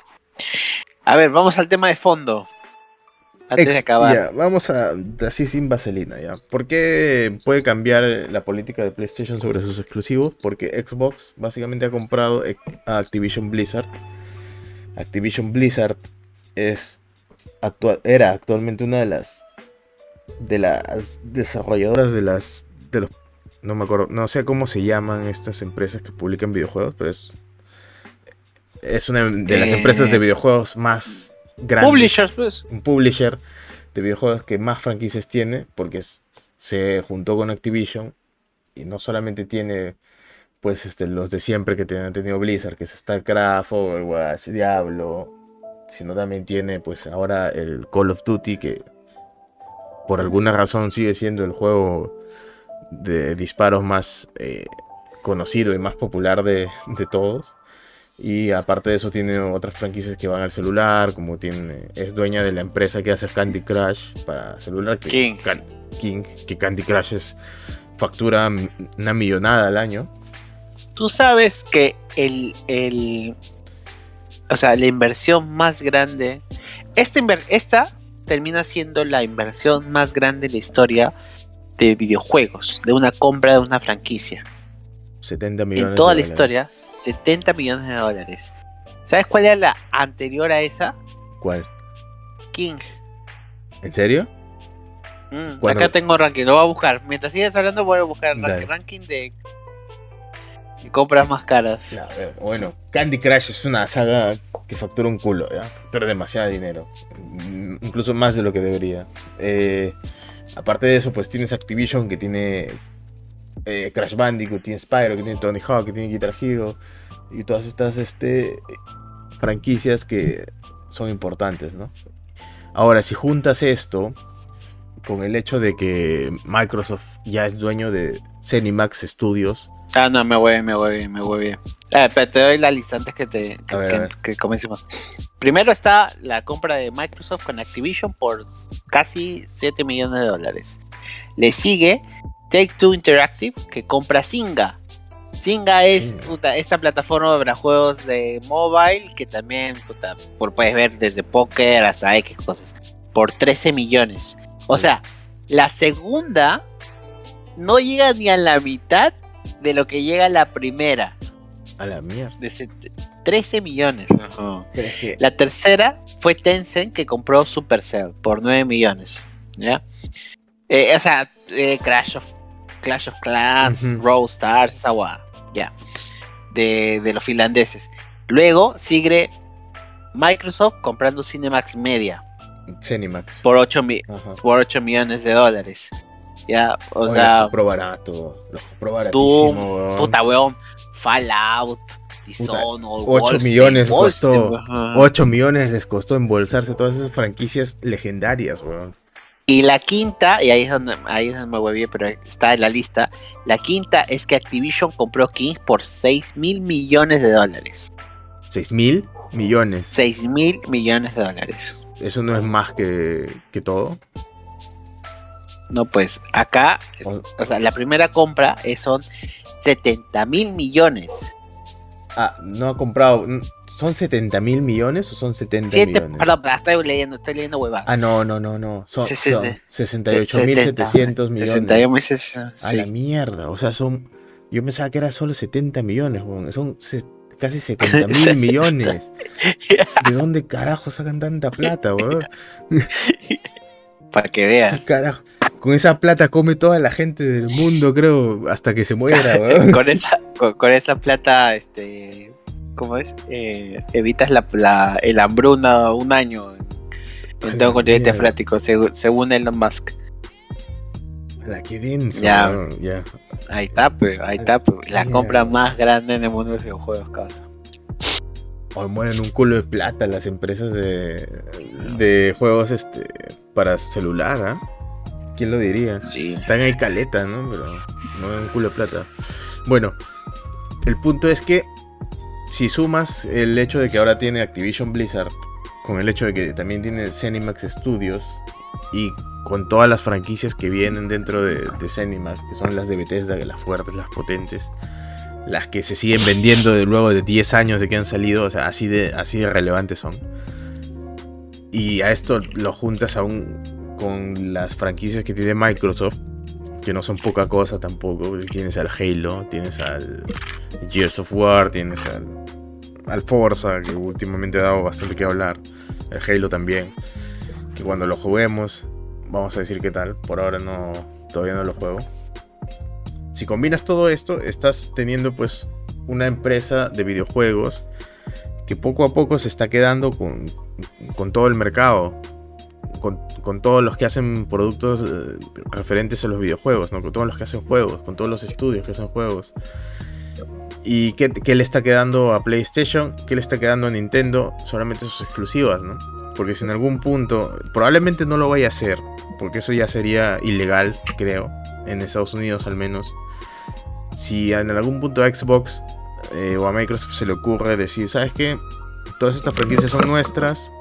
A ver, vamos al tema de fondo. Antes de acabar. ya, vamos a así sin vaselina ya. ¿Por qué puede cambiar la política de PlayStation sobre sus exclusivos? Porque Xbox básicamente ha comprado a Activision Blizzard. Activision Blizzard es era actualmente una de las de las desarrolladoras de las de los no me acuerdo, no sé cómo se llaman estas empresas que publican videojuegos, pero es es una de las Eh, empresas de videojuegos más grandes Publishers, pues. un publisher de videojuegos que más franquicias tiene, porque se juntó con Activision y no solamente tiene pues este, los de siempre que han tenido Blizzard, que es StarCraft, Overwatch, Diablo, sino también tiene pues ahora el Call of Duty que por alguna razón sigue siendo el juego de disparos más eh, conocido y más popular de, de todos. Y aparte de eso tiene otras franquicias que van al celular, como tiene es dueña de la empresa que hace Candy Crush para celular, que King. Can- King, que Candy Crush es factura una millonada al año. Tú sabes que el, el. O sea, la inversión más grande. Esta, inver- esta termina siendo la inversión más grande en la historia de videojuegos, de una compra de una franquicia. 70 millones en toda de la dólares. historia, 70 millones de dólares. ¿Sabes cuál era la anterior a esa? ¿Cuál? King. ¿En serio? Mm, Acá tengo ranking, lo voy a buscar. Mientras sigues hablando, voy a buscar el ranking de compras más caras. Bueno, Candy Crush es una saga que factura un culo, ¿ya? Factura demasiado dinero. Mm, Incluso más de lo que debería. Eh, aparte de eso, pues tienes Activision que tiene eh, Crash Bandicoot, tiene Spyro, que tiene Tony Hawk, que tiene Guitar Hero. Y todas estas este, franquicias que son importantes, ¿no? Ahora, si juntas esto con el hecho de que Microsoft ya es dueño de Cenimax Studios. Ah, no, me voy, me voy, me voy bien. Pero te doy la lista antes que te que, ver, comencemos. Primero está la compra de Microsoft con Activision por casi 7 millones de dólares. Le sigue Take Two Interactive que compra Zynga. Zynga es puta, esta plataforma para juegos de mobile que también puta, por- puedes ver desde póker hasta X cosas por 13 millones. O sea, la segunda no llega ni a la mitad de lo que llega la primera. A la mierda. De set- 13 millones. La tercera fue Tencent que compró Supercell por 9 millones. ¿Ya? Eh, o sea, eh, Clash, of, Clash of Clans. Brawl Stars, esa guada. Ya. De, de los finlandeses. Luego sigue Microsoft comprando Cinemax Media Cenimax. por 8, mi- Ajá. por 8 millones de dólares. Ya, o Oye, sea, lo barato. Lo baratísimo, weón. puta weón, Fallout, Dishonored, 8 Wolfenstein, millones Wolfenstein, costó. ajá. 8 millones les costó embolsarse todas esas franquicias legendarias, weón. Y la quinta, y ahí es donde, ahí es donde me hueví, pero está en la lista. La quinta es que Activision compró Kings por 6 mil millones de dólares. 6 mil millones. 6 mil millones de dólares. Eso no es más que, que todo. No, pues acá, O- o sea, la primera compra es- son 70 mil millones. Ah, no ha comprado. ¿Son 70 mil millones o son 70 Siete, millones? perdón, estoy leyendo, estoy leyendo huevadas. Ah, no, no, no, no. Son, son 68 mil 700 millones. 61 mil ses- A la sí. mierda. O sea, son. Yo pensaba que era solo 70 millones, weón. Son casi 70 mil millones. ¿De dónde carajo sacan tanta plata, weón? Para que veas. Carajo. Con esa plata come toda la gente del mundo, creo, hasta que se muera, weón. con esa con, con esa plata este cómo es Eh, evitas la, la- el hambruna un año en, todo continente mierda. freático segu- según Elon Musk La que denso, Ya. ya. ahí está pues ahí está pues la compra más grande en el mundo de los videojuegos causa O mueven un culo de plata las empresas de, de juegos este para celular, ¿ah? ¿Quién lo diría? sí Están ahí caleta, ¿no? Pero no ven un culo de plata. Bueno, el punto es que si sumas el hecho de que ahora tiene Activision Blizzard, con el hecho de que también tiene Zenimax Studios y con todas las franquicias que vienen dentro de, de Zenimax, que son las de Bethesda, las fuertes, las potentes, las que se siguen vendiendo de luego de 10 años de que han salido, o sea, así de, así de relevantes son. Y a esto lo juntas aún con las franquicias que tiene Microsoft, que no son poca cosa tampoco. Tienes al Halo, tienes al Gears of War, tienes al, al Forza, que últimamente ha dado bastante que hablar. El Halo también, que cuando lo juguemos, vamos a decir qué tal. Por ahora no, todavía no lo juego. Si combinas todo esto, estás teniendo pues una empresa de videojuegos que poco a poco se está quedando con, con todo el mercado con, todos los que hacen productos eh, referentes a los videojuegos, ¿no? Con todos los que hacen juegos, con todos los estudios que hacen juegos. ¿Y qué, qué le está quedando a PlayStation? ¿Qué le está quedando a Nintendo? Solamente sus exclusivas, ¿no? Porque si en algún punto, probablemente no lo vaya a hacer, porque eso ya sería ilegal, creo, en Estados Unidos al menos. Si en algún punto a Xbox eh, o a Microsoft se le ocurre decir, ¿sabes qué? Todas estas franquicias son nuestras,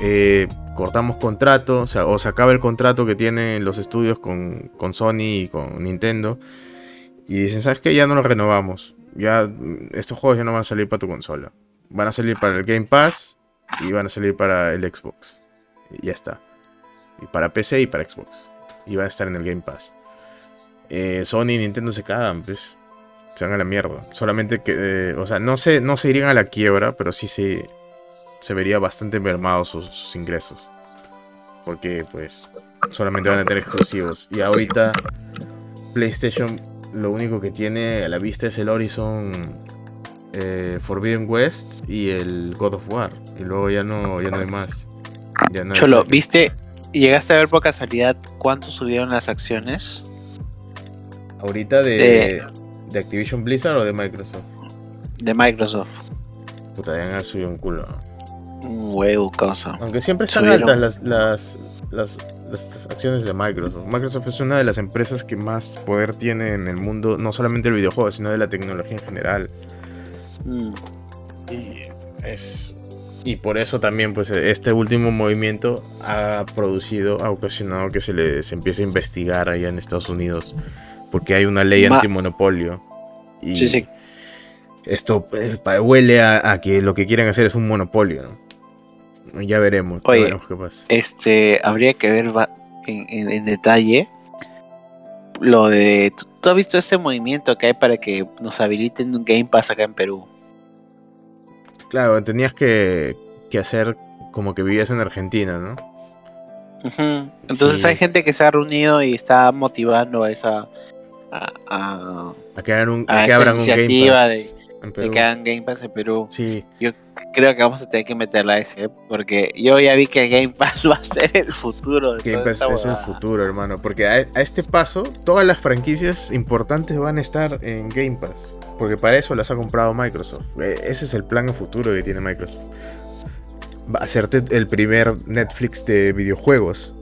eh, cortamos contrato, o, se acaba el contrato que tienen los estudios con, con Sony y con Nintendo. Y dicen, ¿sabes qué? Ya no lo renovamos. Ya mm, estos juegos ya no van a salir para tu consola. Van a salir para el Game Pass y van a salir para el Xbox. Y ya está. Y para PC y para Xbox. Y van a estar en el Game Pass. Eh, Sony y Nintendo se cagan, pues. Se van a la mierda. Solamente que, eh, o sea, no se, no se irían a la quiebra, pero sí se, se vería bastante mermado sus, sus ingresos. Porque pues solamente van a tener exclusivos. Y ahorita PlayStation lo único que tiene a la vista es el Horizon eh, Forbidden West y el God of War. Y luego ya no, ya no hay más. Ya no Cholo viste llegaste a ver por casualidad cuánto subieron las acciones Ahorita de, de Activision Blizzard o de Microsoft. de Microsoft Puta, ya han subido un culo. Un huevo causa Aunque siempre están Subieron. altas las, las, las, las acciones de Microsoft. Microsoft es una de las empresas que más poder tiene en el mundo, no solamente el videojuego, sino de la tecnología en general. Mm. Y es y por eso también pues este último movimiento ha producido, ha ocasionado que se les empiece a investigar allá en Estados Unidos porque hay una ley Ma- antimonopolio. Y Sí, sí. esto eh, huele a, a que lo que quieren hacer es un monopolio, ¿no? Ya veremos, ya Oye, veremos qué pasa. Este, habría que ver en, en- en detalle lo de. ¿tú, tú has visto ese movimiento que hay para que nos habiliten un Game Pass acá en Perú? Claro, tenías que, que hacer como que vivías en Argentina, ¿no? Entonces Sí. hay gente que se ha reunido y está motivando a esa. a, a- A que, hagan un, a a que esa abran un Game Pass de, en Perú. que hagan Game Pass en Perú. Sí, Yo creo que vamos a tener que meterla a ese, porque yo ya vi que Game Pass va a ser el futuro de Game Pass es el futuro, hermano. Porque a, a este paso, todas las franquicias importantes van a estar en Game Pass. Porque para eso las ha comprado Microsoft. Eh, Ese es el plan a futuro que tiene Microsoft. Va a hacerte el primer Netflix de videojuegos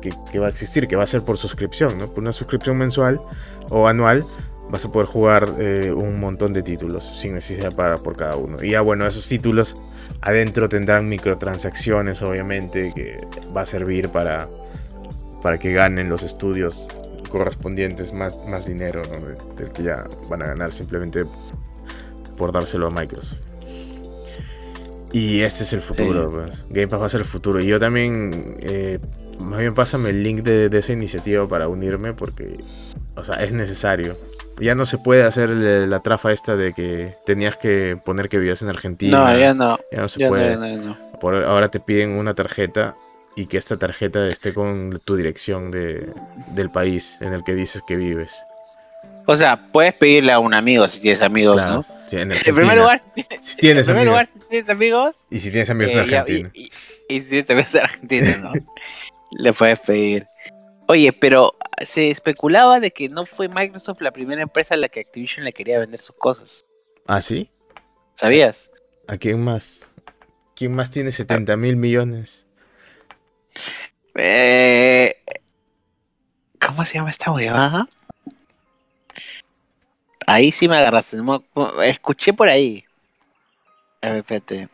que, que va a existir, que va a ser por suscripción, ¿no? Por una suscripción mensual o anual vas a poder jugar eh, un montón de títulos sin necesidad de pagar por cada uno. Y ya bueno, esos títulos adentro tendrán microtransacciones, obviamente, que va a servir para, para que ganen los estudios correspondientes más, más dinero ¿no? De- del que ya van a ganar simplemente por dárselo a Microsoft. Y este es el futuro, Sí. pues. Game Pass va a ser el futuro. Y yo también, eh, más bien pásame el link de, de esa iniciativa para unirme porque, o sea, es necesario. Ya no se puede hacer la trafa esta de que tenías que poner que vivías en Argentina. No, ya no. Ya no se Ya no, puede. ya no, ya no. Por ahora te piden una tarjeta y que esta tarjeta esté con tu dirección de, del país en el que dices que vives. O sea, puedes pedirle a un amigo si tienes amigos, Claro, ¿no? sí, en primer lugar, si tienes en primer amigos. lugar, si tienes amigos, Y si tienes amigos en eh, Argentina. y, y- y si tienes amigos en Argentina, ¿no? Le puedes pedir. Oye, pero se especulaba de que no fue Microsoft la primera empresa a la que Activision le quería vender sus cosas. ¿Ah, sí? ¿Sabías? ¿A quién más? ¿Quién más tiene 70 mil millones? Eh, ¿Cómo se llama esta huevada? Ahí sí me agarraste. Escuché por ahí. A ver, espérate.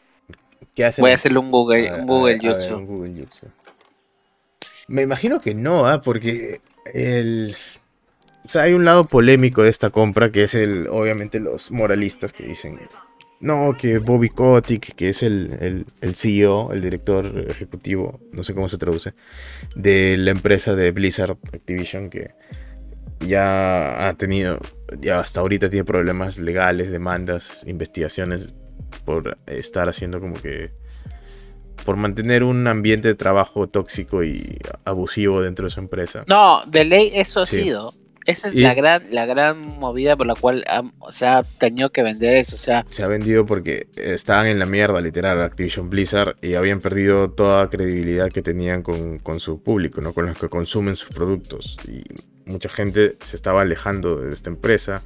¿Qué hacen? Voy a hacerle un Google, A ver, un a Google a ver, un Google Jutsu. Me imagino que no, ¿ah? porque el... O sea, hay un lado polémico de esta compra que es el, obviamente, los moralistas que dicen, no, que Bobby Kotick, que es el, el CEO, el director ejecutivo, no sé cómo se traduce, de la empresa de Blizzard Activision, que ya ha tenido, ya hasta ahorita tiene problemas legales, demandas, investigaciones por estar haciendo como que por mantener un ambiente de trabajo tóxico y abusivo dentro de su empresa. No, de ley eso ha Sí. sido. Esa es Y- la gran, la gran movida por la cual o sea, tenido que vender eso. O sea, Se ha vendido porque estaban en la mierda, literal, Activision Blizzard, y habían perdido toda credibilidad que tenían con, con su público, ¿no? Con los que consumen sus productos. Y mucha gente se estaba alejando de esta empresa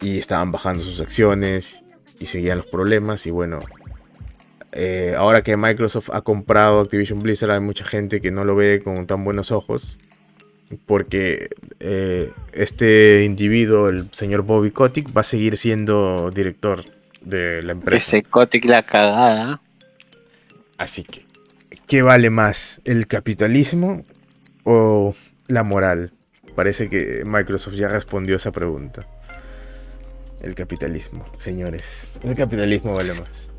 y estaban bajando sus acciones y seguían los problemas. Y bueno, eh, ahora que Microsoft ha comprado Activision Blizzard, hay mucha gente que no lo ve con tan buenos ojos. Porque eh, este individuo, el señor Bobby Kotick, va a seguir siendo director de la empresa. ese Kotick la cagada. Así que, ¿qué vale más? ¿El capitalismo o la moral? Parece que Microsoft ya respondió esa pregunta. El capitalismo, señores. El capitalismo vale más.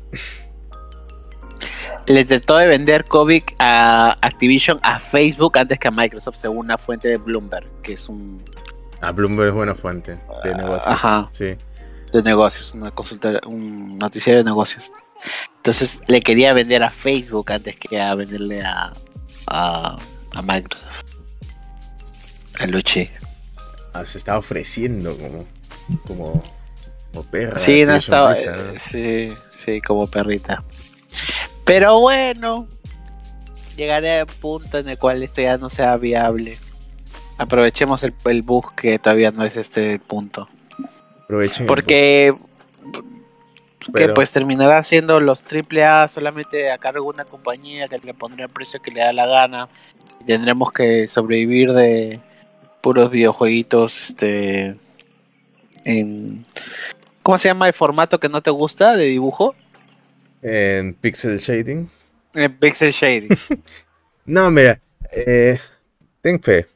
Le trató de vender Kovic a Activision a Facebook antes que a Microsoft, según una fuente de Bloomberg, que es un Ah, Bloomberg es buena fuente de negocios. ajá. Sí. de negocios, una consulta, un noticiero de negocios. Entonces le quería vender a Facebook antes que a venderle a, a, a Microsoft. A Luche. Ah, se está ofreciendo como, como, como perra. Sí, no estaba. Eh, sí, sí, como perrita. Pero bueno, llegaré a un punto en el cual esto ya no sea viable. Aprovechemos el, el bug que todavía no es este el punto. Aprovechen Porque que pues terminará siendo los AAA solamente a cargo de una compañía que le pondrá el precio que le da la gana. tendremos que sobrevivir de puros videojueguitos, este, en, ¿cómo se llama el formato que no te gusta de dibujo? En pixel shading. En pixel shading. no, mira, eh, ten fe.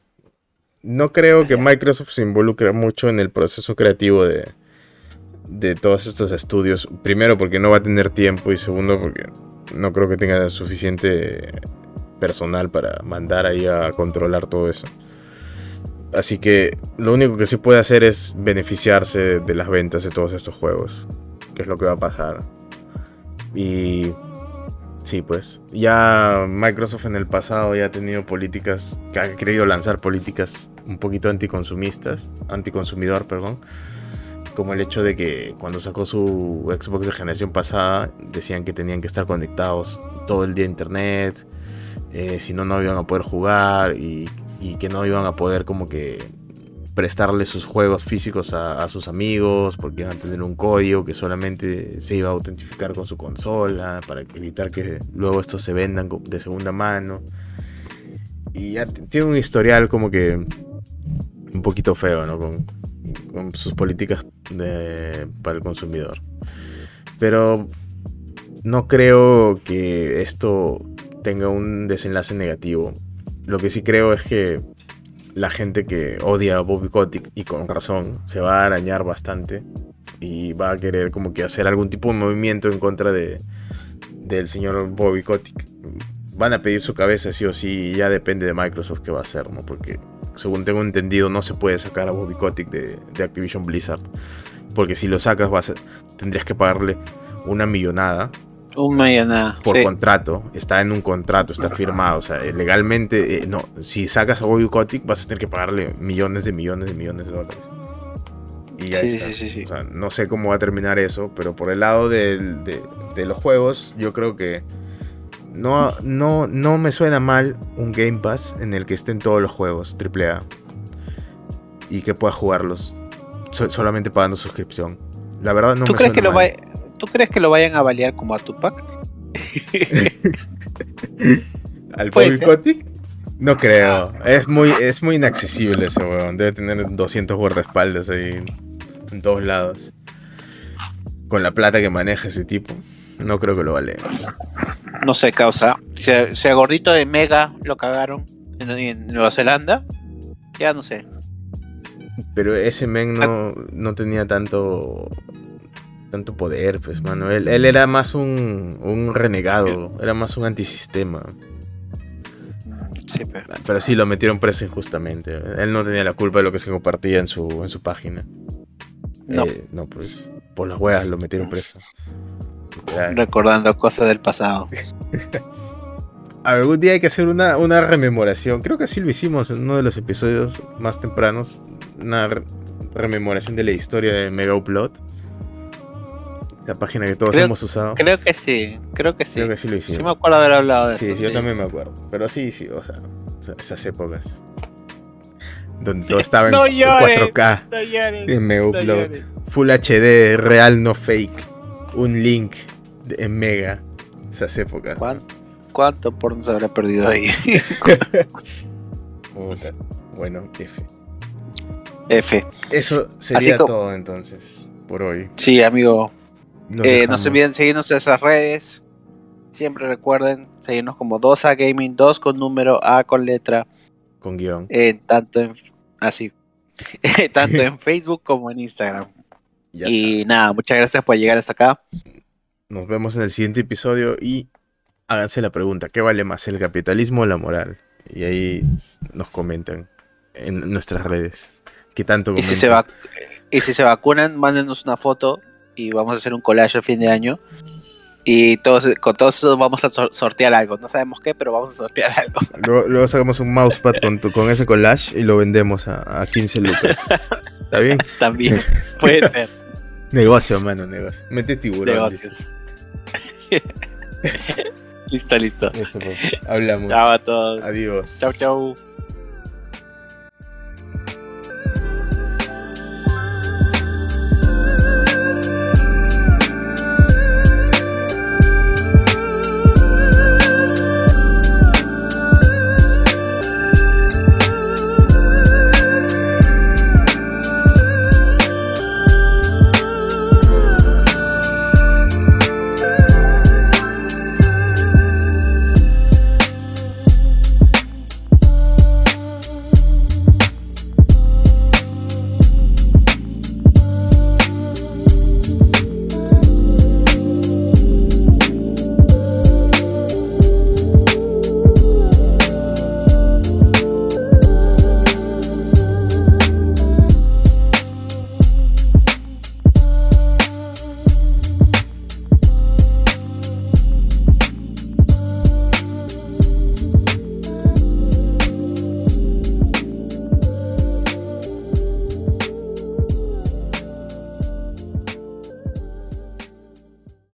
No creo que Microsoft se involucre mucho en el proceso creativo de, de todos estos estudios. Primero porque no va a tener tiempo y segundo porque no creo que tenga suficiente personal para mandar ahí a controlar todo eso. Así que lo único que se puede hacer es beneficiarse de las ventas de todos estos juegos, que es lo que va a pasar. Y sí, pues ya Microsoft en el pasado ya ha tenido políticas, que ha querido lanzar políticas un poquito anticonsumistas, anticonsumidor, perdón como el hecho de que cuando sacó su Xbox de generación pasada decían que tenían que estar conectados todo el día a internet, eh, si no no iban a poder jugar y, que no iban a poder como que prestarle sus juegos físicos a, sus amigos porque iban a tener un código que solamente se iba a autentificar con su consola para evitar que luego estos se vendan de segunda mano. Y ya tiene un historial como que un poquito feo, ¿no? Con, con sus políticas para el consumidor. Pero no creo que esto tenga un desenlace negativo. Lo que sí creo es que la gente que odia a Bobby Kotick, y con razón, se va a arañar bastante y va a querer como que hacer algún tipo de movimiento en contra de del señor Bobby Kotick. Van a pedir su cabeza sí o sí y ya depende de Microsoft qué va a hacer, ¿no? Porque según tengo entendido, no se puede sacar a Bobby Kotick de, Activision Blizzard. Porque si lo sacas, vas tendrías que pagarle una millonada. Un millonada. Por contrato. Está en un contrato, está firmado. O sea, legalmente, eh, no. Si sacas a Bobby Kotick, vas a tener que pagarle millones de millones de millones de dólares. Y ya está. o sea, no sé cómo va a terminar eso, pero por el lado de, de los juegos, yo creo que no, no, no me suena mal un Game Pass en el que estén todos los juegos AAA y que pueda jugarlos solamente pagando suscripción. La verdad no ¿Tú me crees suena que mal. Lo ¿Tú crees que lo vayan a balear como a Tupac? ¿Al Bobby Kotick? No creo. Es muy, es muy inaccesible ese weón. Debe tener 200 guardaespaldas ahí en todos lados. Con la plata que maneja ese tipo. No creo que lo vale. No sé, causa. Si a, gordito de Mega lo cagaron en, Nueva Zelanda, ya no sé. Pero ese men no, no tenía tanto tanto poder, pues, mano. Él, era más un, un, renegado, era más un antisistema. Sí, pero... pero... sí, lo metieron preso injustamente. Él no tenía la culpa de lo que se compartía en su, en su página. No. Eh, no, pues, por las huevas lo metieron preso. Recordando cosas del pasado. Algún día hay que hacer una, una, rememoración. Creo que así lo hicimos en uno de los episodios más tempranos. Una rememoración de la historia de Mega Upload. La página que todos hemos usado. Creo que sí, creo que sí. Creo que sí lo hicimos. Sí me acuerdo haber hablado de eso. Sí, sí, yo también me acuerdo. Pero sí, sí, o sea, esas épocas. Donde todo estaba en 4K. en Mega Upload. Full HD, real, no fake un link en Mega esas épocas. ¿Cuánto, porno se habrá perdido ahí? bueno, F. F. Eso sería todo entonces por hoy. Sí, amigo. Eh, no se olviden seguirnos en esas redes. Siempre recuerden seguirnos como 2A Gaming, 2 con número, A con letra. Con guion. Eh, tanto en. Así. tanto en Facebook como en Instagram y nada, muchas gracias por llegar hasta acá. Nos vemos en el siguiente episodio y háganse la pregunta, ¿qué vale más, el capitalismo o la moral? Y ahí nos comentan en nuestras redes. ¿Qué tanto y si, se y si se vacunan, mándenos una foto y vamos a hacer un collage a fin de año. Y todos, con todos eso vamos a sortear algo. No sabemos qué, pero vamos a sortear algo. Luego, sacamos un mousepad con, con ese collage y lo vendemos a, a 15 lucas. ¿Está bien? También, puede ser. Negocio, mano, negocio. Mete tiburón. Negocios. listo, listo. Listo, pues. Hablamos. Chao a todos. Adiós. Chau, chau.